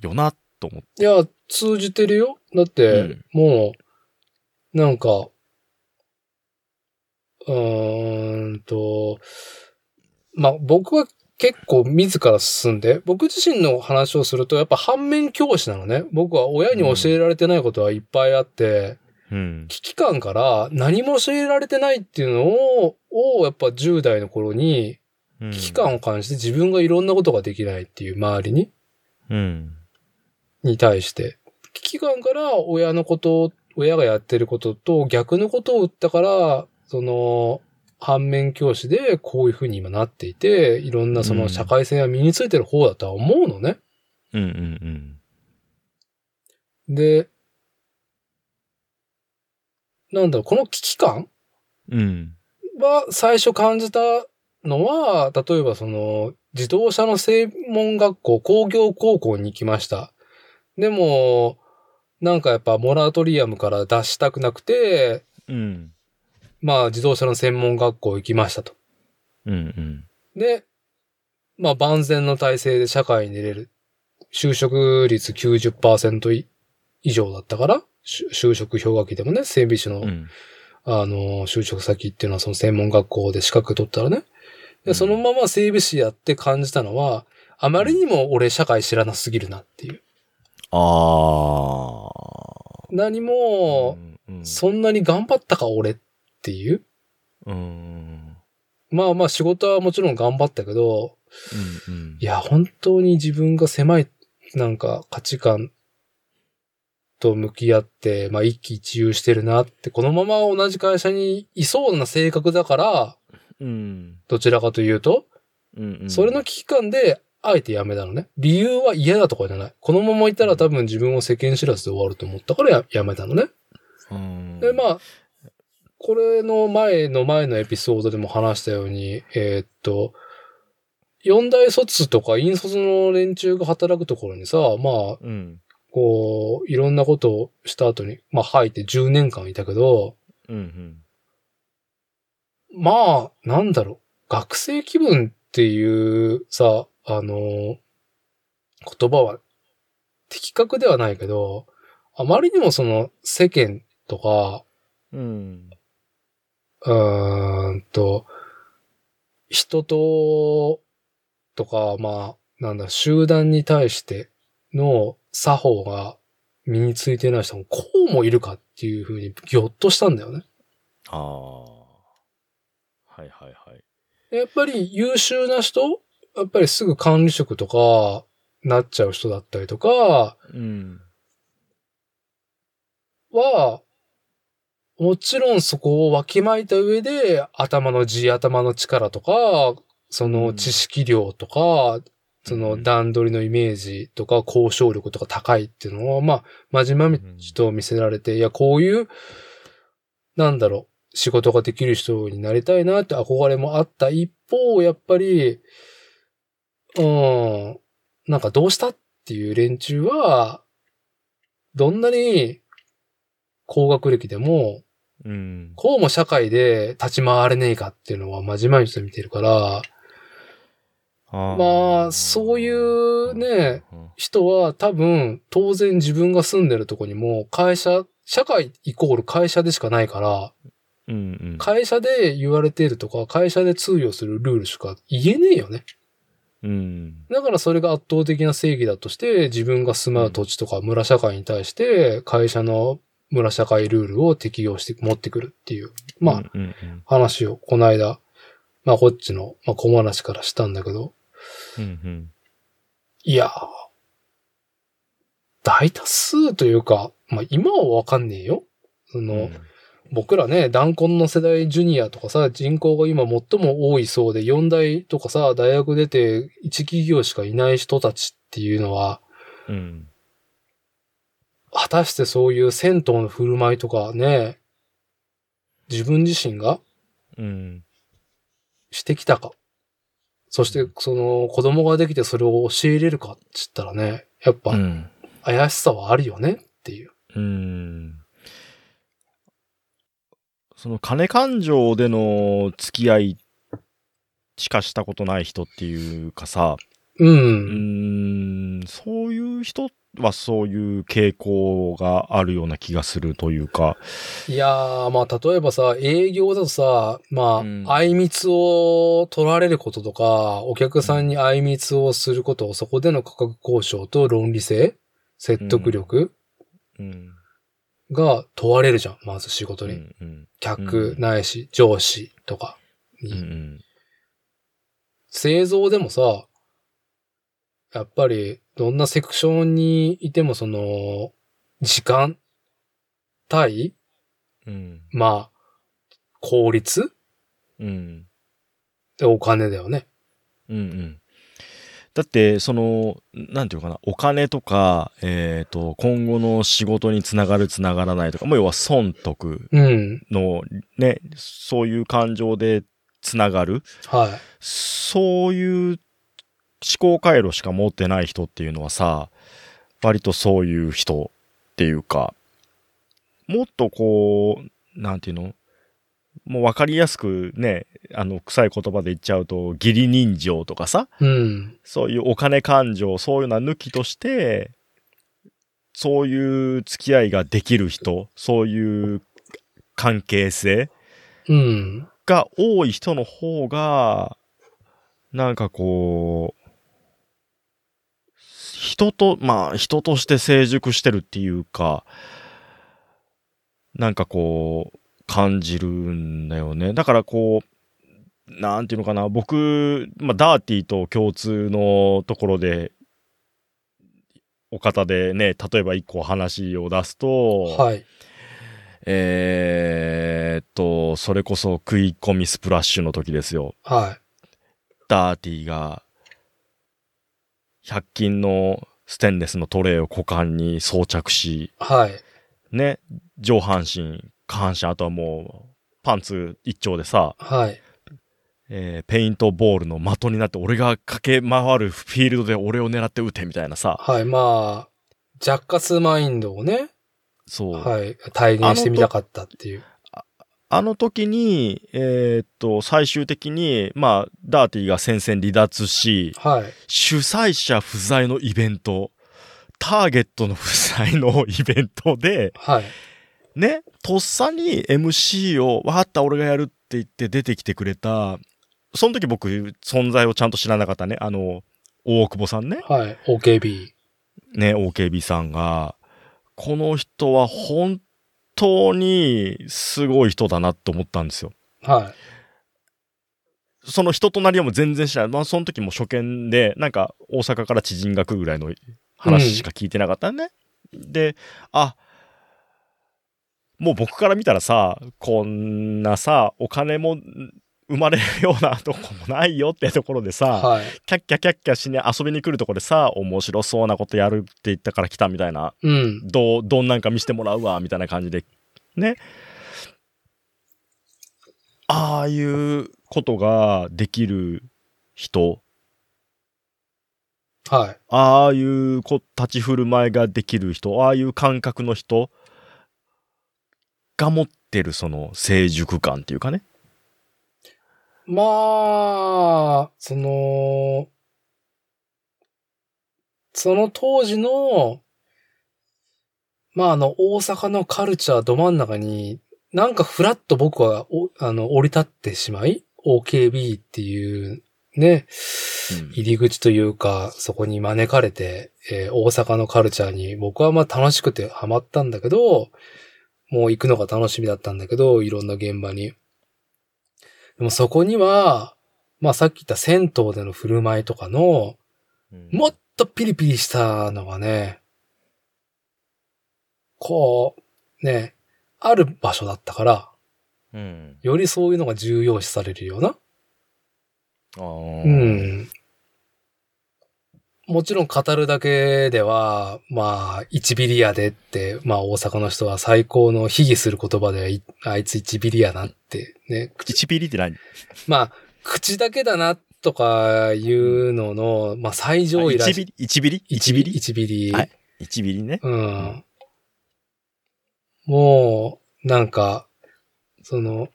よな、と思って。いや、通じてるよ。だって、うんもう、なんか、うーんと、まあ、僕は結構自ら進んで、僕自身の話をすると、やっぱ反面教師なのね。僕は親に教えられてないことはいっぱいあって、うん。危機感から何も教えられてないっていうのを、をやっぱ10代の頃にうん危機感を感じて自分がいろんなことができないっていう周りに、うん。に対して、危機感から親のことを、親がやってることと逆のことを言ったから、その、反面教師でこういう風に今なっていて、いろんなその社会性が身についてる方だとは思うのね。うんうんで、なんだろう、この危機感うん。うん。は最初感じたのは、例えばその、自動車の専門学校、工業高校に行きました。でも、なんかやっぱモラトリアムから脱したくなくて、うん。まあ自動車の専門学校行きましたと。うんうん。で、まあ万全の体制で社会に出れる。就職率90%い以上だったから、就就職氷河期でもね、整備士の、うん。あの、就職先っていうのはその専門学校で資格取ったらね。で、うんそのまま整備士やって感じたのは、あまりにも俺社会知らなすぎるなっていう。ああ。何も、うん、そんなに頑張ったか俺っていう。うん。まあまあ仕事はもちろん頑張ったけど、うんうん。いや、本当に自分が狭い、なんか価値観と向き合って、まあ一喜一憂してるなって、このまま同じ会社にいそうな性格だから、うん。どちらかというと、うんうん。それの危機感で、あえて辞めたのね。理由は嫌だとかじゃない。このままいたら多分自分を世間知らずで終わると思ったからや辞めたのね。うん、で、まあ、これの前の前のエピソードでも話したように、えーっと、四大卒とか引卒の連中が働くところにさ、まあ、うん。こう、いろんなことをした後に、まあ入って10年間いたけど、うんうん。まあ、なんだろう、学生気分っていうさ、あの、言葉は的確ではないけど、あまりにもその世間とか、うん。うーんと、人と、とか、まあ、なんだ、集団に対しての作法が身についてない人もこうもいるかっていうふうにぎょっとしたんだよね。ああ。はいはいはい。やっぱり優秀な人やっぱりすぐ管理職とかなっちゃう人だったりとかうん。は、もちろんそこをわきまいた上で頭の字、頭の力とか、その知識量とか、その段取りのイメージとか交渉力とか高いっていうのは、まあ、まじまじと見せられて、いや、こういう、なんだろう、仕事ができる人になりたいなって憧れもあった一方、やっぱり、うん、なんかどうしたっていう連中は、どんなに高学歴でも、うん。こうも社会で立ち回れねえかっていうのはまじまじと見てるから、あまあ、そういうね、人は多分当然自分が住んでるとこにも会社、社会イコール会社でしかないから、うんうん。会社で言われているとか、会社で通用するルールしか言えねえよね。うん。だからそれが圧倒的な正義だとして、自分が住まう土地とか村社会に対して、会社の村社会ルールを適用して持ってくるっていう、まあ、話をこの間、まあこっちの、まあ小話からしたんだけど、うん。うんいやー、大多数というか、まあ今はわかんねえよ。その、うん。僕らね、弾痕の世代ジュニアとかさ、人口が今最も多いそうで、4代とかさ、大学出て1企業しかいない人たちっていうのは、うん。果たしてそういう銭湯の振る舞いとかね、自分自身がうん。してきたか。そして、その子供ができてそれを教えれるかって言ったらね、やっぱうん。怪しさはあるよねっていう。うん。その金感情での付き合いしかしたことない人っていうかさ、う。うんん、そういう人はそういう傾向があるような気がするというか。いやー、まあ、例えばさ、営業だとさ、まあ、うんあいみつを取られることとか、お客さんにあいみつをすること、そこでの価格交渉と論理性、説得力うん。が問われるじゃん、まず仕事うんに。うん客ないし、上司とかに。うんうん製造でもさ、やっぱり、どんなセクションにいても、その、時間対、うんまあ、効率うんでお金だよね。うんうんだって、その、なんていうのかな、お金とか、えっ、と、今後の仕事につながるつながらないとか、もう要は損得うん。のね、そういう感情でつながる、はい。そういう思考回路しか持ってない人っていうのはさ、割とそういう人っていうか、もっとこう、なんていうの？もう分かりやすくね、あの、臭い言葉で言っちゃうと、義理人情とかさ、うん。そういうお金感情、そういうのは抜きとして、そういう付き合いができる人、そういう関係性うん。が多い人の方が、なんかこう、人と、まあ人として成熟してるっていうか、なんかこう、感じるんだよね。だからこう、なんていうのかな、僕、まあダーティーと共通のところで、お方でね、例えば一個話を出すと、はい。えーっと、それこそ食い込みスプラッシュの時ですよ。はダーティーが、100均のステンレスのトレイを股間に装着し、い。はい。ね、上半身、下半身、あとはもう、パンツ一丁でさ、はい。えーペイントボールの的になって、俺が駆け回るフィールドで俺を狙って撃てみたいなさ、はい。まあ、ジャッカスマインドをね、そう。はい。体現してみたかったっていう。あの時に、えーっと、最終的に、まあ、ダーティーが戦線離脱し、はい。主催者不在のイベント、ターゲットの不在のイベントで、はい。ね、とっさに MC を、わかった、俺がやるって言って出てきてくれた、その時僕、存在をちゃんと知らなかったね。あの、大久保さんね。はい。OKB。ね、OKB さんが、この人は本当にすごい人だなって思ったんですよ。はその人となりはもう全然知らない。まあ、その時も初見で、なんか大阪から知人が来るぐらいの話しか聞いてなかったね。で、あ、もう僕から見たらさ、こんなさ、お金も生まれるようなとこもないよってところでい。さ、はい。キャッキャキャッキャしに遊びに来るところでさ、面白そうなことやるって言ったから来たみたいな、うん。どう、どんなんか見せてもらうわ、みたいな感じで、ね。ああいうことができる人、はい。ああいうこ立ち振る舞いができる人、ああいう感覚の人が持ってるその成熟感っていうかね。まあ、その、その当時の、まああの、大阪のカルチャーど真ん中に、なんかフラッと僕は、おあの、降り立ってしまい、OKB っていう、ね、入り口というか、そこに招かれて、えー大阪のカルチャーに僕はまあ楽しくてハマったんだけど、もう行くのが楽しみだったんだけど、いろんな現場に。でもそこには、まあさっき言った銭湯での振る舞いとかの、うんもっとピリピリしたのがね、こう、ね、ある場所だったから、うん。よりそういうのが重要視されるような。うん。もちろん語るだけでは、まあ、1ビリヤでって、まあ大阪の人は最高の卑下する言葉で、いあいつ1ビリヤなってね、口1ピリって何？まあ、口だけだなとかいうのの、まあ最上位ら1ビリ ?1 ビリ ?1 ビリ ?1 ビリ？はい1ビリね。うん。もう、なんか、その、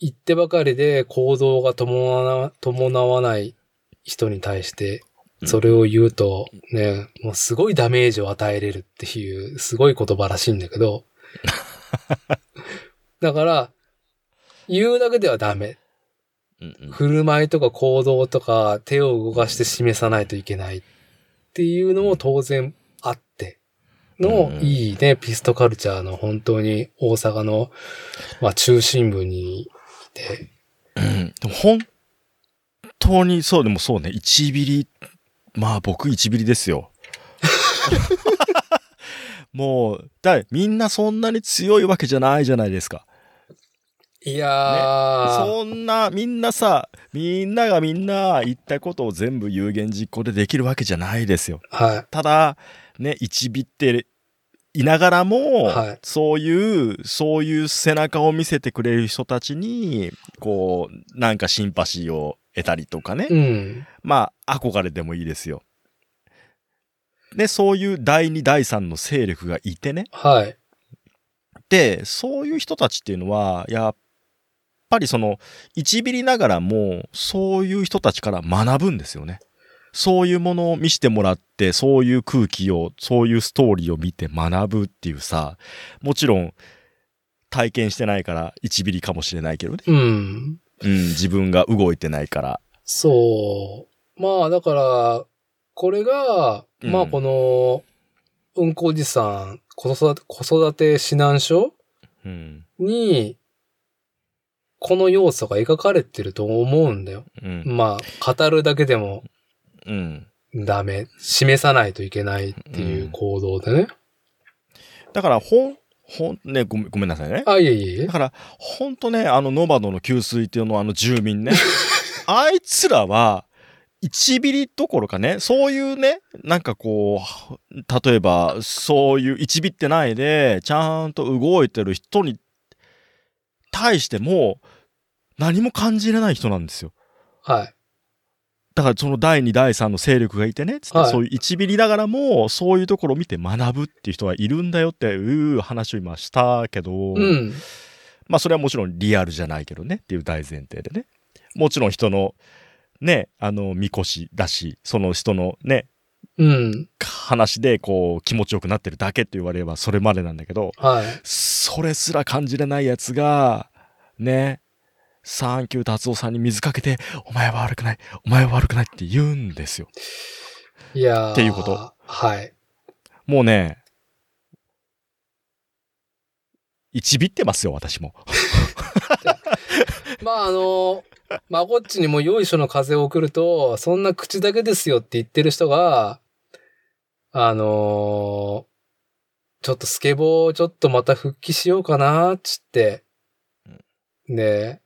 言ってばかりで行動が伴わ伴わない人に対して、それを言うと、ね、もうすごいダメージを与えれるっていう、すごい言葉らしいんだけど、だから、言うだけではダメ。うんうん。振る舞いとか行動とか手を動かして示さないといけないっていうのも当然あって。の、うんいいね、ピストカルチャーの本当に大阪の、まあ、中心部にいて、うん。でも本当にそうでもそうね。1ビリまあ僕1ビリですよ。もうだみんなそんなに強いわけじゃないじゃないですか。いやー、そんなみんなさみんながみんな言ったことを全部有言実行でできるわけじゃないですよ。はい。ただね1ビっていながらも、はい。そういうそういう背中を見せてくれる人たちにこうなんかシンパシーを得たりとかね、うん。まあ、憧れでもいいですよ。で、そういう第二、第三の勢力がいてね。はい。で、そういう人たちっていうのは、やっぱりその、一ビリながらも、そういう人たちから学ぶんですよね。そういうものを見せてもらって、そういう空気を、そういうストーリーを見て学ぶっていうさ、もちろん、体験してないから1ビリかもしれないけどね。うん。うん、自分が動いてないから。そう。まあ、だから、これが、うんまあ、この、うんこおじさん、子育て、子育て指南書うん。に、この要素が描かれてると思うんだよ。うん。まあ、語るだけでもうん。ダメ。示さないといけないっていう行動でね。だから、ほん、ほん、ね、ごめん、ごめんなさいね。あ、いえいえいえだ。から、ほんとね、あの、ノバドの給水っていうのあの住民ね。あいつらは、1ビリどころかね、そういうね、なんかこう、例えば、そういう1ビってないで、ちゃんと動いてる人に対しても、何も感じれない人なんですよ。はい。だからその第2、第3の勢力がいてね、つってはいそういう1ビリながらも、そういうところを見て学ぶっていう人がいるんだよっていう話を今したけど、うん。まあそれはもちろんリアルじゃないけどねっていう大前提でね。もちろん人のね、あの、みこしだし、その人のね、うん。話でこう気持ちよくなってるだけって言われればそれまでなんだけど、はい。それすら感じれないやつが、ね、サンキュー達夫さんに水かけて、お前は悪くない、お前は悪くないって言うんですよ。いやーっていうことはい。もうね、一ビってますよ、私も。まあ、あの、まあ、こっちにもよいしょの風を送ると、そんな口だけですよって言ってる人が、あのちょっとスケボーちょっとまた復帰しようかなっつって、ね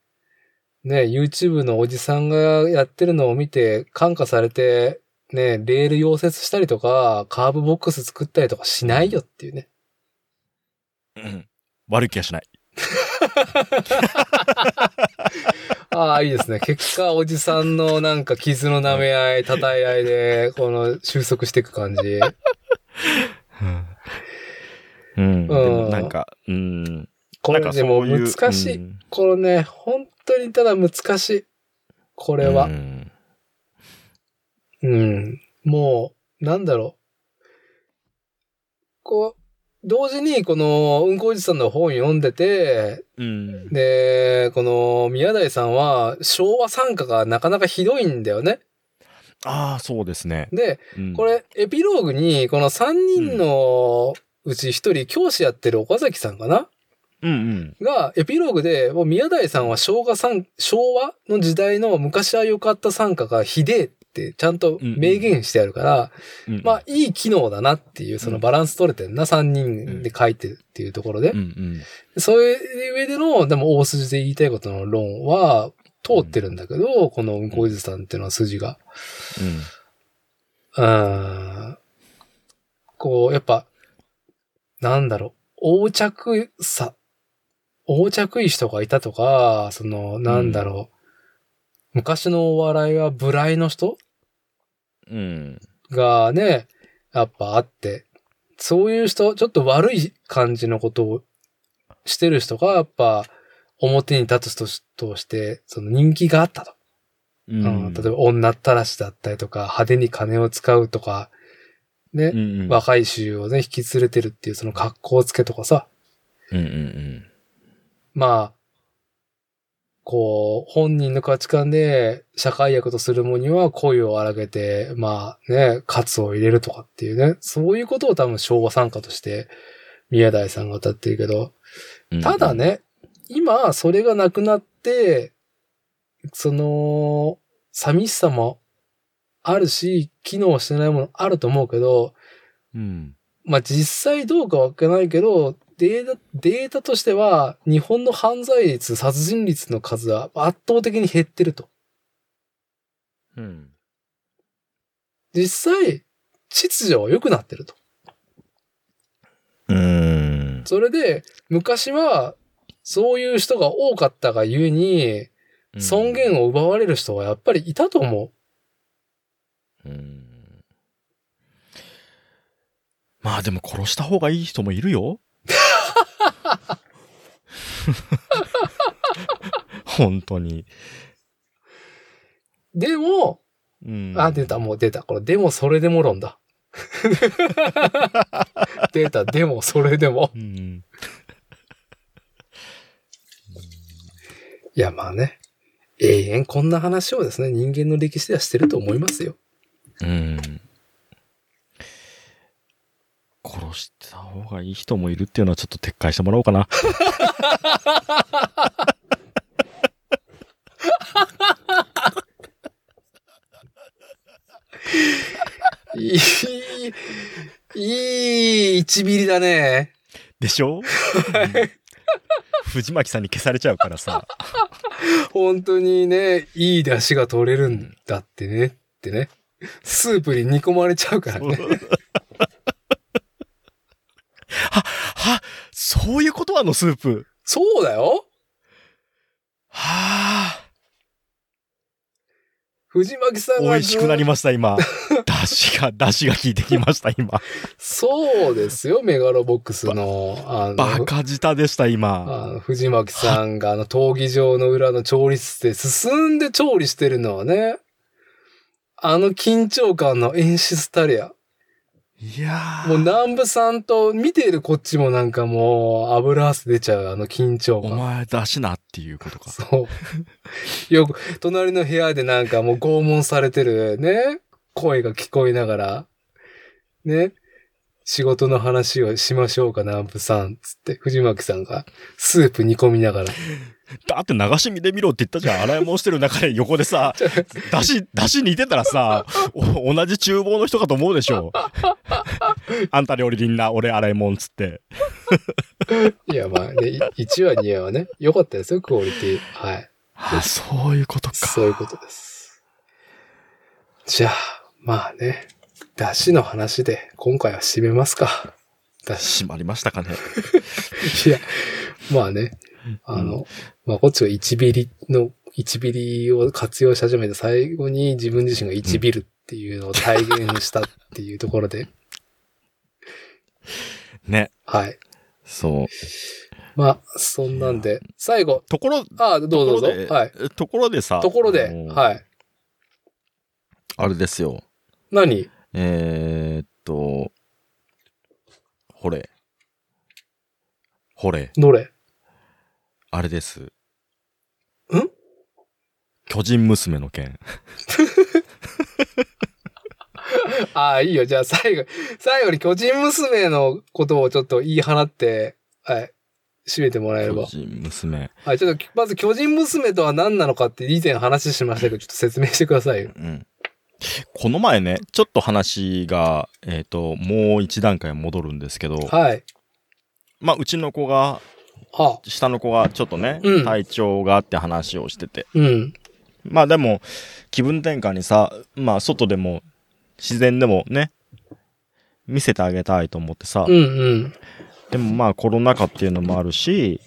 ね YouTube のおじさんがやってるのを見て感化されて、ねレール溶接したりとか、カーブボックス作ったりとかしないよっていうね。うん悪い気がしない。ああ、いいですね。結果、おじさんのなんか傷の舐め合い、叩い合いで、この収束していく感じ。うん。でもなんか、うん。これでも難しい。うんこのね、本当にただ難しい。これはう。んうん。もう、なんだろう。こう、同時にこの、うんこおじさんの本読んでて、うん。で、この宮台さんは昭和参加がなかなかひどいんだよね。ああ、そうですね。で、うんこ、れ、エピローグに、この3人のうち1人教師やってる岡崎さんかな？うんうん。が、エピローグで、もう宮台さんは昭和さん、昭和の時代の昔は良かった参加がひでえってちゃんと明言してあるから、うんまあ、いい機能だなっていう、そのバランス取れてんな、3人で書いてるっていうところでうん。うん。そういう上での、でも大筋で言いたいことの論は通ってるんだけど、このうんこおじさんっていうのは筋が。うん。うん。こう、やっぱ、なんだろう、横着さ、横着い人がいたとか、その、なんだろう、昔のお笑いは無頼の人？うん。がね、やっぱあって、そういう人、ちょっと悪い感じのことをしてる人が、やっぱ、表に立つ人として、その人気があったと。ううん。例えば女ったらしだったりとか、派手に金を使うとか、ね、うんうん。若い衆をね、引き連れてるっていうその格好つけとかさ、うんうんうんまあ、こう、本人の価値観で社会役とするもには恋を荒げて、まあね、カツを入れるとかっていうね、そういうことを多分昭和参加として宮台さんが歌ってるけど、うん。ただね、今それがなくなって、その、寂しさもあるし、機能してないものあると思うけど、うん。まあ実際どうかわかんないけど、データ、データとしては、日本の犯罪率、殺人率の数は圧倒的に減ってると。うん。実際、秩序は良くなってると。うん。それで、昔は、そういう人が多かったがゆえに、尊厳を奪われる人はやっぱりいたと思うん。まあでも殺した方がいい人もいるよ。本当に。う。でも、うん。あ、出た、もう出た。これ、でもそれでも論だ。出た、でもそれでも。うん。いや、まあね。永遠こんな話をですね、人間の歴史ではしてると思いますよ。うん。殺した方がいい人もいるっていうのはちょっと撤回してもらおうかな。いい、いい1ミリだね。でしょ、うん藤巻さんに消されちゃうからさ。本当にね、いい出汁が取れるんだってね、ってね。スープに煮込まれちゃうからね。は、は、そういうことあのスープ。そうだよはあ。藤巻さんが。美味しくなりました、今。出汁が、出汁が効いてきました、今。そうですよ、メガロボックスの、あの、バカ舌でした、今。藤巻さんがあの、闘技場の裏の調理室で進んで調理してるのはね、あの緊張感の演出たりや。いやーもう南部さんと見ているこっちもなんかもう油汗出ちゃうあの緊張感。お前出しなっていうことか。そう。よく、隣の部屋でなんかもう拷問されてるね、声が聞こえながら、ね、仕事の話をしましょうか、南部さん、つって、藤巻さんがスープ煮込みながら。だって流し見で見ろって言ったじゃん。洗い物してる中で横でさ、出し、出し似てたらさ、お同じ厨房の人かと思うでしょ。あんた料理人な、俺洗い物っつって。いや、まあね、1話2話はね、良かったですよ、クオリティ。はい。あ、そういうことか。そういうことです。じゃあ、まあね、出汁の話で今回は締めますか。出汁。閉まりましたかね。いや、まあね、あの、まあこっちは1ビリの、1ビリを活用し始めて最後に自分自身が1ビルっていうのを体現したっていうところで、ね。はい。そう。まあ、そんなんで、最後、ところ、ああ、どうぞどうぞところ。ではい。ところでさ。ところで、はい。あれですよ。何？えー、っと、ほれ。ほれ。どれ？あれです。ん？巨人娘の件。ああ、いいよ。じゃあ最後、最後に巨人娘のことをちょっと言い放って、はい。締めてもらえれば。巨人娘。はい。ちょっと、まず巨人娘とは何なのかって以前話しましたけど、ちょっと説明してくださいよ。うん。この前ね、ちょっと話が、えっ、と、もう一段階戻るんですけど、はい。まあ、うちの子が、はあ。下の子がちょっとね、うん体調があって話をしてて。うん。まあでも、気分転換にさ、まあ外でも、自然でもね、見せてあげたいと思ってさ、うんうん。でもまあコロナ禍っていうのもあるし、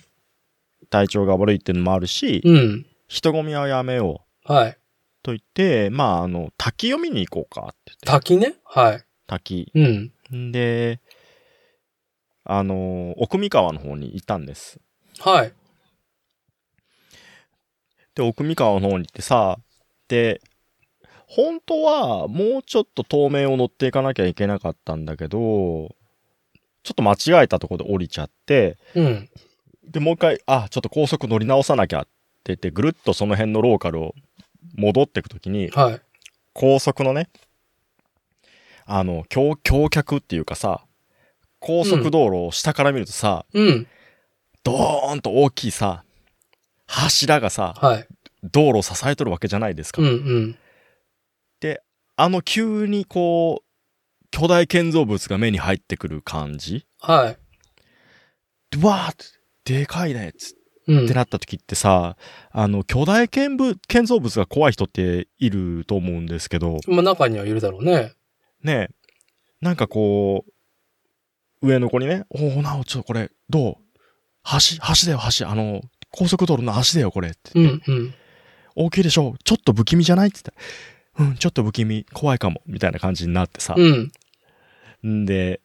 体調が悪いっていうのもあるし、うん。人混みはやめようはい。と言って、まああの、滝読みに行こうかって言って。滝ね？はい。滝。うん。んで、あの、奥三川の方に行ったんです。はい。で、奥三川の方に行ってさ、で、本当はもうちょっと透明を乗っていかなきゃいけなかったんだけど、ちょっと間違えたところで降りちゃって、うん。で、もう一回、あ、ちょっと高速乗り直さなきゃって言って、ぐるっとその辺のローカルを戻っていくときに、はい。高速のね、あの、橋、橋脚っていうかさ、高速道路を下から見るとさ、うん。ドーンと大きいさ、柱がさ、はい。道路を支えとるわけじゃないですか。うんうん。あの急にこう、巨大建造物が目に入ってくる感じはい。でわーって、でかいねっつうんって。なった時ってさ、あの、巨大建物建造物が怖い人っていると思うんですけど、まあ中にはいるだろうね。ねえ、なんかこう、上の子にね、おお、なお、ちょっとこれ、どう？橋、橋だよ、橋。あの、高速道路の橋だよ、これ。ってうんうん。大きいでしょ？ちょっと不気味じゃない？って言ったら、うん、ちょっと不気味、怖いかも、みたいな感じになってさ。うん。んで、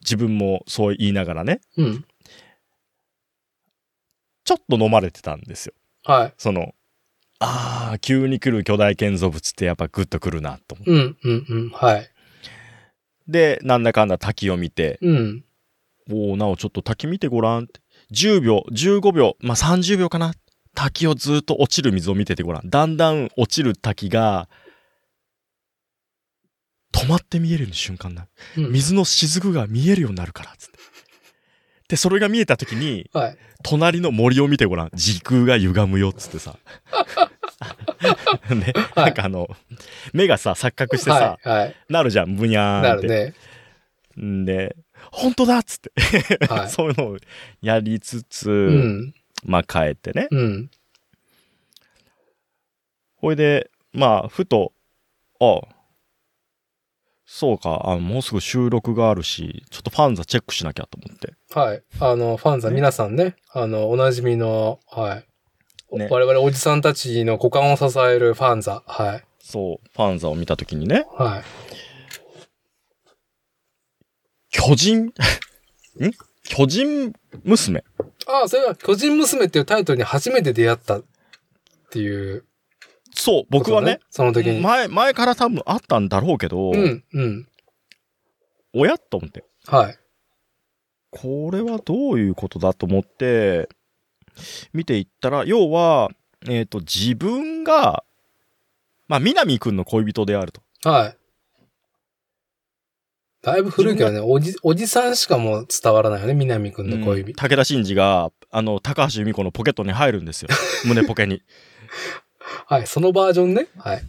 自分もそう言いながらね、うん。ちょっと飲まれてたんですよ。はい。その、あー、急に来る巨大建造物ってやっぱグッと来るな、と思って。うんうんうん。はい。で、なんだかんだ滝を見て、うん。おー、なおちょっと滝見てごらんって。10秒、15秒、まあ、30秒かな。滝をずっと落ちる水を見ててごらん。だんだん落ちる滝が、止まって見える瞬間な。うん水の雫が見えるようになるから、つって。で、それが見えた時に、はい。隣の森を見てごらん。時空が歪むよ、っつってさ。ね、はいなんかあの、目がさ、錯覚してさ、はい。はい。なるじゃん、ブニャーンって。なるね。んで、本当だっつって、はい そういうのをやりつつ、うん。まあ帰ってね。うん。ほいで、まあ、ふと、あそうか、あもうすぐ収録があるし、ちょっとファンザチェックしなきゃと思って。はい。あの、ファンザ、ね皆さんね、あの、おなじみの、はい。ね我々おじさんたちの股間を支えるファンザ。はい。そう、ファンザを見たときにね、はい。巨人、ん？巨人娘？ああ、それは巨人娘っていうタイトルに初めて出会ったっていう、そう、僕はね、。その時に。前、前から多分あったんだろうけど、うん、うん。おやと思って。はい。これはどういうことだと思って、見ていったら、要は、えっ、と、自分が、まあ、南くんの恋人であると。はい。だいぶ古いけどね、おじ、おじさんしかもう伝わらないよね、南くんの恋うん人。武田真治が、あの、高橋由美子のポケットに入るんですよ。胸ポケに。はい、そのバージョンね。はい。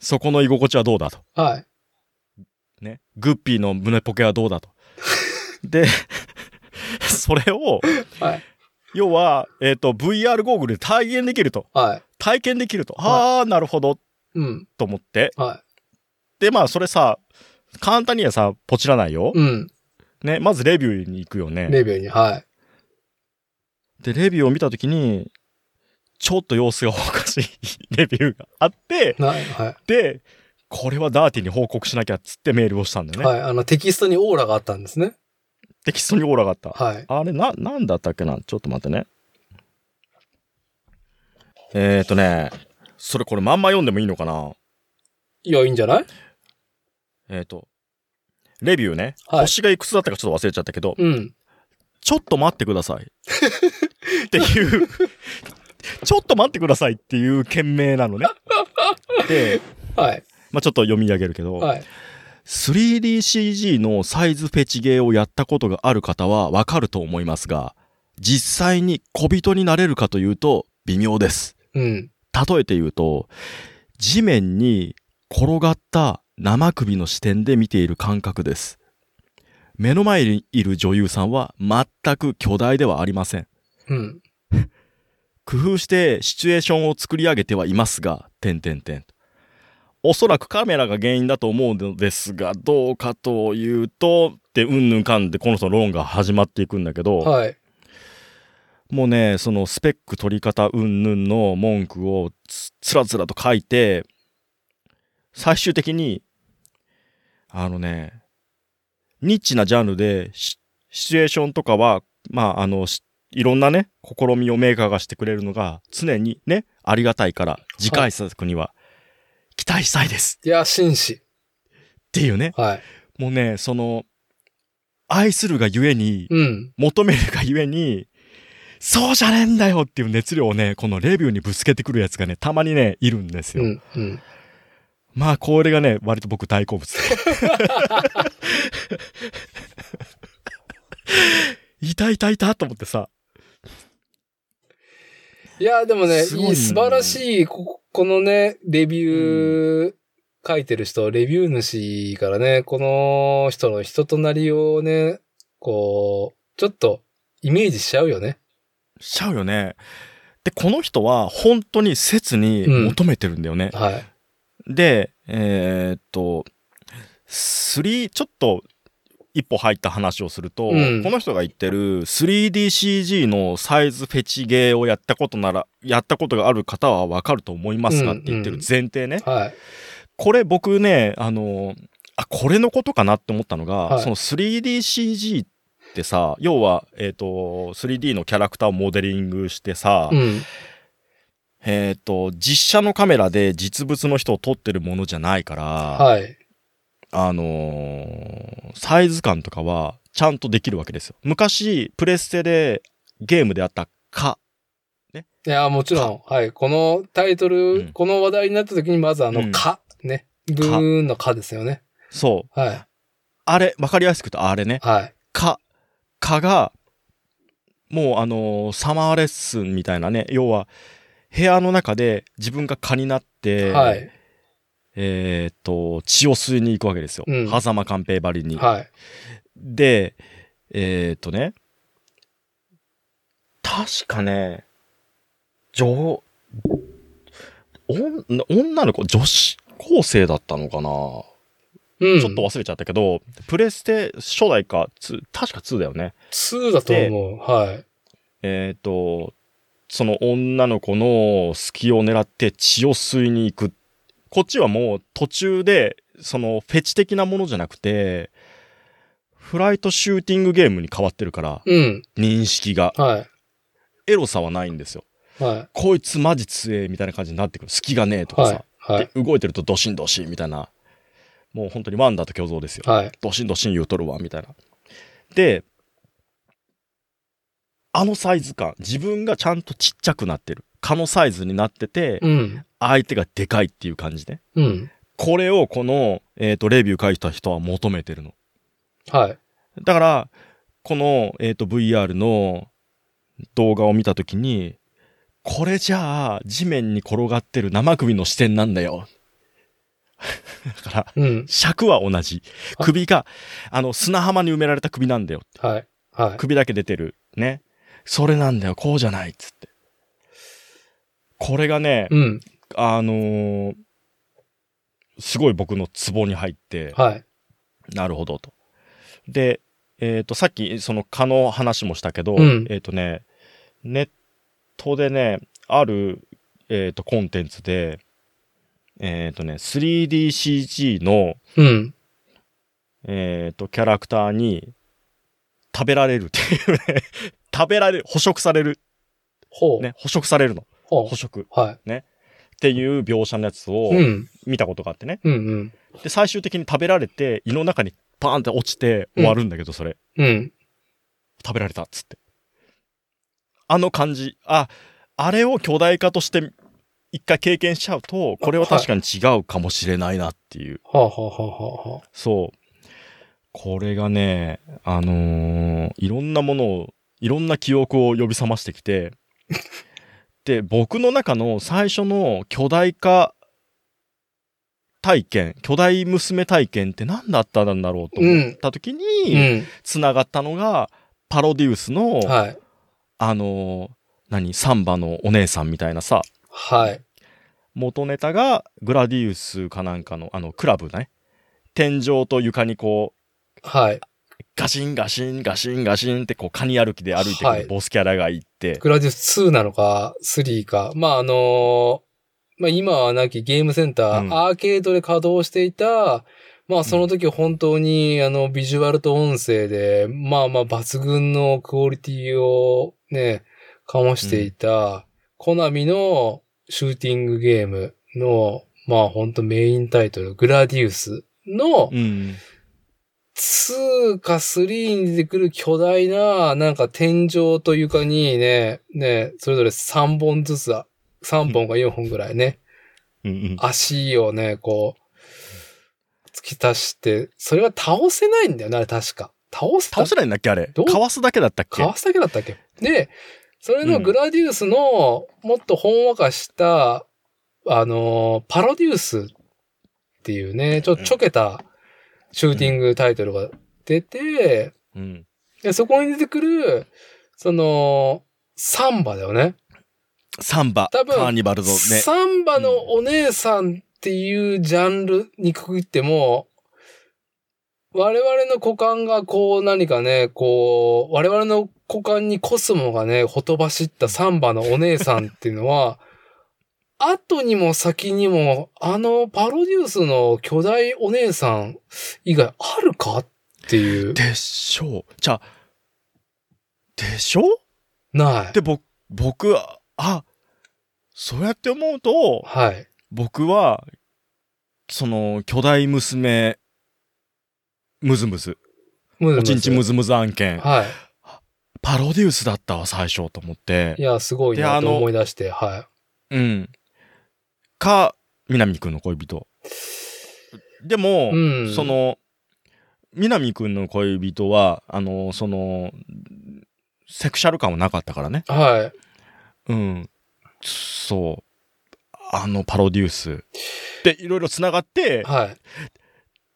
そこの居心地はどうだと。はい。ね。グッピーの胸ポケはどうだと。で、それを、はい。要は、えっ、と、VR ゴーグルで体験できると。はい。体験できると。ああ、なるほど、うん。と思って。はで、まあ、それさ、簡単にはさ、ポチらないよい。。うん。ね、まずレビューに行くよね。レビューに、はい。で、レビューを見たときに、ちょっと様子がおかしいレビューがあって、なはで、これはダーティーに報告しなきゃっつってメールをしたんだい。よね。はい。あの、テキストにオーラがあったんですね。テキストにオーラがあった。はい。あれ、な、なんだったっけな？ちょっと待ってね。えーとね、それこれまんま読んでもいいのかな？いや、いいんじゃない？えーと、レビューね、はい星がいくつだったかちょっと忘れちゃったけど、うん。ちょっと待ってください。っていう、ちょっと待ってくださいっていう件名なのね。で、はい。まあちょっと読み上げるけど、はい。3DCG のサイズフェチゲーをやったことがある方はわかると思いますが、実際に小人になれるかというと微妙です。うん。例えて言うと、地面に転がった生首の視点で見ている感覚です。目の前にいる女優さんは全く巨大ではありません。うん。工夫してシチュエーションを作り上げてはいますが、点々点。おそらくカメラが原因だと思うのですが、どうかというと、ってうんぬんかんでこの人の論が始まっていくんだけど、はい。もうね、そのスペック取り方うんぬんの文句をつつらつらと書いて、最終的に、あのね、ニッチなジャンルでシシチュエーションとかは、まあ、あの、しいろんなね、試みをメーカーがしてくれるのが常にね、ありがたいから、次回作には期待したいですいや、紳士。っていうね。はい。もうね、その、愛するがゆえに、うん。求めるがゆえに、そうじゃねえんだよっていう熱量をね、このレビューにぶつけてくるやつがね、たまにね、いるんですよ。うん。うん。まあ、これがね、割と僕大好物で。いたいたいたと思ってさ。いや、でもね、すごいねいい素晴らしい、ここのね、レビュー書いてる人、レビュー主からね、この人の人となりをね、こう、ちょっとイメージしちゃうよね。しちゃうよね。で、この人は本当に切に求めてるんだよね。はい。で、えーっと、3、ちょっと一歩入った話をすると、うんこの人が言ってる 3DCG のサイズフェチゲーをやったことなら、やったことがある方はわかると思いますがって言ってる前提ね。はい。これ僕ね、あの、あ、これのことかなって思ったのが、はいその 3DCG ってさ、要は、えっ、と、3D のキャラクターをモデリングしてさ、うん。えっ、と、実写のカメラで実物の人を撮ってるものじゃないから、はい。あのーサイズ感とかはちゃんとできるわけですよ。昔、プレステでゲームであったか。いや、もちろん、はい。このタイトル、うんこの話題になった時に、まずあの、うんか、ね。ブーンのかですよね。そう。はい。あれ、わかりやすく言うとあれね。はい。か、かが、もうあのーサマーレッスンみたいなね、要は、部屋の中で自分が蚊になって、はい。えーっと、血を吸いに行くわけですよ。うん狭間寛平ばりに。はい。で、えーっとね、確かね、女、女女の子、女子高生だったのかな、うん。ちょっと忘れちゃったけど、プレステ初代か、2確か2だよね。2だと思う。はい。えっ、と、その女の子の隙を狙って血を吸いに行く。こっちはもう途中で、そのフェチ的なものじゃなくて、フライトシューティングゲームに変わってるから、うん。認識が。はい。エロさはないんですよ。はこいつマジ強えみたいな感じになってくる。隙がねえとい。かさ。はい。はい。で動いてるとドシンドシンみたいな。もう本当にワンダと共造ですよ。はい。ドシンドシン言うとるわ、みたいな。で、あのサイズ感、自分がちゃんとちっちゃくなってる。蚊のサイズになってて、うん。相手がでかいっていう感じね。うん。これをこの、えっ、と、レビュー書いた人は求めてるの。はい。だから、この、えっ、と、VR の動画を見たときに、これじゃあ、地面に転がってる生首の視点なんだよ。だから、うん。尺は同じ。あ首が、あの、砂浜に埋められた首なんだよ。はい。はい。首だけ出てる。ね。それなんだよ。こうじゃない。っつって。これがね、うん。あのーすごい僕のツボに入って、はい。なるほどと。で、えっ、と、さっきその蚊の話もしたけど、うんえっ、とね、ネットでね、ある、えっ、と、コンテンツで、えっ、とね、3DCG の、うん。えっ、と、キャラクターに食べられるっていうね、食べられる、捕食される、ほう。ね、捕食されるの。捕。食はっていう描写のやつを。見たことがあってね。うん。うん。で、最終的に食べられて、胃の中にパーンって落ちて終わるんだけど、それ。うん。食べられたっつって。あの感じ。あ、あれを巨大化として一回経験しちゃうと、これは確かに違うかもしれないなっていう。はあ、はあはあはあはあ、そう。これがね、あのーいろんなものを、いろんな記憶を呼び覚ましてきて、で、僕の中の最初の巨大化体験、巨大娘体験って何だったんだろうと思った時うに、ん。繋がったのが、パロディウスの、はい。あのー何、サンバのお姉さんみたいなさ、はい。元ネタがグラディウスかなんかの、あの、クラブね。天井と床にこう、はい。ガシンガシンガシンガシンってこう、カニ歩きで歩いてくはい。るボスキャラがいて、グラディウス2なのか、3か。まあ、あのーまあ、今はなきゲームセンター、うん。アーケードで稼働していた、まあ、その時本当に、あの、ビジュアルと音声で、まあまあ、抜群のクオリティをね、醸していた、コナミのシューティングゲームの、まあほんとメインタイトル、グラディウスのうん。2か3に出てくる巨大な、なんか天井というかにね、ね、それぞれ3本ずつだ。3本か4本ぐらいね、うんうん。足をね、こう、突き足して、それは倒せないんだよね、あれ確か。倒せ倒せないんだっけあれ。かわすだけだったっけ？かわすだけだったっけ？で、それのグラディウスのもっとほんわかした、あのーパロデュースっていうね、ちょっとちょけたシューティングタイトルが出て、うん。でそこに出てくる、その、サンバだよね。サンバ、多分カーニバルのね。サンバのお姉さんっていうジャンルにくくっても、我々の股間がこう何かね、こう、我々の股間にコスモがね、ほとばしったサンバのお姉さんっていうのは、後にも先にも、あのパロデュースの巨大お姉さん以外あるかっていう。でしょ？う。じゃあ、でしょ？ない。で、僕、僕は、あ、そうやって思うと、はい。僕は、その、巨大娘、ムズムズ、むずおちんちムズムズ案件、はい。パロデュースだったわ、最初と思ってい。や、すごいなとであの思い出して、はうん。か、南くんの恋人。でも、うんその、南くんの恋人は、あの、その、セクシャル感はなかったからね。い。はい。うん。そう。あのパロデュース。で、いろいろ繋がって、はい。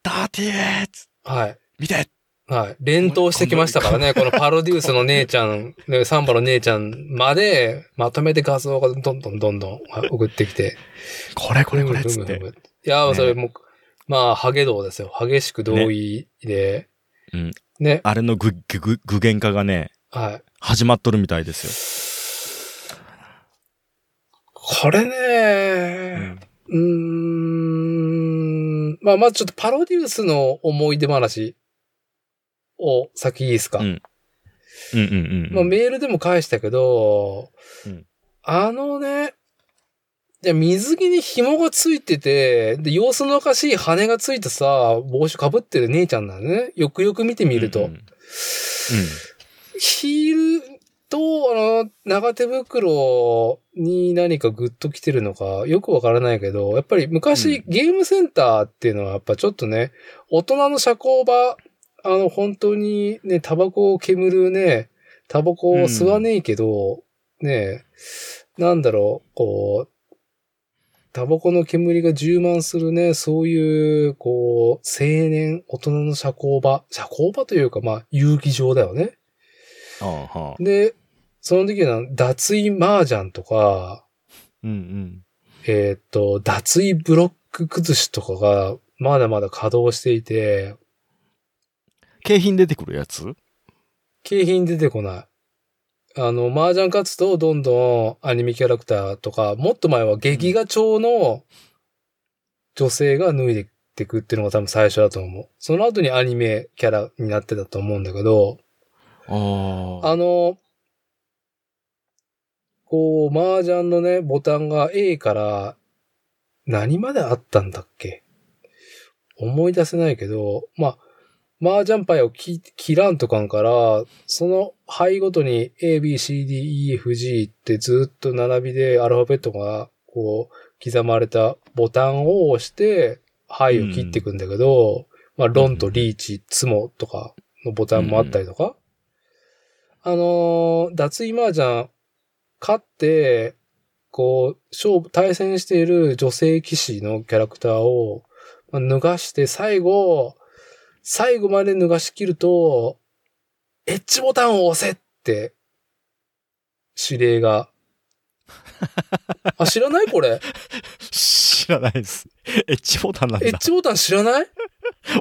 ダーティーツはい。見てはい。連投してきましたからね。このパロデュースの姉ちゃん、ねサンバの姉ちゃんまで、まとめて画像がどんどんどんどんはい送ってきて。これこれこれっつって。いや、ねそれもう、まあ、ハゲ道ですよ。激しく同意で。うん。ね。あれの具具具現化がね、はい。始まっとるみたいですこれよ。ね、うーん。まあ、まずちょっとパロデュースの思い出話を先いいですか？うんうんうんうん。まあ、メールでも返したけど、うんあのね、で水着に紐がついてて、で、様子のおかしい羽がついてさ、帽子かぶってる姉ちゃんなのね。よくよく見てみると。うんうんヒールと、あの、長手袋に何かグッと来てるのか、よくわからないけど、やっぱり昔、うゲームセンターっていうのはやっぱちょっとね、大人の社交場、あの、本当にね、タバコを煙るね、タバコを吸わねえけど、ね、なんだろう、こう、タバコの煙が充満するね、そういう、こう、青年、大人の社交場、社交場というか、まあ、遊戯場だよね。ああはあで、その時は脱衣麻雀とか、うんうん。えーっと、脱衣ブロック崩しとかがまだまだ稼働していて、景品出てくるやつ？景品出てこない。あの、麻雀勝つとどんどんアニメキャラクターとか、もっと前は劇画調の女性が脱いでってくっていうのが多分最初だと思う。その後にアニメキャラになってたと思うんだけど、ああ。あの、こう、麻雀のね、ボタンが A から何まであったんだっけ？思い出せないけど、まあ、麻雀牌をき切らんとかんから、その牌ごとに A, B, C, D, E, F, G ってずっと並びでアルファベットがこう刻まれたボタンを押して牌を切っていくんだけど、まあ、ロンとリーチ、ツモとかのボタンもあったりとか、あのー脱衣麻雀勝って、こう、勝負、対戦している女性騎士のキャラクターを、まあ脱がして最後、最後まで脱がし切ると、エッジボタンを押せって、指令が。あ、知らない？これ。知らないです。エッジボタンなんだ。エッジボタン知らない？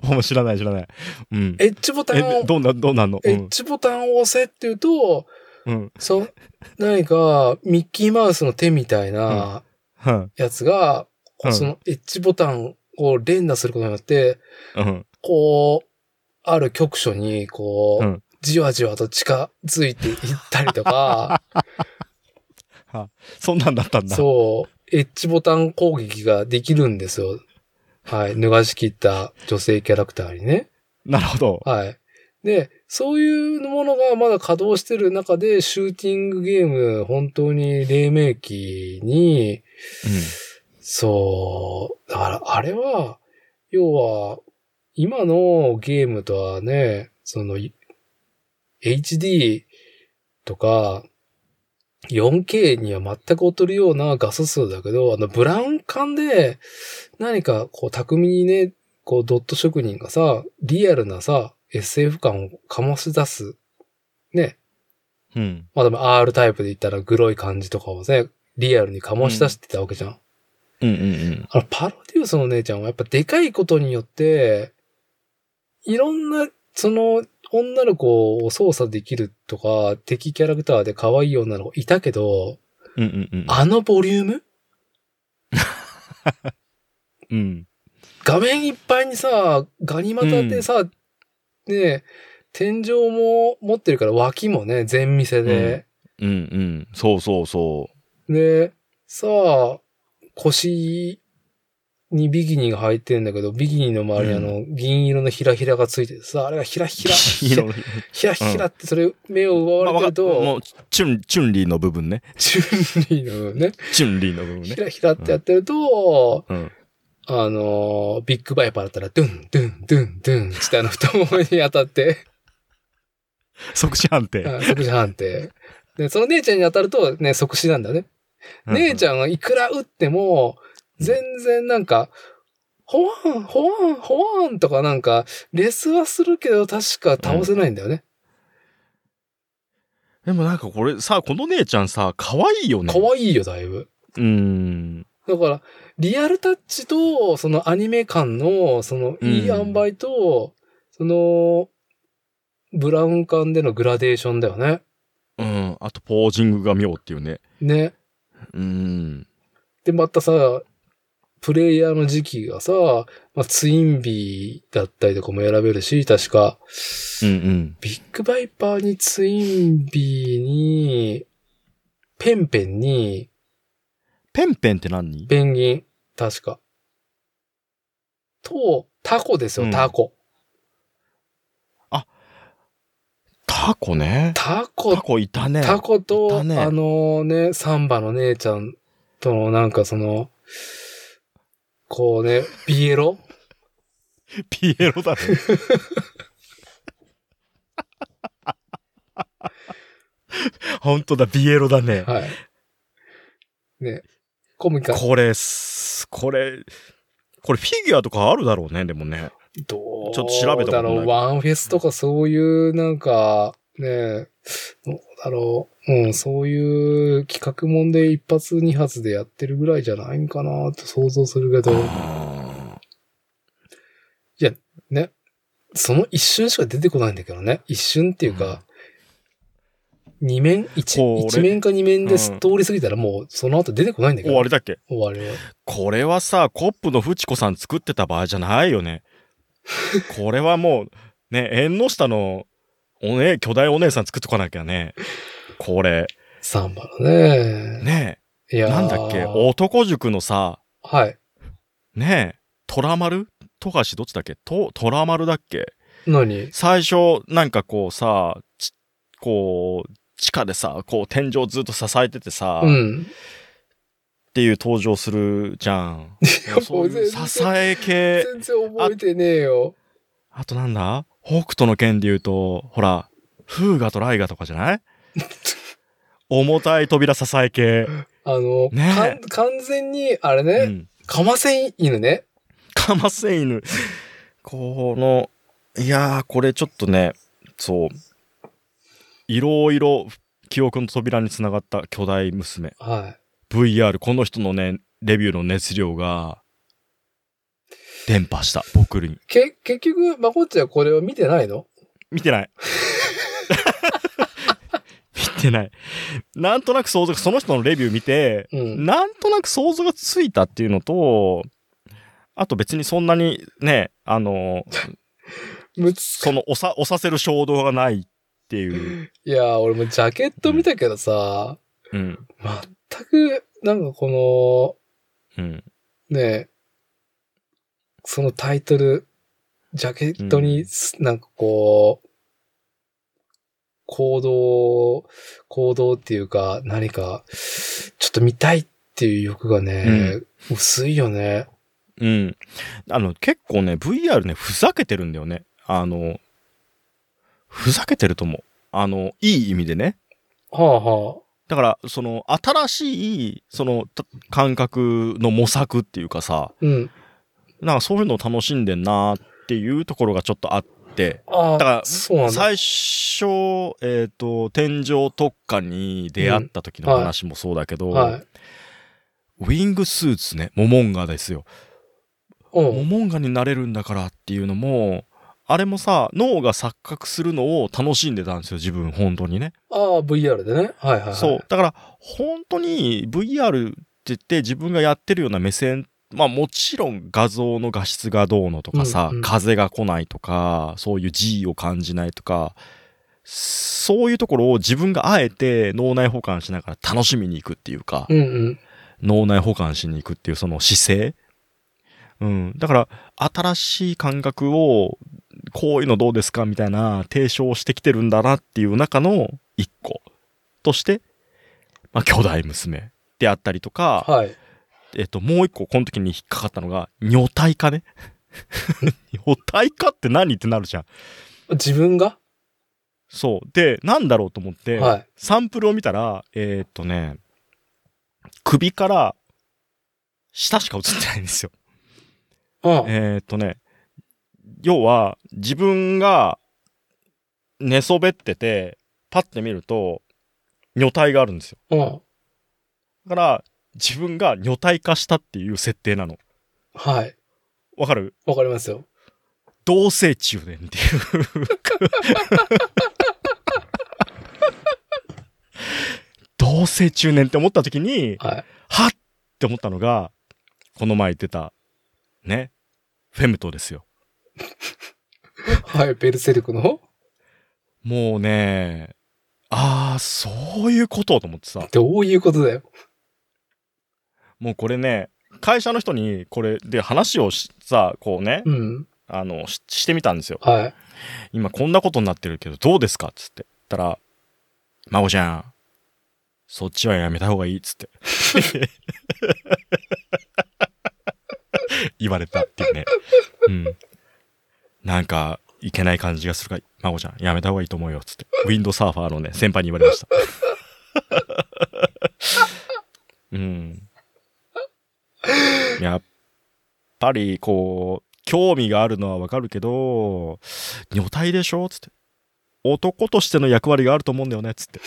もう知らない知らない。うん。エッジボタンえ、を、どうな、どうなんの？うエッん。ジボタンを押せって言うと、うん。そう、何か、ミッキーマウスの手みたいなうん。やつが、うんそのエッジボタンを連打することによって、うん。こう、ある局所に、こう、うんじわじわと近づいていったりとか、そんなんだったんだ。そう、エッジボタン攻撃ができるんですよ。はい。脱がし切った女性キャラクターにね。なるほど。はい。で、そういうものがまだ稼働してる中で、シューティングゲーム、本当に黎明期に、そう、だからあれは、要は、今のゲームとはね、その、い HD とか、4K には全く劣るような画素数だけど、あの、ブラウン管で、何かこう、巧みにね、こう、ドット職人がさ、リアルなさ、SF 感を醸し出す。ね。うん。うん。まあでも R タイプで言ったらグロい感じとかをね、リアルに醸し出してたわけじゃん。うんうんうん。あの、パロデュースの姉ちゃんはやっぱでかいことによって、いろんな、その、女の子を操作できるとか、敵キャラクターで可愛い女の子いたけど、うんうんうん。あのボリューム？うん。画面いっぱいにさ、ガニ股でさ、ね天井も持ってるから脇もね、全見せで。うんうん。そうそうそで、さあ、腰にビキニが入ってるんだけど、ビキニの周りにあの、銀色のひらひらがついててさ、あれがひらひら、う。ひら ひらひらってそれ目を奪まあ、われてると、もう、チュン、チュンリーの部分ね。チュンリーのね、チュンリーの部分ね。ひらひらってやってると、うん。あのー、ビッグバイパーだったら、ドゥン、ドゥン、ドゥン、ドゥン、ってあの太ももに当たって、即死判定。あ即死判定。で、その姉ちゃんに当たるとね、即死なんだね。姉ちゃん。ゃんはいくら撃っても、全然なんか、ほわん、ほわん、ほわんとかなんか、レスはするけど確か倒せないんだよね。でもなんかこれさ、この姉ちゃんさ、可愛いよね。可愛いよ、だいぶ。うーん。だから、リアルタッチと、そのアニメ感の、その、いい塩梅と、その、ブラウン管でのグラデーションだよね。うん。あと、ポージングが妙っていうね。ね。うーん。で、またさ、プレイヤーの時期がさ、まあ、ツインビーだったりとかも選べるし、確か、うんうん。ビッグバイパーにツインビーに、ペンペンに、ペンペンって何？ペンギン、確か。と、タコですよ、うんタコ。タコね。タコタコいたね。タコいと、たねあのね、サンバの姉ちゃんとのなんかその、こうね、ビエロ？ピエロだね。本当だ、ビエロだね。はい。ね、コミカこれす、これ、これフィギュアとかあるだろうね、でもね。どうちょっと調べただろう、ワンフェスとかそういうなんか、ね、どうだろう、うん、そういう企画もんで一発二発でやってるぐらいじゃないんかなと想像するけど、あね、その一瞬しか出てこないんだけどね。一瞬っていうか、二面一一面か二面でうん通り過ぎたらもうその後出てこないんだーけど。終わりだっけ？終わりは。これはさ、コップのフチコさん作ってた場合じゃないよね。これはもう、ね、縁の下の、おね、巨大お姉さん作っとかなきゃね。これ、サンバのね。ねいやーなんだっけ？男塾のさ、はい。ねえ、トラマル富樫？どっちだっけ？と、トラマルだっけ？何？最初、なんかこうさ、ちこう、地下でさ、こう天井ずっと支えててさ、っうん。ていう登場するじゃん。やそういう支え系。全然覚えてねえよ。あとなんだ？北斗の剣で言うと、ほら、フーガとライガとかじゃない？重たい扉支え系。あの、ね完全に、あれね、うん。かません犬ね。かませ犬。この、いやー、これちょっとね、そう。いろいろ記憶の扉につながった巨大娘。は VR、この人のね、レビューの熱量が、伝播した、僕に。い。け、結局、まこっちはこれを見てないの？見てない。見てない。なんとなく想像が、その人のレビュー見て、うん。なんとなく想像がついたっていうのと、あと別にそんなにね、あの、その押さ、押させる衝動がないっていう。いやー、俺もジャケット見たけどさ、うん。全く、なんかこうん。で、そのタイトル、ジャケットにす、なんかこう、行動、行動っていうか、何か、ちょっと見たいっていう欲がね、薄いよね。うん。あの、結構ね、VR ね、ふざけてるんだよね。あの、ふざけてると思う。あの、いい意味でね。はあはだから、その、新しい、その、た感覚の模索っていうかさ、あ。うん。なんかそういうのを楽しんでんなっていうところがちょっとあって、だから。最初、えっ、と、天井特化に出会った時の話もそうだけど、はい。ウィングスーツね、モモンガですよ。うん。モモンガになれるんだからっていうのも、あれもさ、脳が錯覚するのを楽しんでたんですよ、自分、本当にね。ああ、VR でね。はいはい、はい。そう。だから、本当に VR って言って自分がやってるような目線、まあもちろん画像の画質がどうのとかさ、うんうん風が来ないとか、そういう G を感じないとか、そういうところを自分があえて脳内保管しながら楽しみに行くっていうか、うんうん。脳内保管しに行くっていうその姿勢。うん。だから、新しい感覚を、こういうのどうですかみたいな提唱してきてるんだなっていう中の一個として、まあ、兄弟娘であったりとか、はい。えっと、もう一個この時に引っかかったのが、女体化ね。女体化って何ってなるじゃん。自分が？そう。で、なんだろうと思って、はい。サンプルを見たら、えーっとね、首から下しか映ってないんですよ。うん。えーっとね、要は自分が寝そべってて、パッて見ると、女体があるんですよ。うん。だから、自分が女体化したっていう設定なの。はい。わかる？わかりますよ。同性中年っていう。同性中年って思った時に、はい。はっって思ったのが、この前言ってた、ね、フェムトですよ。はい。ベルセルクの？もうね、ああ、そういうことと思ってさ、どういうことだよ。もうこれね、会社の人にこれで話をしさ、こうね、うん。あの、ししてみたんですよ。はい。今こんなことになってるけどどうですかっつって。言ったら、まこちゃん、そっちはやめた方がいいっつって。言われたっていうね。うん。なんか、いけない感じがするから、まこちゃん、やめた方がいいと思うよっつって。ウィンドサーファーのね、先輩に言われました。うん。やっぱり、こう、興味があるのはわかるけど、女体でしょ？つって。男としての役割があると思うんだよね？つって。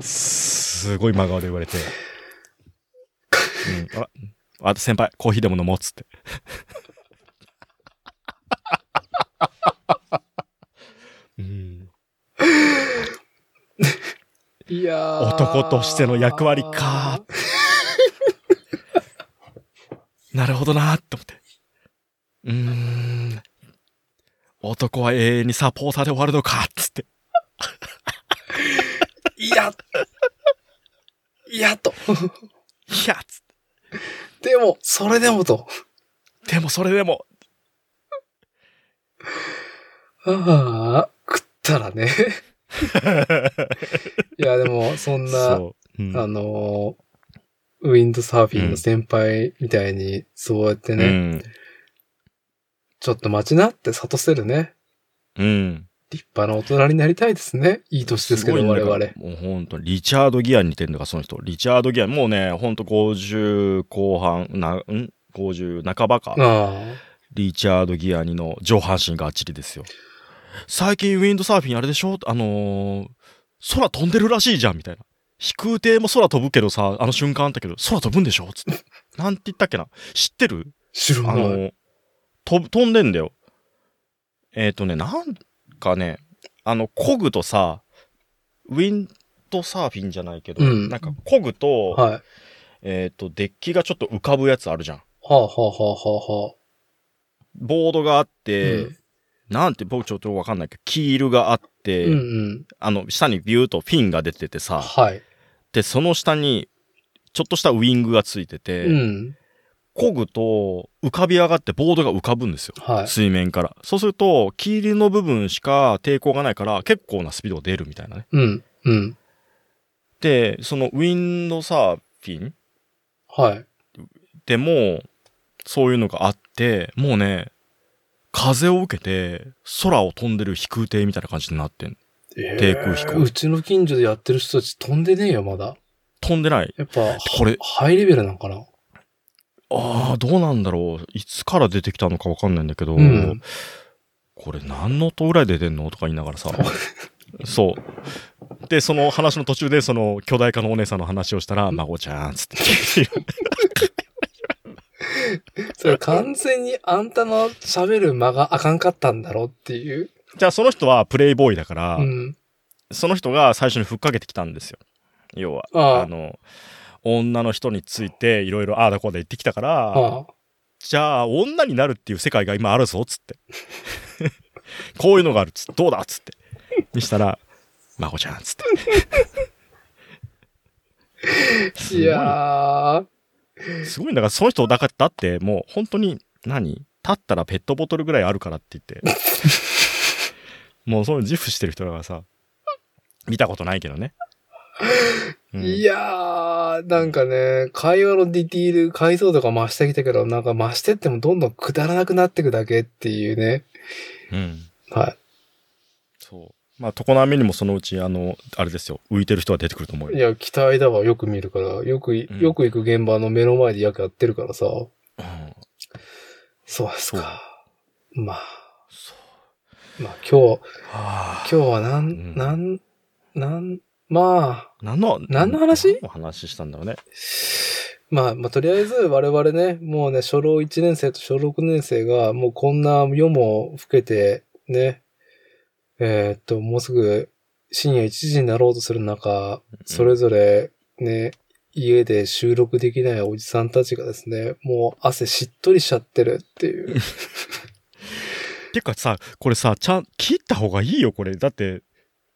すごい真顔で言われて。うん、あ、あ先輩、コーヒーでも飲もうっつって。うん、いやー男としての役割か。なるほどなーって思って。うーん。男は永遠にサポーターで終わるのかっつって。いや、いやと。いや、つって。でも、それでもと。でもそれでも、ああ、食ったらね。いや、でも、そんな。うんあのーウィンドサーフィンの先輩みたいに、そうやってね、うん。ちょっと待ちなって諭せるね。うん。立派な大人になりたいですね。いい年ですけど、我々。もう本当リチャード・ギアに似てるんだから、その人。リチャード・ギア、もうね、ほんと50後半、な、ん ?50 半ばか。あリチャード・ギアにの上半身があっちりですよ。最近ウィンドサーフィンあれでしょ？あのー空飛んでるらしいじゃんみたいな。飛空艇も空飛ぶけどさ、あの瞬間あったけど、空飛ぶんでしょ？つって。なんて言ったっけな？知ってる？あ、知らない。あの、飛ぶ、飛んでんだよ。えっ、とね、なんかね、あの、漕ぐとさ、ウィンドサーフィンじゃないけど、うんなんか漕ぐと、はい。はえっ、と、デッキがちょっと浮かぶやつあるじゃん。あ、はあはあはあはボードがあっあ、て、なんて僕ちょっとわかんないけど、キールがあって、うん。うんうん。あの、下にビューとフィンが出ててさ、はい。で、その下に、ちょっとしたウィングがついてて、うん。漕ぐと浮かび上がってボードが浮かぶんですよ。はい。水面から。そうすると、キールの部分しか抵抗がないから、結構なスピードが出るみたいなね。うん。うん。で、そのウィンドサーフィンはい。でも、そういうのがあって、もうね、風を受けて、空を飛んでる飛空艇みたいな感じになってん。低空飛行うちの近所でやってる人たち飛んでねえよ、まだ。飛んでない。やっぱ、これハイレベルなんかな。ああ、どうなんだろう。いつから出てきたのかわかんないんだけど、うんこれ何の音ぐらいで出てんのとか言いながらさ。そう。で、その話の途中で、その巨大化のお姉さんの話をしたら、孫ちゃん、つって。それ完全にあんたの喋る間があかんかったんだろっていう。じゃあその人はプレイボーイだから、うん。その人が最初にふっかけてきたんですよ。要は。ああの、女の人についていろいろああだこうだ言ってきたから、ああ。じゃあ女になるっていう世界が今あるぞ、つって。こういうのがあるっつって、どうだっつって。にしたら、まこちゃん、つって。いやー。すごいんだから、その人だから、だってもう本当に何、立ったらペットボトルぐらいあるからって言って。もうそういう自負してる人だからさ、見たことないけどね。うんいやー、なんかね、会話のディティール、解像度が増してきたけど、なんか増してってもどんどんくだらなくなってくだけっていうね。うん。はそう。まあ、常滑にもそのうち、あの、あれですよ、浮いてる人が出てくると思うい。いよ。や、期待だわ。よく見るから。よくい、うんよく行く現場の目の前で役やってるからさ。うんそうですか。まあ。まあ今日、はあ、今日はなん、ん。なん、なん、まあ、何の、何の話？何の話したんだろうね。まあ、まあ、とりあえず我々ね、もうね、初老1年生と初老6年生が、もうこんな夜も更けて、ね、えーっと、もうすぐ深夜1時になろうとする中、それぞれね、家で収録できないおじさんたちがですね、もう汗しっとりしちゃってるっていう。てかさ、これさ、ちゃん、切った方がいいよ、これ。だって、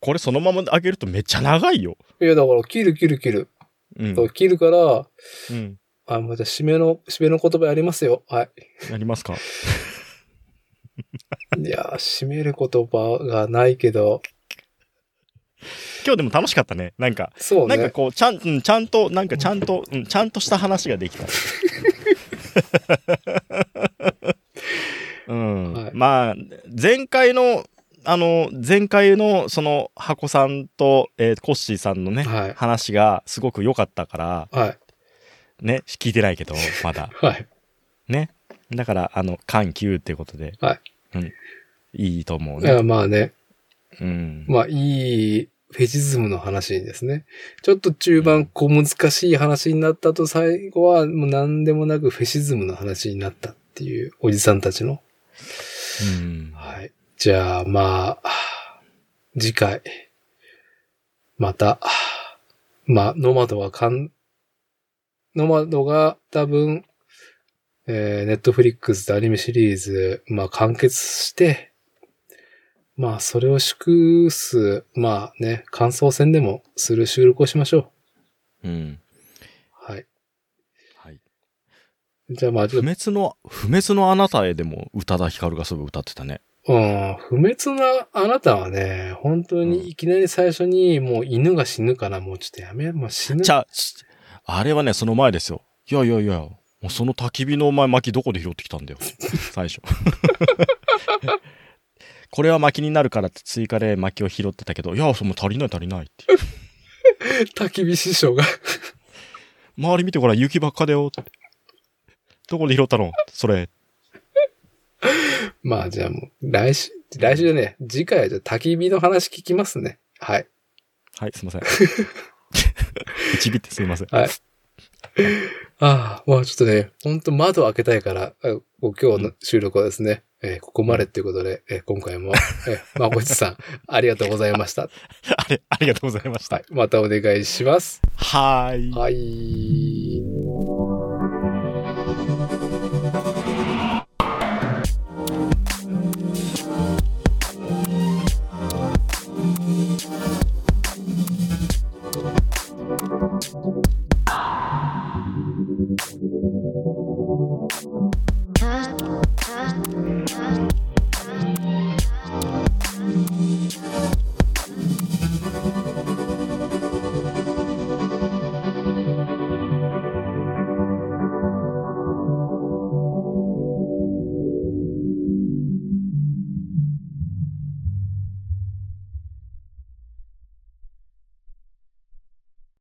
これそのまま上げるとめっちゃ長いよ。いや、だから、切る切る切る。うん。そう切るから、うん。あ、もうじゃあ、締めの、締めの言葉やりますよ。はい。やりますか？いやー、締める言葉がないけど、今日でも楽しかったね。なんか、そうね。なんかこう、ちゃん、うんちゃんと、なんかちゃんと、うん、ちゃんとした話ができた。うん。はいまあ、前回の、あの、前回の、その、箱さんと、えーコッシーさんのね、はい話がすごく良かったから、はい。ね、聞いてないけど、まだ。はい。ね。だから、あの、緩急っていうことで、はい。うん。いいと思ういや、ね。まあね。うん。まあ、いいフェチズムの話ですね。ちょっと中盤、小難しい話になったと、最後はもう何でもなくフェシズムの話になったっていう、おじさんたちの。うん。はい。じゃあ、まあ、次回、また、まあ、ノマドはかん、ノマドが多分、えー、ネットフリックスでアニメシリーズ、まあ、完結して、まあ、それを祝す、まあね、感想戦でもする収録をしましょうん。う。はい。はい。じゃあまあ、ちょ不滅の、不滅のあなたへでも宇多田ヒカルがすぐ歌ってたね。うん、不滅なあなたはね、本当にいきなり最初にもう犬が死ぬからもうちょっとやめ、もう死ぬ。じゃあ、ちあれはね、その前ですよ。いやいやいや、もうその焚き火のお前薪どこで拾ってきたんだよ。最初。これは薪になるからって追加で薪を拾ってたけど、いや、その足りない足りないって。焚き火師匠が。周り見てごらん、雪ばっかだよって。どこで拾ったの？それ。まあじゃあもう、来週、来週ね、次回はじゃあ焚き火の話聞きますね。はい。はい、すいません。一ビってすいません。はい。ああ、まあちょっとね、ほんと窓開けたいから、あ今日の収録はですね、えーここまでっていうことで、えー今回も、えー、まこちさん、ありがとうございました。あれ、ありがとうございました。はい。またお願いします。はーい。はい。